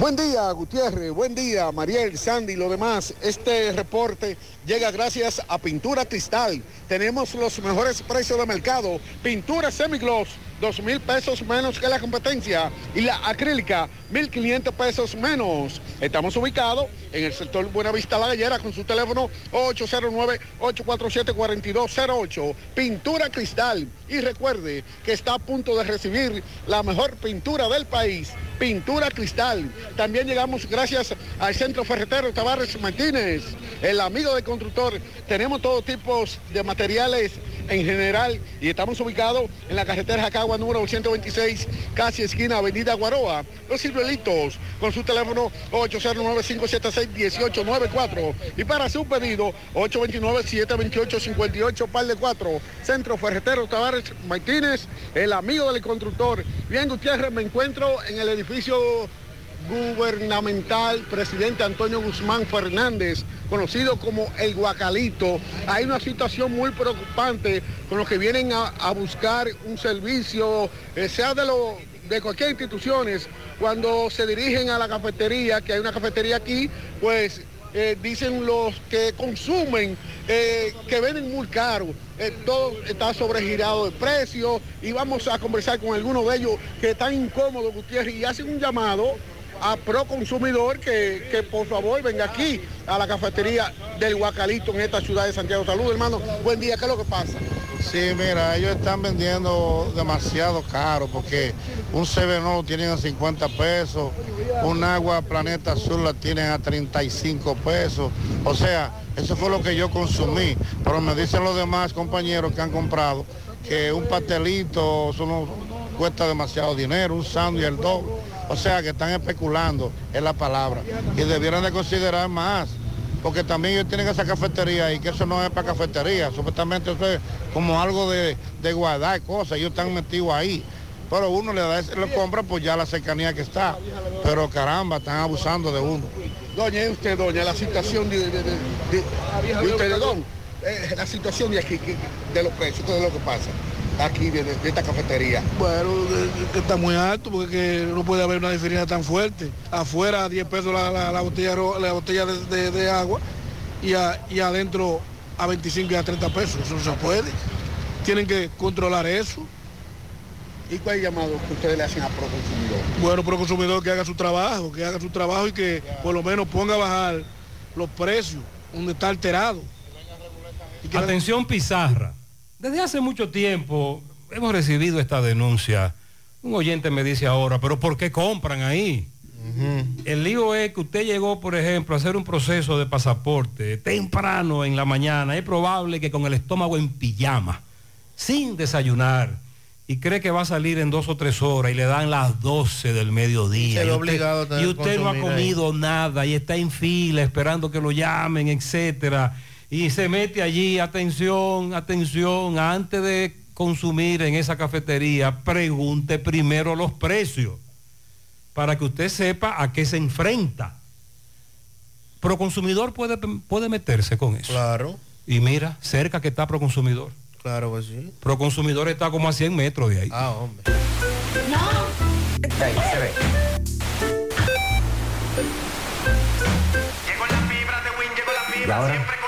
Buen día, Gutiérrez. Buen día, Mariel, Sandy y lo demás. Este reporte llega gracias a Pintura Cristal. Tenemos los mejores precios de mercado. Pintura semigloss, dos mil pesos menos que la competencia. Y la acrílica, 1.500 pesos menos. Estamos ubicados en el sector Buenavista La Gallera con su teléfono 809-847-4208. Pintura Cristal. Y recuerde que está a punto de recibir la mejor pintura del país. Pintura Cristal. También llegamos gracias al Centro Ferretero Tavares Martínez, el amigo del constructor. Tenemos todo tipo de materiales en general y estamos ubicados en la carretera Jacagua número 126, casi esquina Avenida Guaroa. Los ciruelitos con su teléfono 809-576-1894 y para su pedido 829-728-58 par de 4. Centro Ferretero Tavares Martínez, el amigo del constructor. Bien, Gutiérrez, me encuentro en el edificio gubernamental, presidente Antonio Guzmán Fernández, conocido como el Guacalito, hay una situación muy preocupante con los que vienen a, buscar un servicio, eh, sea de, lo, de cualquier instituciones, cuando se dirigen a la cafetería, que hay una cafetería aquí, pues eh, dicen los que consumen eh, que venden muy caro. Todo está sobregirado de precio y vamos a conversar con algunos de ellos que están incómodos, Gutiérrez, y hacen un llamado a pro consumidor que, que por favor venga aquí a la cafetería del Guacalito en esta ciudad de Santiago. Salud, hermano. Buen día, ¿qué es lo que pasa? Sí, mira, ellos están vendiendo demasiado caro porque un CB no lo tienen a 50 pesos, un agua Planeta Azul la tienen a 35 pesos. O sea, eso fue lo que yo consumí. Pero me dicen los demás compañeros que han comprado que un pastelito eso no cuesta demasiado dinero, un sándwich el doble. O sea, que están especulando, es la palabra. Y debieran de considerar más porque también ellos tienen esa cafetería y que eso no es para cafetería, supuestamente eso es como algo de, de guardar cosas, ellos están metidos ahí. Pero uno le da le compra pues ya la cercanía que está. Pero caramba, están abusando de uno. Doña, ¿es usted, doña, la situación de, de, eh, la situación de aquí, de los precios, ¿qué es lo que pasa? Aquí, de, esta cafetería. Bueno, que, que está muy alto porque que no puede haber una diferencia tan fuerte. Afuera a 10 pesos la, la- la botella, la botella de, de- de agua y, a- y adentro a 25 y a 30 pesos. Eso no se puede. Tienen que controlar eso. ¿Y cuál es el llamado que ustedes le hacen a Proconsumidor? Bueno, pero el consumidor que haga su trabajo, que haga su trabajo y que por lo menos ponga a bajar los precios donde está alterado. Y que la- Atención Pizarra. Desde hace mucho tiempo hemos recibido esta denuncia. Un oyente me dice ahora, pero ¿por qué compran ahí? El lío es que usted llegó, por ejemplo, a hacer un proceso de pasaporte temprano en la mañana. Es probable que con el estómago en pijama, sin desayunar, y cree que va a salir en dos o tres horas y le dan las 12 del mediodía. Y usted, obligado a tener y usted no ha ahí. comido nada y está en fila esperando que lo llamen, etcétera. Y se mete allí, atención, atención, antes de consumir en esa cafetería, pregunte primero los precios para que usted sepa a qué se enfrenta. Proconsumidor puede, puede meterse con eso. Claro. Y mira, cerca que está Proconsumidor. Claro que sí. Proconsumidor está como a 100 metros de ahí. Ah, hombre. Ahí se ve. Y ahora. Llegó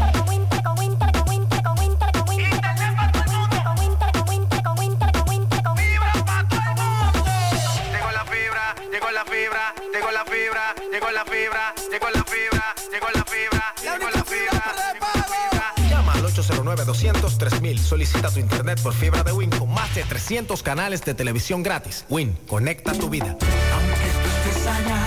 Llegó la fibra, llegó la fibra, llegó la fibra, llegó la fibra. Llama al 809-200-3000. Solicita tu internet por fibra de Win con más de 300 canales de televisión gratis. Win, conecta tu vida. estés allá,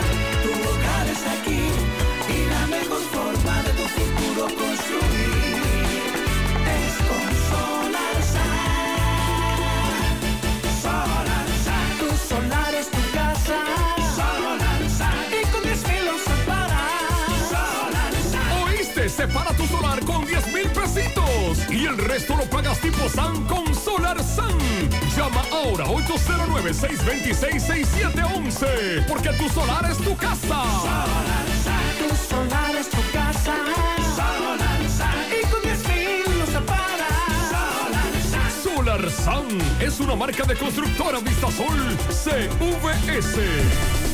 y el resto lo pagas tipo SAN con Solar SAN. Llama ahora 809-626-6711 porque tu solar es tu casa. Tu solar es tu casa. Y con 10 mil lo separas. Solar SAN es una marca de constructora Vistasol CVS.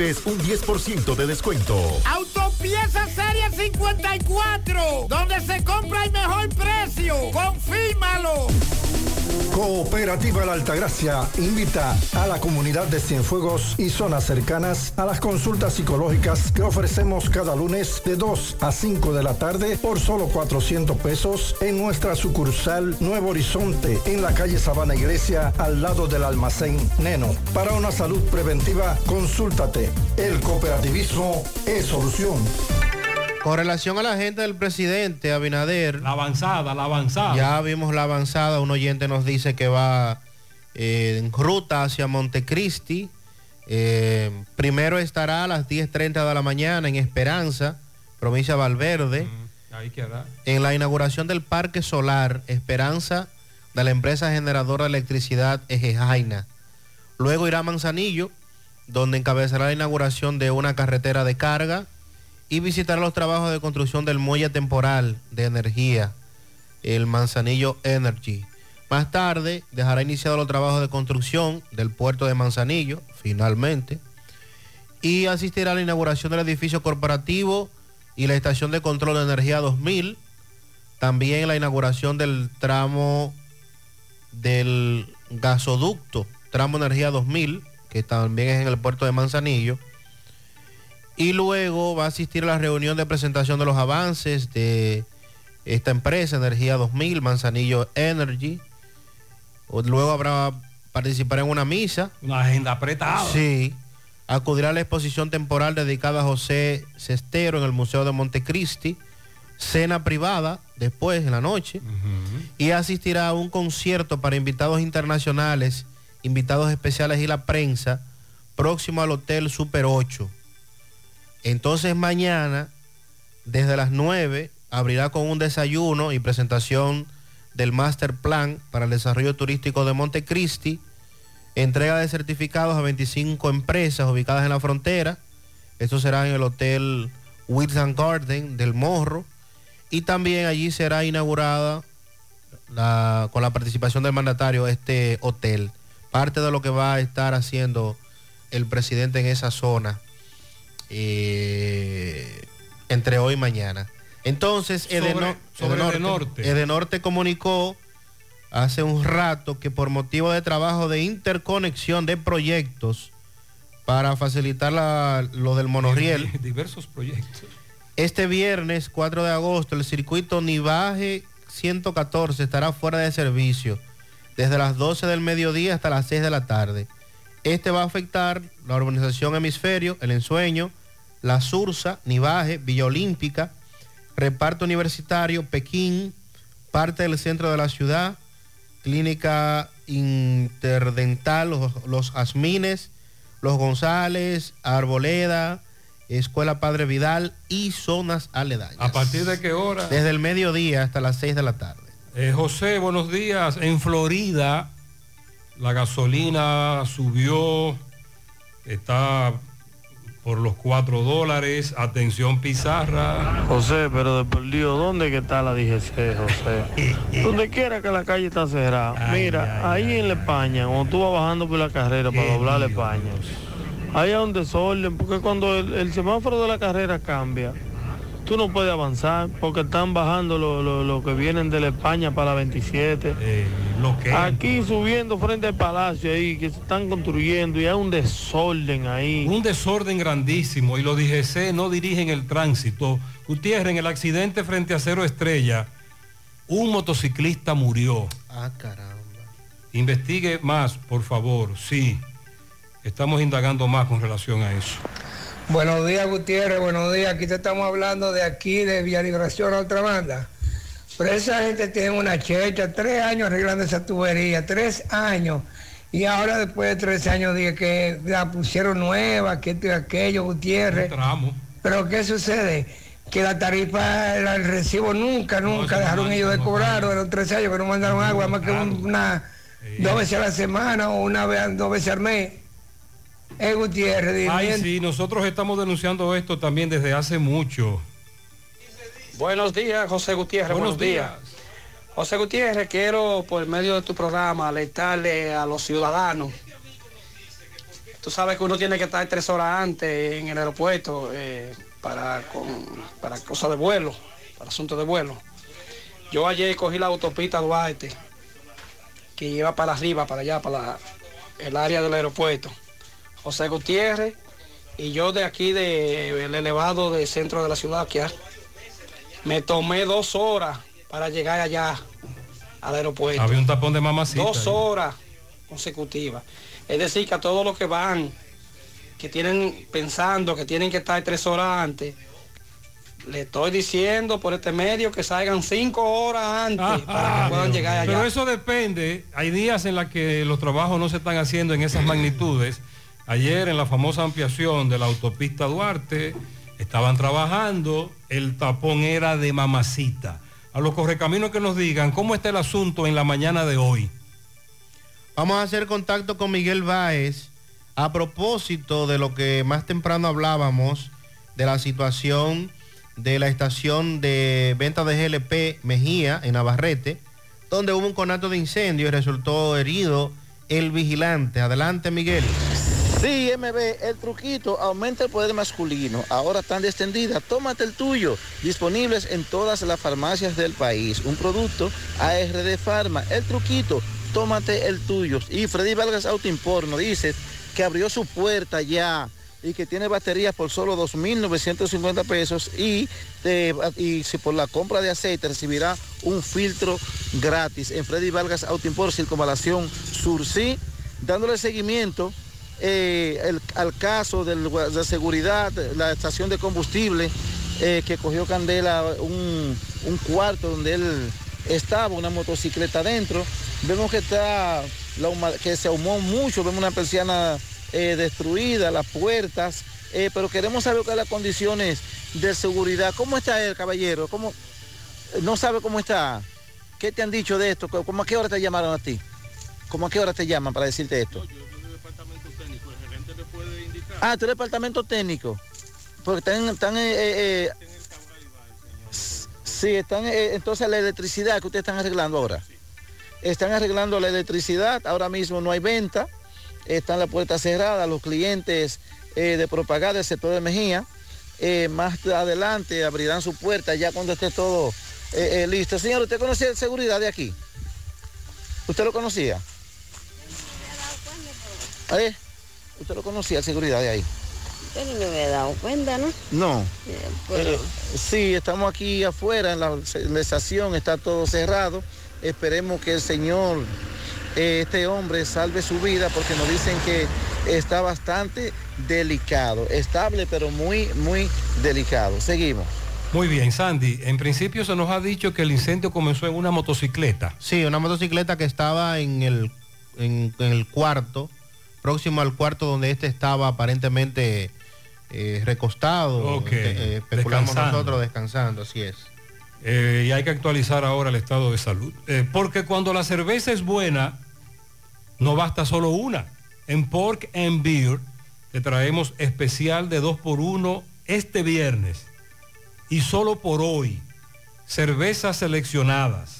un 10% de descuento. Autopieza Serie 54, donde se compra el mejor precio. Confírmalo. Cooperativa La Altagracia invita a la comunidad de Cienfuegos y zonas cercanas a las consultas psicológicas que ofrecemos cada lunes de 2 a 5 de la tarde por solo 400 pesos en nuestra sucursal Nuevo Horizonte en la calle Sabana Iglesia al lado del almacén Neno. Para una salud preventiva, consúltate. El cooperativismo es solución. Con relación a la agenda del presidente Abinader. La avanzada, la avanzada. Ya vimos la avanzada. Un oyente nos dice que va eh, en ruta hacia Montecristi. Eh, primero estará a las 10.30 de la mañana en Esperanza, provincia de Valverde. Ahí queda. En la inauguración del Parque Solar Esperanza de la empresa generadora de electricidad Ejejaina. Luego irá a Manzanillo, donde encabezará la inauguración de una carretera de carga y visitará los trabajos de construcción del muelle temporal de energía, el Manzanillo Energy. Más tarde dejará iniciado los trabajos de construcción del puerto de Manzanillo, finalmente, y asistirá a la inauguración del edificio corporativo y la estación de control de energía 2000, también la inauguración del tramo del gasoducto, tramo energía 2000, que también es en el puerto de Manzanillo, y luego va a asistir a la reunión de presentación de los avances de esta empresa, Energía 2000, Manzanillo Energy. Luego habrá participar en una misa. Una agenda apretada. Sí. Acudirá a la exposición temporal dedicada a José Cestero en el Museo de Montecristi. Cena privada después en la noche. Y asistirá a un concierto para invitados internacionales, invitados especiales y la prensa, próximo al Hotel Super 8. Entonces mañana, desde las 9, abrirá con un desayuno y presentación del Master Plan para el Desarrollo Turístico de Montecristi, entrega de certificados a 25 empresas ubicadas en la frontera. Esto será en el Hotel and Garden del Morro. Y también allí será inaugurada la- con la participación del mandatario este hotel. Parte de lo que va a estar haciendo el presidente en esa zona eh, entre hoy y mañana. Entonces, Sobre- Edeno- sobre Edenorte, Edenorte. Edenorte comunicó hace un rato que por motivo de trabajo de interconexión de proyectos para facilitar la- lo del monorriel, (laughs) Diversos proyectos. este viernes 4 de agosto el circuito Nivaje 114 estará fuera de servicio desde las 12 del mediodía hasta las 6 de la tarde. Este va a afectar la urbanización Hemisferio, El Ensueño, La Sursa, Nivaje, Villa Olímpica, Reparto Universitario, Pekín, parte del centro de la ciudad, Clínica Interdental, Los, los Jazmines, Los González, Arboleda, Escuela Padre Vidal y zonas aledañas. ¿A partir de qué hora? Desde el mediodía hasta las 6 de la tarde. Eh, José, buenos días. En Florida la gasolina subió, está por los 4 dólares. Atención Pizarra. José, pero de perdido, ¿dónde que está la DGC, José? (laughs) Donde quiera que la calle está cerrada. Mira, ahí en la España, cuando tú vas bajando por la carrera para doblar la España, ahí hay un desorden, porque cuando el, el semáforo de la carrera cambia, tú no puedes avanzar, porque están bajando los lo, lo que vienen de la España para la 27. bloquean. Aquí subiendo frente al palacio ahí, que se están construyendo y hay un desorden ahí. Un desorden grandísimo y los DGC no dirigen el tránsito. Gutiérrez, en el accidente frente a Cero Estrella, un motociclista murió. Ah, caramba. Investigue más, por favor. Sí, estamos indagando más con relación a eso. Buenos días, Gutiérrez. Buenos días. Aquí te estamos hablando de aquí, de Vía Liberación a otra banda. Pero esa gente tiene una checha, tres años arreglando esa tubería, tres años. Y ahora después de tres años dije que la pusieron nueva, que esto y aquello, Gutiérrez. Pero ¿qué sucede? Que la tarifa, el recibo nunca, nunca dejaron ellos de cobrar, de los tres años que no mandaron agua, más que un- una, dos veces a la semana o una vez, dos veces al mes. Es Gutiérrez, dime. Ay, sí, nosotros estamos denunciando esto también desde hace mucho. Buenos días, José Gutiérrez. Buenos Buenos, días. José Gutiérrez, quiero por medio de tu programa alertarle a los ciudadanos. Tú sabes que uno tiene que estar tres horas antes en el aeropuerto eh, para, con- para cosas de vuelo, para asuntos de vuelo. Yo ayer cogí la autopista Duarte, que lleva para arriba, para allá, para la- el área del aeropuerto. José Gutiérrez y yo de aquí del elevado del centro de la ciudad, que me tomé dos horas para llegar allá al aeropuerto. Había un tapón de mamacita. Dos ahí. horas consecutivas. Es decir, que a todos los que van, que tienen pensando que tienen que estar tres horas antes, le estoy diciendo por este medio que salgan cinco horas antes para que puedan llegar allá. Pero eso depende. Hay días en los que los trabajos no se están haciendo en esas magnitudes. Ayer en la famosa ampliación de la autopista Duarte estaban trabajando, el tapón era de mamacita. A los correcaminos que nos digan cómo está el asunto en la mañana de hoy. Vamos a hacer contacto con Miguel Báez a propósito de lo que más temprano hablábamos de la situación de la estación de venta de GLP Mejía en Navarrete, donde hubo un conato de incendio y resultó herido el vigilante. Adelante, Miguel. Sí, MB, el truquito aumenta el poder masculino. Ahora tan extendida, tómate el tuyo. Disponibles en todas las farmacias del país. Un producto ARD Pharma. El truquito, tómate el tuyo. Y Freddy Vargas Auto Import nos dice que abrió su puerta ya y que tiene baterías por solo 2.950 pesos y, y si por la compra de aceite recibirá un filtro gratis en Freddy Vargas Auto Import, Circunvalación Sur, sí, dándole seguimiento eh, al caso del de seguridad, la estación de combustible eh, que cogió Candela un, cuarto donde él estaba, una motocicleta adentro. Vemos que está que se ahumó mucho, vemos una persiana eh, destruida, las puertas, pero queremos saber cuáles las condiciones de seguridad. ¿Cómo está el caballero? ¿Cómo, no sabe cómo está? ¿Qué te han dicho de esto? ¿Cómo a qué hora te llamaron a ti? ¿Cómo a qué hora te llaman para decirte esto? Ah, eres departamento técnico. Porque están, están eh, eh, eh, sí, están, eh, entonces la electricidad que ustedes están arreglando ahora. Están arreglando la electricidad, ahora mismo no hay venta, están las puertas cerradas, los clientes eh, de propaganda del sector de Mejía, eh, más adelante abrirán su puerta ya cuando esté todo listo. Señor, ¿usted conocía el seguridad de aquí? ¿Usted lo conocía? ¿Eh? ¿Usted lo conocía el seguridad de ahí? Yo no me había dado cuenta, ¿no? No. pero- Eh, sí, estamos aquí afuera en la, en la estación, está todo cerrado. Esperemos que el Señor, eh, este hombre, salve su vida porque nos dicen que está bastante delicado, estable pero muy, muy delicado. Seguimos. Muy bien, Sandy. En principio se nos ha dicho que el incendio comenzó en una motocicleta. Sí, una motocicleta que estaba en el, en, en el cuarto, próximo al cuarto donde este estaba aparentemente eh, recostado. Ok, eh, especulamos descansando. nosotros descansando, así es. Eh, y hay que actualizar ahora el estado de salud. Eh, porque cuando la cerveza es buena, no basta solo una. En Pork and Beer te traemos especial de 2 por 1 este viernes. Y solo por hoy, cervezas seleccionadas.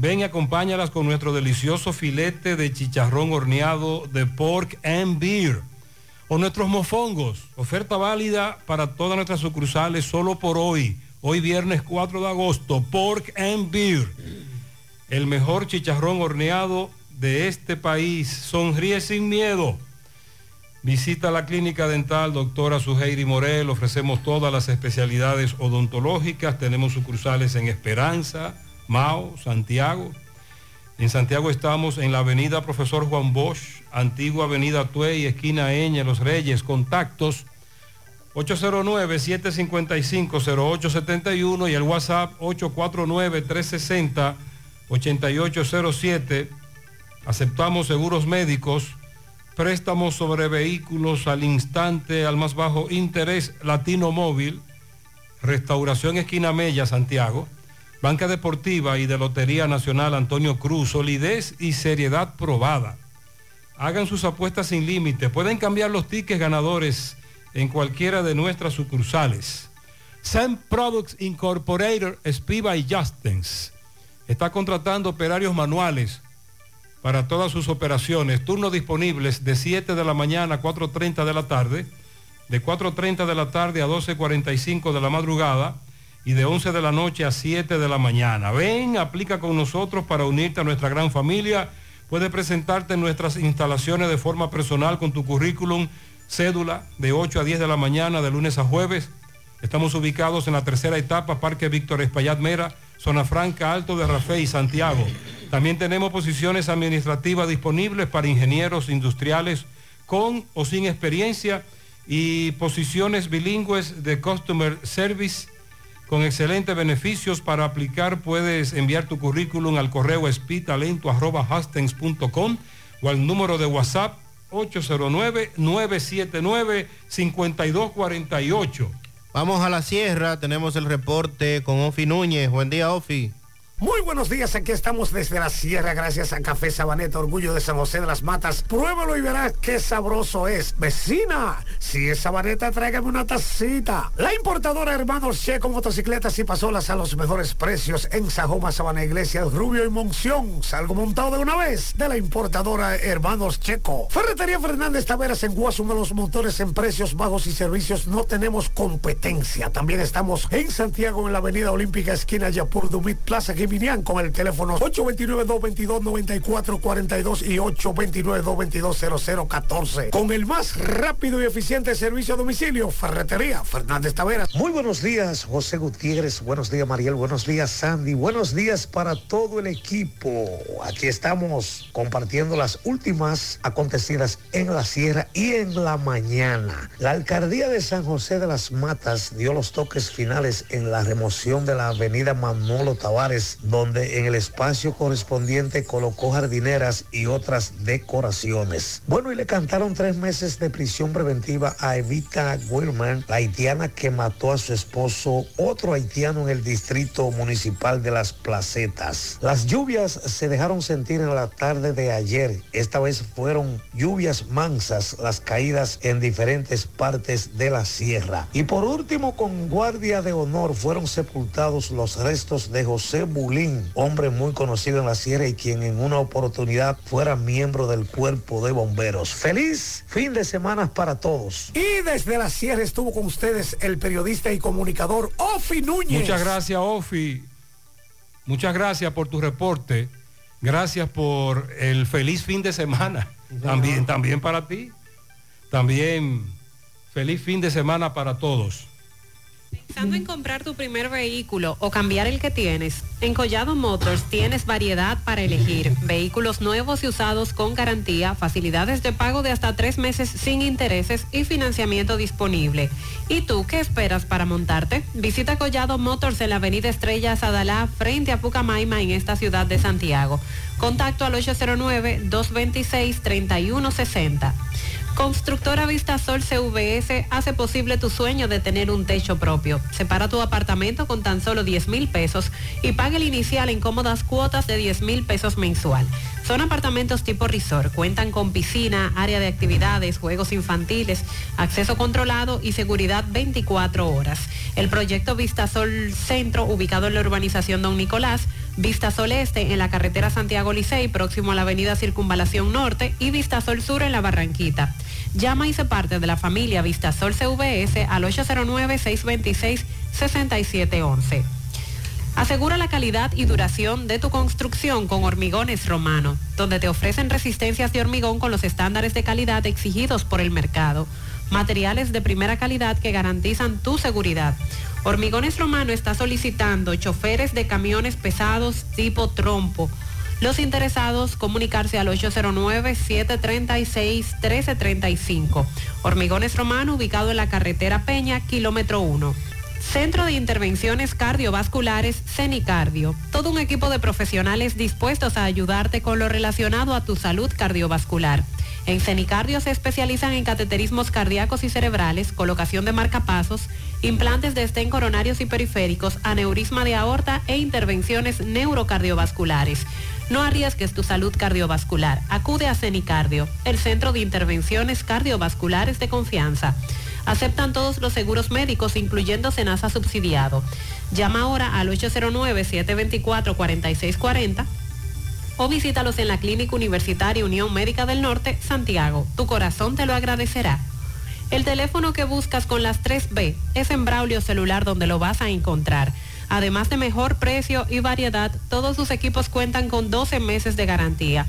Ven y acompáñalas con nuestro delicioso filete de chicharrón horneado de Pork and Beer. O nuestros mofongos, oferta válida para todas nuestras sucursales solo por hoy. Hoy viernes 4 de agosto, Pork and Beer. el mejor chicharrón horneado de este país. Sonríe sin miedo. Visita la clínica dental doctora Suheiri Morel. Ofrecemos todas las especialidades odontológicas. Tenemos sucursales en Esperanza, Mao, Santiago. En Santiago estamos en la avenida Profesor Juan Bosch, antigua avenida Tuey, esquina Eña, Los Reyes. Contactos 809-755-0871 y el WhatsApp 849-360-8807. Aceptamos seguros médicos, préstamos sobre vehículos al instante, al más bajo interés, Latino Móvil, Restauración Esquina Mella, Santiago, Banca Deportiva y de Lotería Nacional Antonio Cruz, solidez y seriedad probada. Hagan sus apuestas sin límite, pueden cambiar los tickets ganadores en cualquiera de nuestras sucursales. Sam Products Incorporated, Spiva y Justins. Está contratando operarios manuales para todas sus operaciones. Turnos disponibles de 7 de la mañana a 4.30 de la tarde, de 4.30 de la tarde a 12.45 de la madrugada y de 11 de la noche a 7 de la mañana. Ven, aplica con nosotros para unirte a nuestra gran familia. Puedes presentarte en nuestras instalaciones de forma personal con tu currículum cédula de 8 a 10 de la mañana de lunes a jueves. Estamos ubicados en la tercera etapa, Parque Víctor Espaillat Mera, Zona Franca, Alto de Rafé y Santiago. También tenemos posiciones administrativas disponibles para ingenieros industriales con o sin experiencia y posiciones bilingües de Customer Service con excelentes beneficios. Para aplicar puedes enviar tu currículum al correo espitalento.com o al número de WhatsApp 809-979-5248. Vamos a la sierra, tenemos el reporte con Ofi Núñez. Buen día, Ofi. Muy buenos días, aquí estamos desde la sierra gracias a Café Sabaneta, orgullo de San José de las Matas. Pruébalo y verás qué sabroso es. Vecina, si es Sabaneta, tráigame una tacita. La importadora Hermanos Checo Motocicletas y Pasolas a los mejores precios en Sajoma, Sabana Iglesia, Rubio y Monción. Salgo montado de una vez de la importadora Hermanos Checo. Ferretería Fernández Taveras en Guasuma, los motores en precios bajos y servicios no tenemos competencia. También estamos en Santiago en la Avenida Olímpica, esquina Yapur Dumit Plaza, que Vinian con el teléfono 829-222-9442 y 829-222-0014. Con el más rápido y eficiente servicio a domicilio, Ferretería Fernández Taveras. Muy buenos días, José Gutiérrez. Buenos días, Mariel. Buenos días, Sandy. Buenos días para todo el equipo. Aquí estamos compartiendo las últimas acontecidas en la sierra y en la mañana. La alcaldía de San José de las Matas dio los toques finales en la remoción de la avenida Manolo Tavares donde en el espacio correspondiente colocó jardineras y otras decoraciones. Bueno, y le cantaron tres meses de prisión preventiva a Evita Wilman, la haitiana que mató a su esposo, otro haitiano en el distrito municipal de Las Placetas. Las lluvias se dejaron sentir en la tarde de ayer. Esta vez fueron lluvias mansas las caídas en diferentes partes de la sierra. Y por último, con guardia de honor fueron sepultados los restos de José Hombre muy conocido en la sierra y quien en una oportunidad fuera miembro del cuerpo de bomberos. Feliz fin de semana para todos. Y desde la sierra estuvo con ustedes el periodista y comunicador Ofi Núñez. Muchas gracias, Ofi. Muchas gracias por tu reporte. Gracias por el feliz fin de semana. (laughs) También, también para ti. También feliz fin de semana para todos. Pensando en comprar tu primer vehículo o cambiar el que tienes, en Collado Motors tienes variedad para elegir. Vehículos nuevos y usados con garantía, facilidades de pago de hasta tres meses sin intereses y financiamiento disponible. ¿Y tú qué esperas para montarte? Visita Collado Motors en la avenida Estrella Sadalá frente a Pucamaima en esta ciudad de Santiago. Contacto al 809-226-3160. Constructora Vistasol CVS hace posible tu sueño de tener un techo propio. Separa tu apartamento con tan solo 10 mil pesos y paga el inicial en cómodas cuotas de 10 mil pesos mensual. Son apartamentos tipo resort, cuentan con piscina, área de actividades, juegos infantiles, acceso controlado y seguridad 24 horas. El proyecto Vistasol Centro, ubicado en la urbanización Don Nicolás, Vistasol Este en la carretera Santiago Licey, próximo a la avenida Circunvalación Norte, y Vistasol Sur en la Barranquita. Llama y se parte de la familia Vistasol CVS al 809-626-6711. Asegura la calidad y duración de tu construcción con Hormigones Romano, donde te ofrecen resistencias de hormigón con los estándares de calidad exigidos por el mercado. Materiales de primera calidad que garantizan tu seguridad. Hormigones Romano está solicitando choferes de camiones pesados tipo trompo. Los interesados comunicarse al 809-736-1335. Hormigones Romano ubicado en la carretera Peña, kilómetro 1. Centro de Intervenciones Cardiovasculares, CENICardio. Todo un equipo de profesionales dispuestos a ayudarte con lo relacionado a tu salud cardiovascular. En CENICardio se especializan en cateterismos cardíacos y cerebrales, colocación de marcapasos, implantes de estén coronarios y periféricos, aneurisma de aorta e intervenciones neurocardiovasculares. No arriesgues tu salud cardiovascular. Acude a CENICardio, el Centro de Intervenciones Cardiovasculares de Confianza. Aceptan todos los seguros médicos, incluyendo Senasa subsidiado. Llama ahora al 809-724-4640 o visítalos en la Clínica Universitaria Unión Médica del Norte, Santiago. Tu corazón te lo agradecerá. El teléfono que buscas con las 3B es en Braulio Celular donde lo vas a encontrar. Además de mejor precio y variedad, todos sus equipos cuentan con 12 meses de garantía.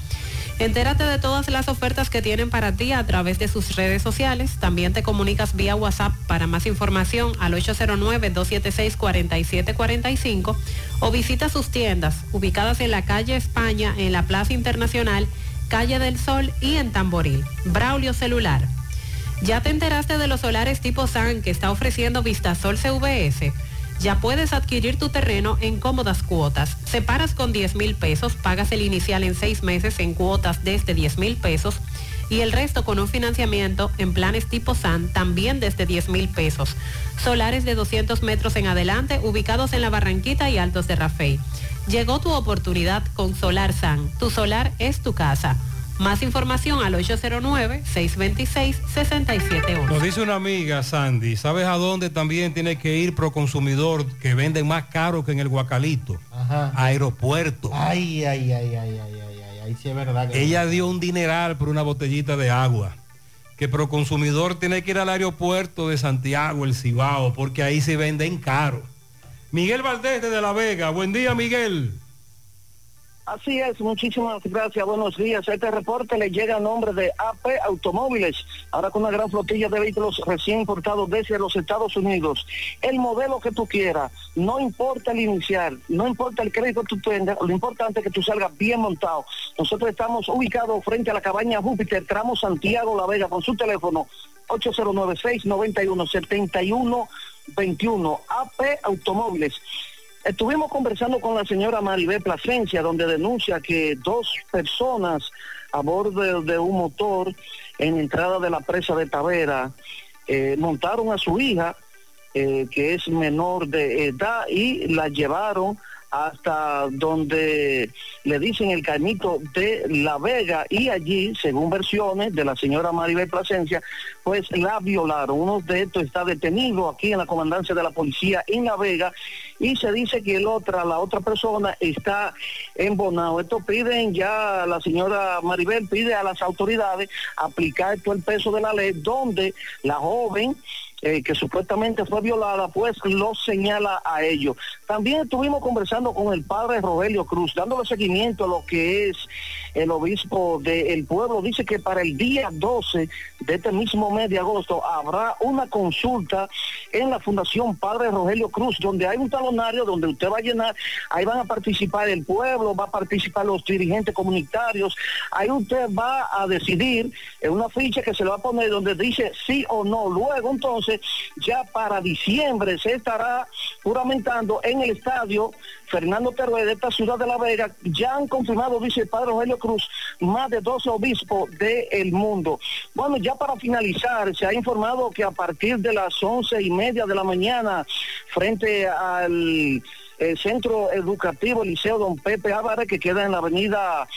Entérate de todas las ofertas que tienen para ti a través de sus redes sociales. También te comunicas vía WhatsApp para más información al 809-276-4745 o visita sus tiendas ubicadas en la calle España, en la Plaza Internacional, Calle del Sol y en Tamboril. Braulio Celular. ¿Ya te enteraste de los solares tipo SAN que está ofreciendo Vistasol CVS? Ya puedes adquirir tu terreno en cómodas cuotas. Separas con 10 mil pesos, pagas el inicial en seis meses en cuotas desde 10 mil pesos y el resto con un financiamiento en planes tipo SAN también desde 10 mil pesos. Solares de 200 metros en adelante ubicados en la Barranquita y Altos de Rafey. Llegó tu oportunidad con Solar SAN. Tu solar es tu casa. Más información al 809-626-6711. Nos dice una amiga, Sandy, ¿sabes a dónde también tiene que ir Proconsumidor que venden más caro que en el Guacalito? Ajá. Aeropuerto. Ay, ay, ay, ay, ay, ay, ay, ay, sí es verdad. Que Ella dio un dineral por una botellita de agua. Que Proconsumidor tiene que ir al aeropuerto de Santiago, el Cibao, porque ahí se venden caro. Miguel Valdés de La Vega. Buen día, Miguel. Así es, muchísimas gracias, buenos días. Este reporte le llega a nombre de AP Automóviles, ahora con una gran flotilla de vehículos recién importados desde los Estados Unidos. El modelo que tú quieras, no importa el inicial, no importa el crédito que tú tengas, lo importante es que tú salgas bien montado. Nosotros estamos ubicados frente a la cabaña Júpiter, tramo Santiago La Vega, con su teléfono 8096-917121, AP Automóviles. Estuvimos conversando con la señora Maribel Plasencia, donde denuncia que dos personas a bordo de, un motor en entrada de la presa de Tavera eh, montaron a su hija, eh, que es menor de edad, y la llevaron hasta donde le dicen el cañito de La Vega y allí, según versiones de la señora Maribel Plasencia, pues la violaron. Uno de estos está detenido aquí en la comandancia de la policía en La Vega y se dice que el otra, la otra persona está en. Esto piden ya, la señora Maribel pide a las autoridades aplicar todo el peso de la ley donde la joven eh, que supuestamente fue violada, pues lo señala a ellos. También estuvimos conversando con el padre Rogelio Cruz, dándole seguimiento a lo que es el obispo del pueblo. Dice que para el día 12 de este mismo mes de agosto habrá una consulta en la Fundación Padre Rogelio Cruz, donde hay un talonario donde usted va a llenar, ahí van a participar el pueblo, va a participar los dirigentes comunitarios, ahí usted va a decidir en una ficha que se le va a poner donde dice sí o no. Luego entonces, ya para diciembre se estará juramentando en el estadio Fernando Teruel de esta ciudad de La Vega. Ya han confirmado, dice el padre Rogelio Cruz, más de 12 obispos del mundo. Bueno, ya para finalizar, se ha informado que a partir de las once y media de la mañana, frente al el centro educativo Liceo Don Pepe Álvarez, que queda en la avenida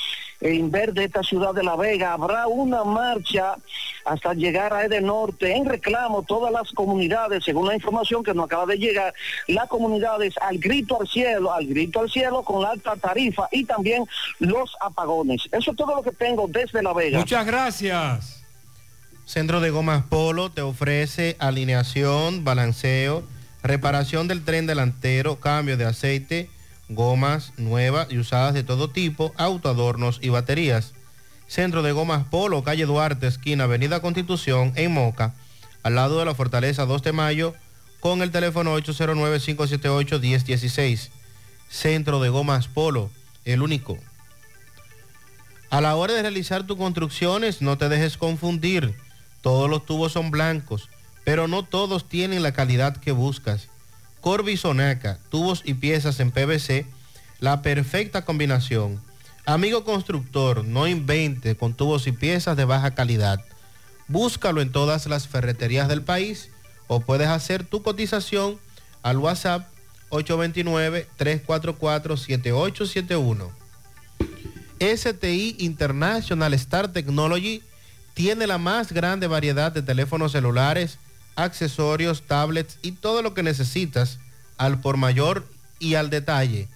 Inver de esta ciudad de La Vega. Habrá una marcha hasta llegar a Eden Norte en reclamo todas las comunidades, según la información que nos acaba de llegar, las comunidades al grito al cielo, al grito al cielo con la alta tarifa y también los apagones. Eso es todo lo que tengo desde La Vega. Muchas gracias. Centro de Gomas Polo te ofrece alineación, balanceo, reparación del tren delantero, cambio de aceite, gomas nuevas y usadas de todo tipo, autoadornos y baterías. Centro de Gomas Polo, calle Duarte, esquina Avenida Constitución, en Moca, al lado de la Fortaleza 2 de Mayo, con el teléfono 809-578-1016. Centro de Gomas Polo, el único. A la hora de realizar tus construcciones, no te dejes confundir. Todos los tubos son blancos, pero no todos tienen la calidad que buscas. Corby Sonaca, tubos y piezas en PVC, la perfecta combinación. Amigo constructor, no invente con tubos y piezas de baja calidad. Búscalo en todas las ferreterías del país o puedes hacer tu cotización al WhatsApp 829-344-7871. STI International Star Technology tiene la más grande variedad de teléfonos celulares, accesorios, tablets y todo lo que necesitas al por mayor y al detalle.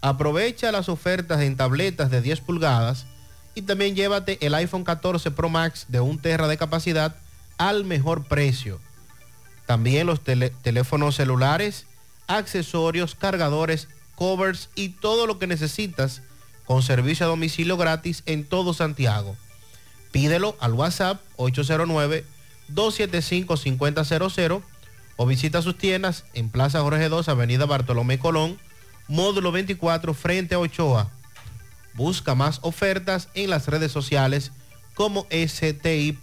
Aprovecha las ofertas en tabletas de 10 pulgadas y también llévate el iPhone 14 Pro Max de 1 terra de capacidad al mejor precio. También los teléfonos celulares, accesorios, cargadores, covers y todo lo que necesitas con servicio a domicilio gratis en todo Santiago. Pídelo al WhatsApp 809-275-5000 o visita sus tiendas en Plaza Jorge II, Avenida Bartolomé Colón, módulo 24, frente a Ochoa. Busca más ofertas en las redes sociales como sti.rd.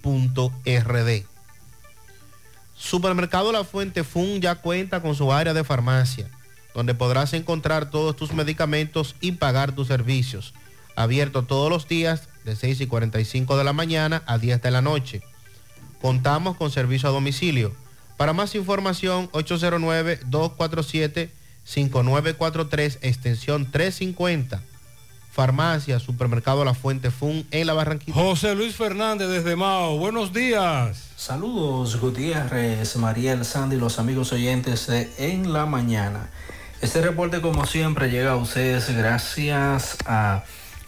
Supermercado La Fuente Fun ya cuenta con su área de farmacia, donde podrás encontrar todos tus medicamentos y pagar tus servicios. Abierto todos los días de 6 y 45 de la mañana a 10 de la noche. Contamos con servicio a domicilio. Para más información, 809-247-5943, extensión 350. Farmacia, Supermercado La Fuente Fun en la Barranquilla. José Luis Fernández desde Mao, buenos días. Saludos Gutiérrez, Mariel, Sandy, los amigos oyentes de En la Mañana. Este reporte como siempre llega a ustedes gracias a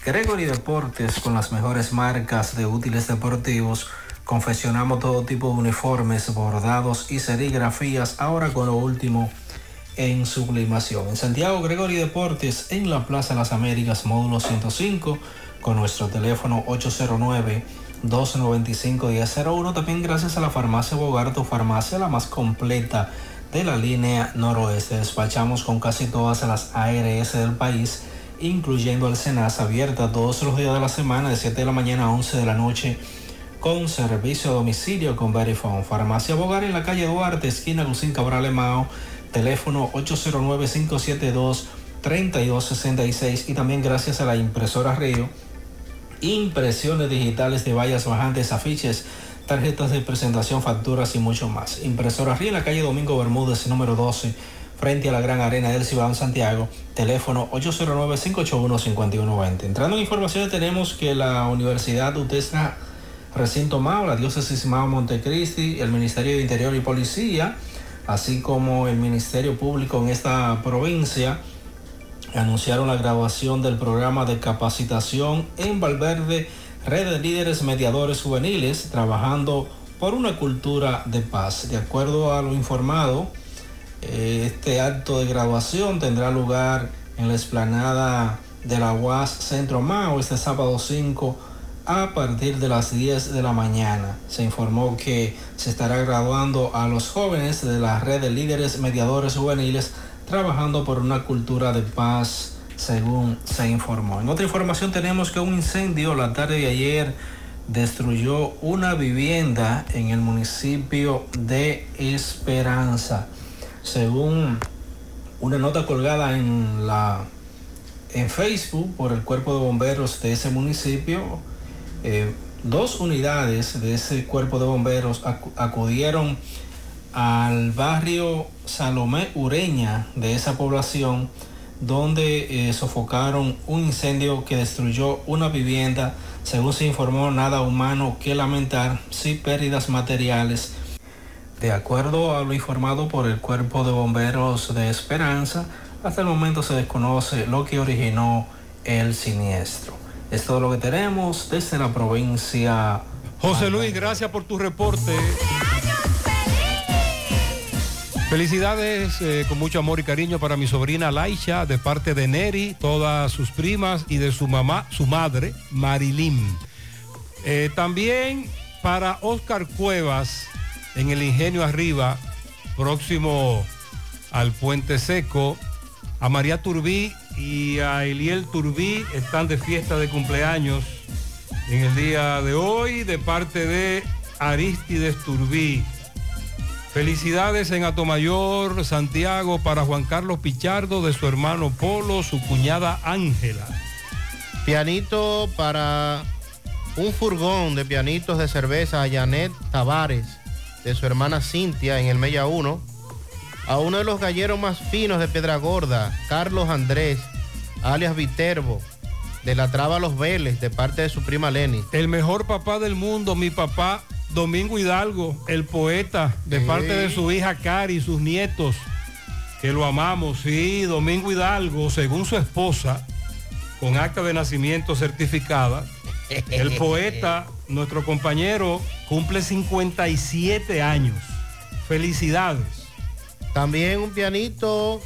Gregory Deportes con las mejores marcas de útiles deportivos. Confeccionamos todo tipo de uniformes, bordados y serigrafías, ahora con lo último en sublimación. En Santiago, Gregory Deportes, en la Plaza Las Américas, módulo 105, con nuestro teléfono 809-295-1001. También gracias a la farmacia Bogarto, farmacia la más completa de la línea noroeste. Despachamos con casi todas las ARS del país, incluyendo el Senasa, abierta todos los días de la semana, de 7 de la mañana a 11 de la noche con servicio a domicilio con Verifone. Farmacia Bogar en la calle Duarte, esquina Lucín Cabral Emao, teléfono 809-572-3266 y también gracias a la impresora Río, impresiones digitales de vallas bajantes, afiches, tarjetas de presentación, facturas y mucho más. Impresora Río en la calle Domingo Bermúdez, número 12, frente a la Gran Arena del en Santiago, teléfono 809-581-5120. Entrando en informaciones tenemos que la Universidad UTESA Recinto Mao, la Diócesis Mao Montecristi, el Ministerio de Interior y Policía, así como el Ministerio Público en esta provincia, anunciaron la graduación del programa de capacitación en Valverde, Red de Líderes Mediadores Juveniles, trabajando por una cultura de paz. De acuerdo a lo informado, eh, este acto de graduación tendrá lugar en la explanada de la UAS Centro Mao este sábado 5 a partir de las 10 de la mañana. Se informó que se estará graduando a los jóvenes de la red de líderes mediadores juveniles trabajando por una cultura de paz, según se informó. En otra información tenemos que un incendio la tarde de ayer destruyó una vivienda en el municipio de Esperanza. Según una nota colgada en la en Facebook por el cuerpo de bomberos de ese municipio, eh, dos unidades de ese cuerpo de bomberos acu- acudieron al barrio Salomé Ureña de esa población donde eh, sofocaron un incendio que destruyó una vivienda. Según se informó, nada humano que lamentar, sí pérdidas materiales. De acuerdo a lo informado por el cuerpo de bomberos de Esperanza, hasta el momento se desconoce lo que originó el siniestro. Es todo lo que tenemos desde la provincia. José Luis, gracias por tu reporte. Felicidades eh, con mucho amor y cariño para mi sobrina Laisha, de parte de Neri, todas sus primas y de su mamá, su madre, Marilyn. Eh, también para Oscar Cuevas, en el Ingenio Arriba, próximo al Puente Seco, a María Turbí y a Eliel Turbí están de fiesta de cumpleaños en el día de hoy de parte de Aristides Turbí. Felicidades en Atomayor, Santiago, para Juan Carlos Pichardo, de su hermano Polo, su cuñada Ángela. Pianito para un furgón de pianitos de cerveza a Janet Tavares, de su hermana Cintia, en el Mella 1. A uno de los galleros más finos de Piedra Gorda, Carlos Andrés, alias Viterbo, de la Traba Los Vélez, de parte de su prima Lenny. El mejor papá del mundo, mi papá Domingo Hidalgo, el poeta, de Sí. parte de su hija Cari y sus nietos, que lo amamos. Sí, Domingo Hidalgo, según su esposa, con acta de nacimiento certificada, el poeta, (laughs) nuestro compañero, cumple 57 años. Felicidades. También un pianito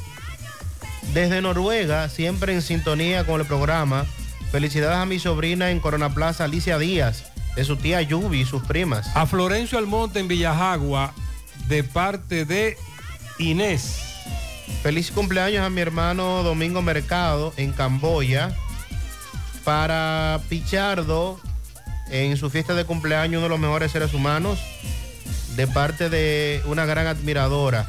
desde Noruega, siempre en sintonía con el programa. Felicidades a mi sobrina en Corona Plaza, Alicia Díaz, de su tía Yubi y sus primas. A Florencio Almonte en Villajagua, de parte de Inés. Feliz cumpleaños a mi hermano Domingo Mercado en Camboya. Para Pichardo, en su fiesta de cumpleaños, uno de los mejores seres humanos, de parte de una gran admiradora.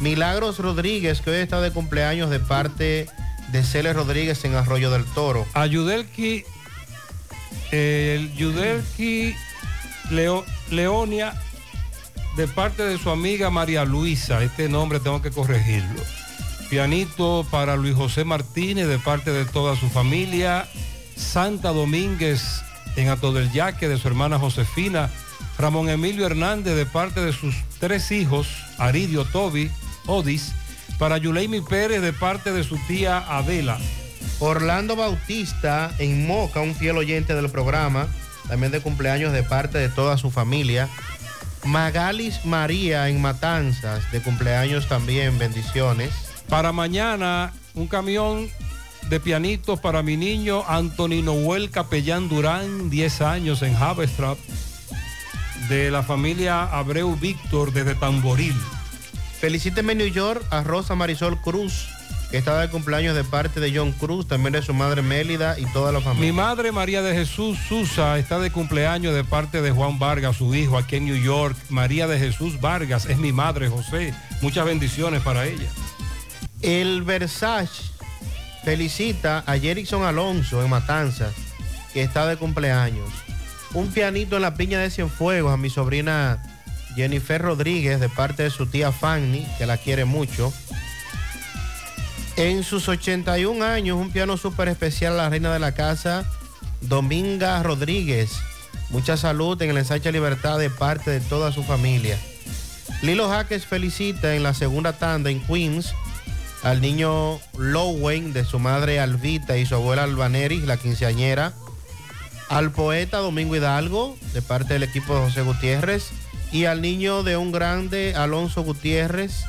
Milagros Rodríguez, que hoy está de cumpleaños de parte de Celes Rodríguez en Arroyo del Toro. A Yudelki, el Yudelki Leo- Leonia, de parte de su amiga María Luisa. Este nombre tengo que corregirlo. Pianito para Luis José Martínez, de parte de toda su familia. Santa Domínguez en Ato del Yaque, de su hermana Josefina. Ramón Emilio Hernández, de parte de sus tres hijos, Aridio Tobi, Odis. Para Yuleimi Pérez, de parte de su tía Adela. Orlando Bautista en Moca, un fiel oyente del programa, también de cumpleaños de parte de toda su familia. Magalis María en Matanzas, de cumpleaños también, bendiciones. Para mañana, un camión de pianitos para mi niño Antonino Noel Capellán Durán, 10 años en Haverstrap, de la familia Abreu Víctor desde Tamboril. Felicíteme en New York a Rosa Marisol Cruz, que está de cumpleaños de parte de John Cruz, también de su madre Mélida y toda la Mi familia. madre María de Jesús Susa está de cumpleaños de parte de Juan Vargas, su hijo, aquí en New York. María de Jesús Vargas es mi madre, José. Muchas bendiciones para ella. El Versace felicita a Jerickson Alonso en Matanzas, que está de cumpleaños. Un pianito en la piña de Cienfuegos a mi sobrina Jennifer Rodríguez de parte de su tía Fanny, que la quiere mucho. En sus 81 años, un piano súper especial a la reina de la casa, Dominga Rodríguez. Mucha salud en el ensanche Libertad de parte de toda su familia. Lilo Jaques felicita en la segunda tanda en Queens al niño Lowen de su madre Alvita y su abuela Albaneri, la quinceañera. Al poeta Domingo Hidalgo de parte del equipo de José Gutiérrez. Y al niño de un grande Alonso Gutiérrez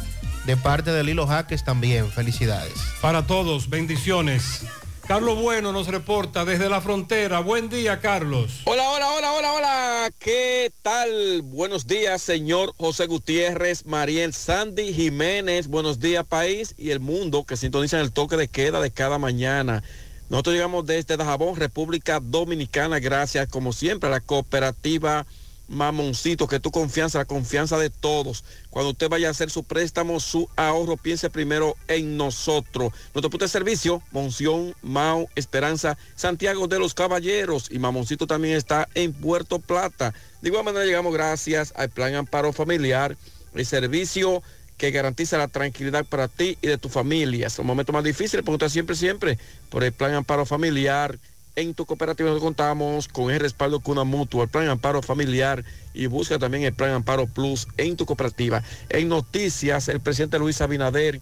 de parte de Lilo Jaques también. Felicidades. Para todos, bendiciones. Carlos Bueno nos reporta desde la frontera. Buen día, Carlos. Hola, hola, hola, hola, hola. ¿Qué tal? Buenos días, señor José Gutiérrez, Mariel Sandy Jiménez. Buenos días, país y el mundo que sintonizan el toque de queda de cada mañana. Nosotros llegamos desde Dajabón, República Dominicana, gracias como siempre a la cooperativa Mamoncito, que tu confianza, la confianza de todos. Cuando usted vaya a hacer su préstamo, su ahorro, piense primero en nosotros. Nuestro punto de servicio, Monción, Mao, Esperanza, Santiago de los Caballeros y Mamoncito también está en Puerto Plata. De igual manera llegamos gracias al Plan Amparo Familiar, el servicio que garantiza la tranquilidad para ti y de tu familia. Es un momento más difícil, pregunta siempre, siempre por el Plan Amparo Familiar. En tu cooperativa nos contamos con el respaldo Cuna Mutua, el Plan Amparo Familiar y busca también el Plan Amparo Plus en tu cooperativa. En noticias, el presidente Luis Abinader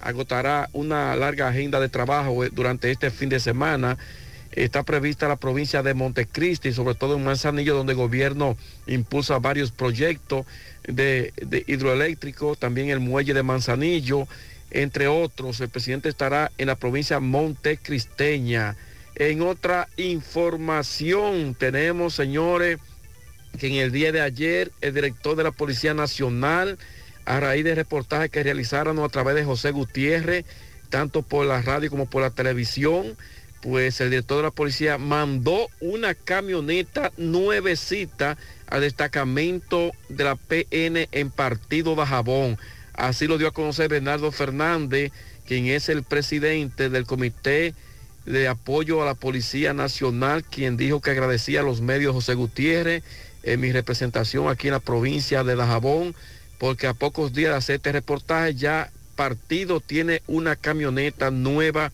agotará una larga agenda de trabajo eh, durante este fin de semana Está prevista la provincia de Montecristi, sobre todo en Manzanillo, donde el gobierno impulsa varios proyectos de, de hidroeléctrico, también el muelle de Manzanillo, entre otros. El presidente estará en la provincia montecristeña. En otra información tenemos, señores, que en el día de ayer el director de la Policía Nacional, a raíz de reportajes que realizaron a través de José Gutiérrez, tanto por la radio como por la televisión, pues el director de la policía mandó una camioneta nuevecita al destacamento de la PN en Partido de Jabón. Así lo dio a conocer Bernardo Fernández, quien es el presidente del Comité de Apoyo a la Policía Nacional, quien dijo que agradecía a los medios José Gutiérrez en mi representación aquí en la provincia de Dajabón, porque a pocos días de hacer este reportaje ya Partido tiene una camioneta nueva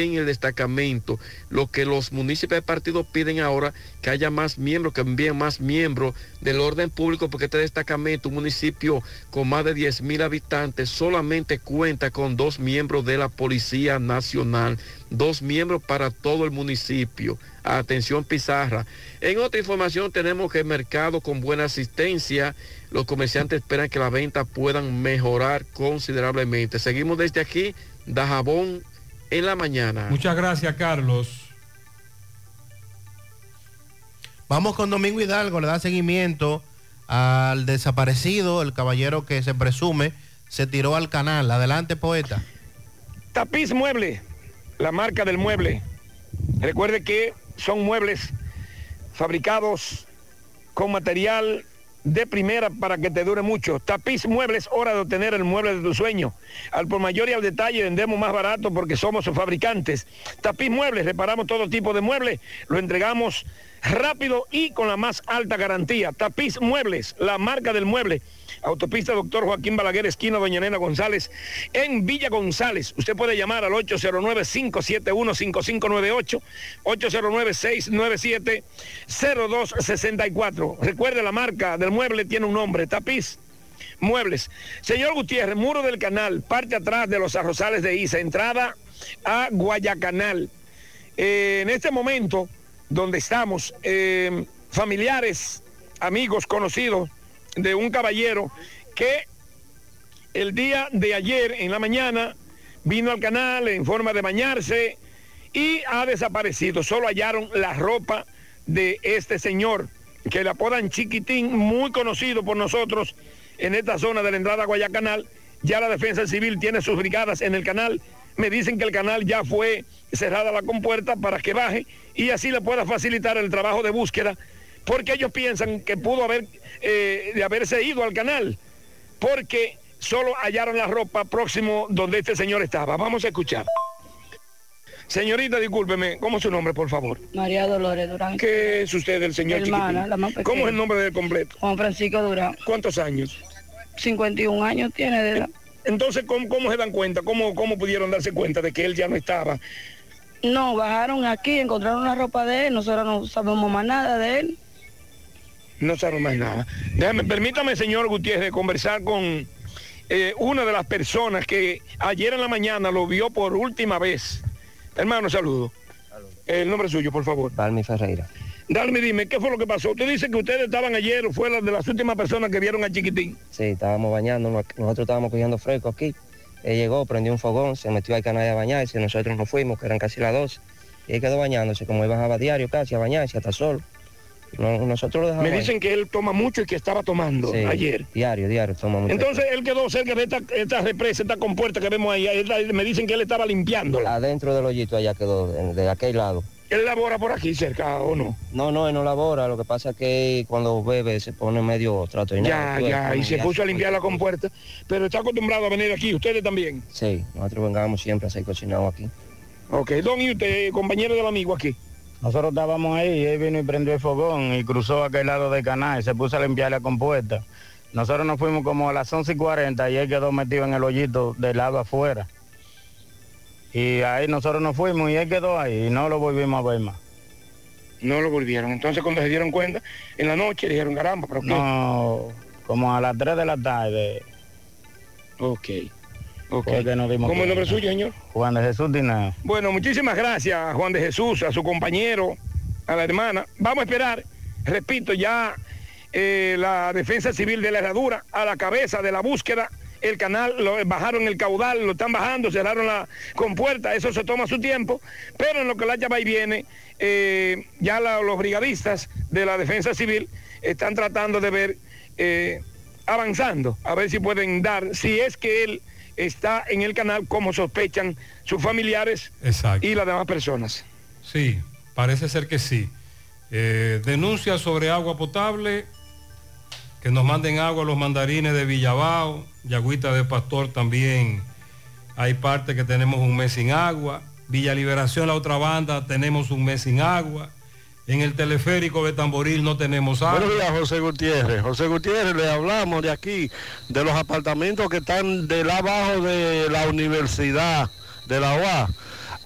en el destacamento. Lo que los municipios de partido piden ahora, que haya más miembros, que envíen más miembros del orden público, porque este destacamento, un municipio con más de 10 mil habitantes, solamente cuenta con dos miembros de la Policía Nacional, dos miembros para todo el municipio. Atención Pizarra. En otra información tenemos que el mercado con buena asistencia, los comerciantes esperan que las ventas puedan mejorar considerablemente. Seguimos desde aquí, Dajabón en la mañana. Muchas gracias, Carlos. Vamos con Domingo Hidalgo, le da seguimiento al desaparecido, el caballero que se presume se tiró al canal. Adelante, poeta. Tapiz Mueble, la marca del mueble. Recuerde que son muebles fabricados con material de primera para que te dure mucho. Tapiz Muebles, hora de obtener el mueble de tu sueño. Al por mayor y al detalle vendemos más barato porque somos fabricantes. Tapiz Muebles, reparamos todo tipo de muebles, lo entregamos rápido y con la más alta garantía. Tapiz Muebles, la marca del mueble. Autopista Doctor Joaquín Balaguer, esquina Doña Nena González, en Villa González. Usted puede llamar al 809-571-5598, 809-697-0264. Recuerde, la marca del mueble tiene un nombre, tapiz. Muebles. Señor Gutiérrez, muro del canal, parte atrás de los arrozales de Isa, entrada a Guayacanal. Eh, en este momento, donde estamos, eh, familiares, amigos, conocidos, de un caballero que el día de ayer en la mañana vino al canal en forma de bañarse y ha desaparecido. Solo hallaron la ropa de este señor que le apodan Chiquitín, muy conocido por nosotros en esta zona de la entrada a Guayacanal. Ya la defensa civil tiene sus brigadas en el canal. Me dicen que el canal ya fue cerrada la compuerta para que baje y así le pueda facilitar el trabajo de búsqueda porque ellos piensan que pudo haber eh, de haberse ido al canal, porque solo hallaron la ropa próximo donde este señor estaba. Vamos a escuchar. Señorita, discúlpeme, ¿cómo es su nombre, por favor? María Dolores Durán. ¿Qué es usted, el señor Hermana, la más pequeña. ¿Cómo es el nombre del completo? Juan Francisco Durán. ¿Cuántos años? 51 años tiene de edad. Entonces, ¿cómo, cómo se dan cuenta? ¿Cómo, ¿Cómo pudieron darse cuenta de que él ya no estaba? No, bajaron aquí, encontraron la ropa de él, nosotros no sabemos más nada de él. No sabe más nada. Déjame, permítame, señor Gutiérrez, conversar con eh, una de las personas que ayer en la mañana lo vio por última vez. Hermano, saludo. El nombre suyo, por favor. Dalmi Ferreira. Dalmi, dime, ¿qué fue lo que pasó? Usted dice que ustedes estaban ayer, fue la de las últimas personas que vieron a Chiquitín. Sí, estábamos bañando, nosotros estábamos cogiendo fresco aquí. Él llegó, prendió un fogón, se metió al canal a bañarse, nosotros nos fuimos, que eran casi las 12. Y él quedó bañándose, como él bajaba diario casi a bañarse, hasta solo. No- nosotros lo dejamos. Me ahí. dicen que él toma mucho y que estaba tomando Sí, ayer. Diario, diario, toma mucho. Entonces él quedó cerca de esta, esta represa, esta compuerta que vemos ahí. Él- me dicen que él estaba limpiándola. Adentro del hoyito allá quedó, de aquel lado. ¿Él labora por aquí cerca o no? No, no, él no labora, lo que pasa es que cuando bebe se pone medio trato Ya, ya, y se puso a limpiar la compuerta. Pero está acostumbrado a venir aquí, ustedes también. Sí, nosotros vengamos siempre a ser cocinado aquí. Ok, don, y usted, compañero del amigo aquí. Nosotros estábamos ahí, y él vino y prendió el fogón y cruzó aquel lado del canal y se puso a limpiar la compuesta. Nosotros nos fuimos como a las 11 y 40 y él quedó metido en el hoyito del lado afuera. Y ahí nosotros nos fuimos y él quedó ahí y no lo volvimos a ver más. No lo volvieron. Entonces cuando se dieron cuenta, en la noche dijeron, caramba, pero qué. No, como a las 3 de la tarde. Ok. Fue que nos dimos ¿Cómo es el nombre suyo, señor? Juan de Jesús Dinao. Bueno, muchísimas gracias a Juan de Jesús, a su compañero, a la hermana. Vamos a esperar, repito, ya eh, la defensa civil de la herradura a la cabeza de la búsqueda. El canal, lo bajaron el caudal, lo están bajando, cerraron la compuerta, eso se toma su tiempo, pero en lo que la llama y viene, eh, ya la- los brigadistas de la defensa civil están tratando de ver, eh, avanzando, a ver si pueden dar, si es que él está en el canal como sospechan sus familiares Exacto. y las demás personas. Sí, parece ser que sí. Eh, denuncia sobre agua potable, que nos manden agua los mandarines de Villabao, Yagüita de Pastor también. Hay parte que tenemos un mes sin agua. Villa Liberación, la otra banda, tenemos un mes sin agua. En el teleférico de Tamboril no tenemos agua. Buenos días, José Gutiérrez. José Gutiérrez, le hablamos de aquí, de los apartamentos que están del abajo de la universidad, de la UA.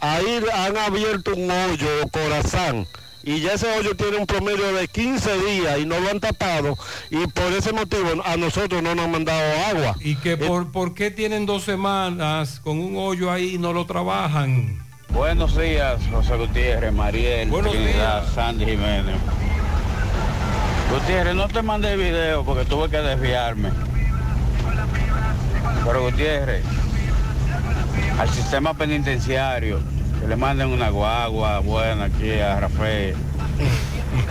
Ahí han abierto un hoyo, corazón, y ya ese hoyo tiene un promedio de 15 días y no lo han tapado, y por ese motivo a nosotros no nos han mandado agua. ¿Y que por, por qué tienen dos semanas con un hoyo ahí y no lo trabajan? Buenos días, José Gutiérrez, Mariel, Buenos Trinidad, Sandy Jiménez. Gutiérrez, no te mandé video porque tuve que desviarme. Pero Gutiérrez, al sistema penitenciario, que le manden una guagua buena aquí a Rafael.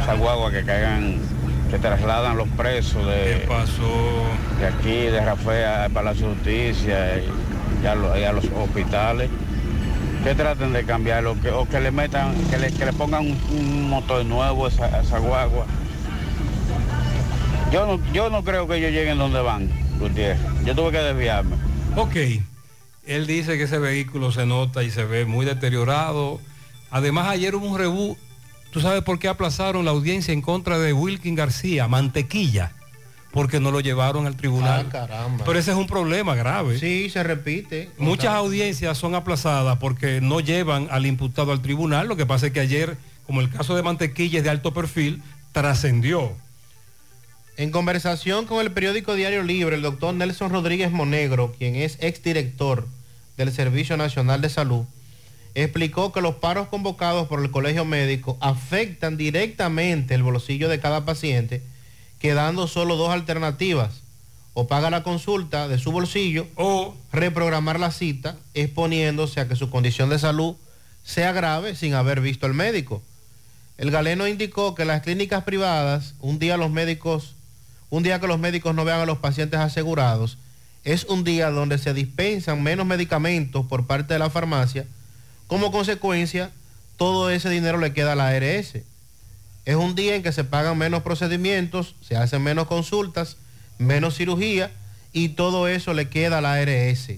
Esa guagua que caigan, que trasladan los presos de, de aquí, de Rafael al Palacio de Justicia y, a, los- y a los hospitales que traten de cambiarlo que, o que le metan, que le, que le pongan un, motor nuevo esa, esa guagua. Yo no, yo no creo que ellos lleguen donde van, Gutiérrez. Yo tuve que desviarme. Ok, él dice que ese vehículo se nota y se ve muy deteriorado. Además, ayer hubo un rebú. ¿Tú sabes por qué aplazaron la audiencia en contra de Wilkin García, Mantequilla? Porque no lo llevaron al tribunal. Ah, caramba. Pero ese es un problema grave. Sí, se repite. Muchas audiencias son aplazadas porque no llevan al imputado al tribunal. Lo que pasa es que ayer, como el caso de Mantequilla es de alto perfil, trascendió. En conversación con el periódico Diario Libre, el doctor Nelson Rodríguez Monegro, quien es exdirector del Servicio Nacional de Salud, explicó que los paros convocados por el Colegio Médico afectan directamente el bolsillo de cada paciente, quedando solo dos alternativas. O paga la consulta de su bolsillo o reprogramar la cita, exponiéndose a que su condición de salud sea grave sin haber visto al médico. El galeno indicó que las clínicas privadas, un día los médicos, un día que los médicos no vean a los pacientes asegurados, es un día donde se dispensan menos medicamentos por parte de la farmacia. Como consecuencia, todo ese dinero le queda a la ARS. Es un día en que se pagan menos procedimientos, se hacen menos consultas, menos cirugía y todo eso le queda a la ARS.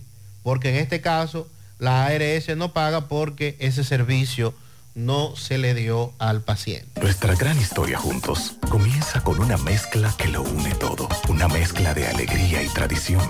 Porque en este caso la ARS no paga porque ese servicio no se le dio al paciente. Nuestra gran historia juntos comienza con una mezcla que lo une todo. Una mezcla de alegría y tradición.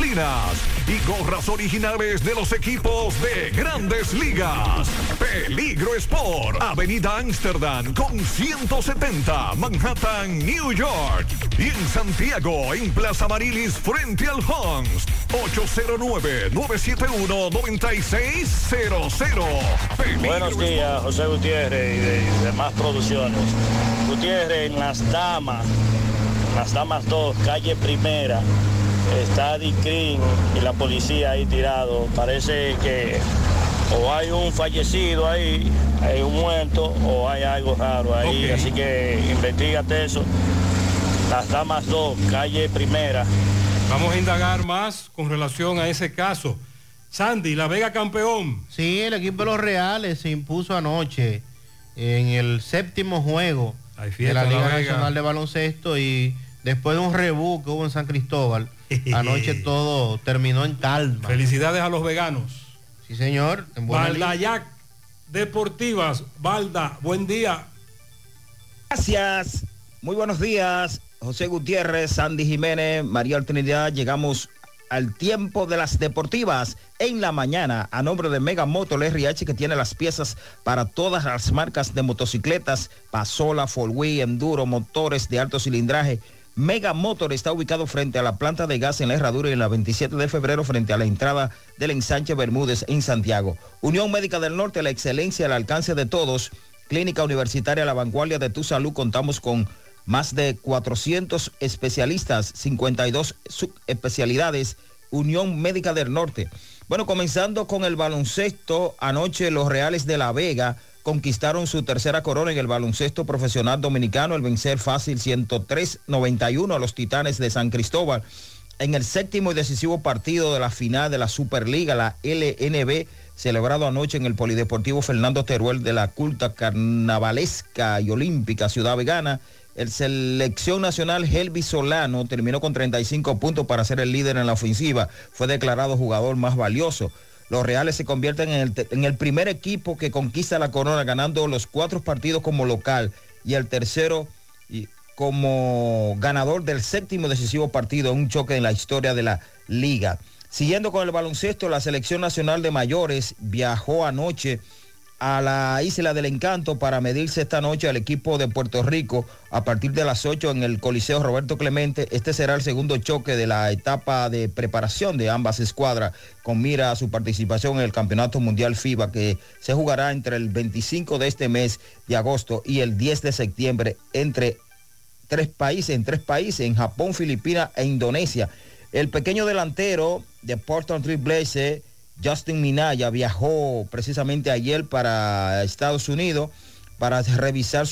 y gorras originales de los equipos de grandes ligas. Peligro Sport, Avenida Amsterdam con 170, Manhattan, New York. Y en Santiago, en Plaza Marilis, frente al Hans, 809-971-9600. Buenos días, José Gutiérrez y de, y demás producciones. Gutiérrez, en Las Damas, Las Damas 2, calle Primera, está Dicrin y la policía ahí tirado. Parece que o hay un fallecido ahí, hay un muerto, o hay algo raro ahí. Así que investigate eso. Las Damas 2, calle Primera. Vamos a indagar más con relación a ese caso. Sandy, La Vega campeón. Sí, el equipo de los Reales se impuso anoche en el séptimo juego de la Liga. Nacional de Baloncesto y después de un rebú que hubo en San Cristóbal, (laughs) anoche (laughs) todo terminó en calma. Felicidades a los veganos. Sí, señor. En. Valdayac Deportivas. Valda, buen día. Gracias. Muy buenos días. José Gutiérrez, Sandy Jiménez, María Trinidad. Llegamos al tiempo de las deportivas en la mañana a nombre de Mega Motor RH que tiene las piezas para todas las marcas de motocicletas, Pasola, Wheel, Enduro, motores de alto cilindraje. Mega Motor está ubicado frente a la planta de gas en la Herradura y en la 27 de febrero frente a la entrada del ensanche Bermúdez en Santiago. Unión Médica del Norte, la excelencia al alcance de todos. Clínica Universitaria La Vanguardia de Tu Salud. Contamos con más de 400 especialistas, 52 subespecialidades. Unión Médica del Norte. Bueno, comenzando con el baloncesto, anoche los Reales de La Vega conquistaron su tercera corona en el baloncesto profesional dominicano, el vencer fácil 103-91 a los Titanes de San Cristóbal en el séptimo y decisivo partido de la final de la Superliga, la LNB, celebrado anoche en el Polideportivo Fernando Teruel de la culta carnavalesca y olímpica Ciudad Vegana. El selección nacional Helvi Solano terminó con 35 puntos para ser el líder en la ofensiva. Fue declarado jugador más valioso. Los Reales se convierten en el, primer equipo que conquista la corona ganando los cuatro partidos como local y el tercero y como ganador del séptimo decisivo partido un choque en la historia de la liga. Siguiendo con el baloncesto, la selección nacional de mayores viajó anoche a la Isla del Encanto para medirse esta noche al equipo de Puerto Rico a partir de las 8 en el Coliseo Roberto Clemente. Este será el segundo choque de la etapa de preparación de ambas escuadras con mira a su participación en el Campeonato Mundial FIBA que se jugará entre el 25 de este mes de agosto y el 10 de septiembre entre tres países, en tres países, en Japón, Filipinas e Indonesia. El pequeño delantero de Portland Trail Blazers, Justin Minaya, viajó precisamente ayer para Estados Unidos para revisar su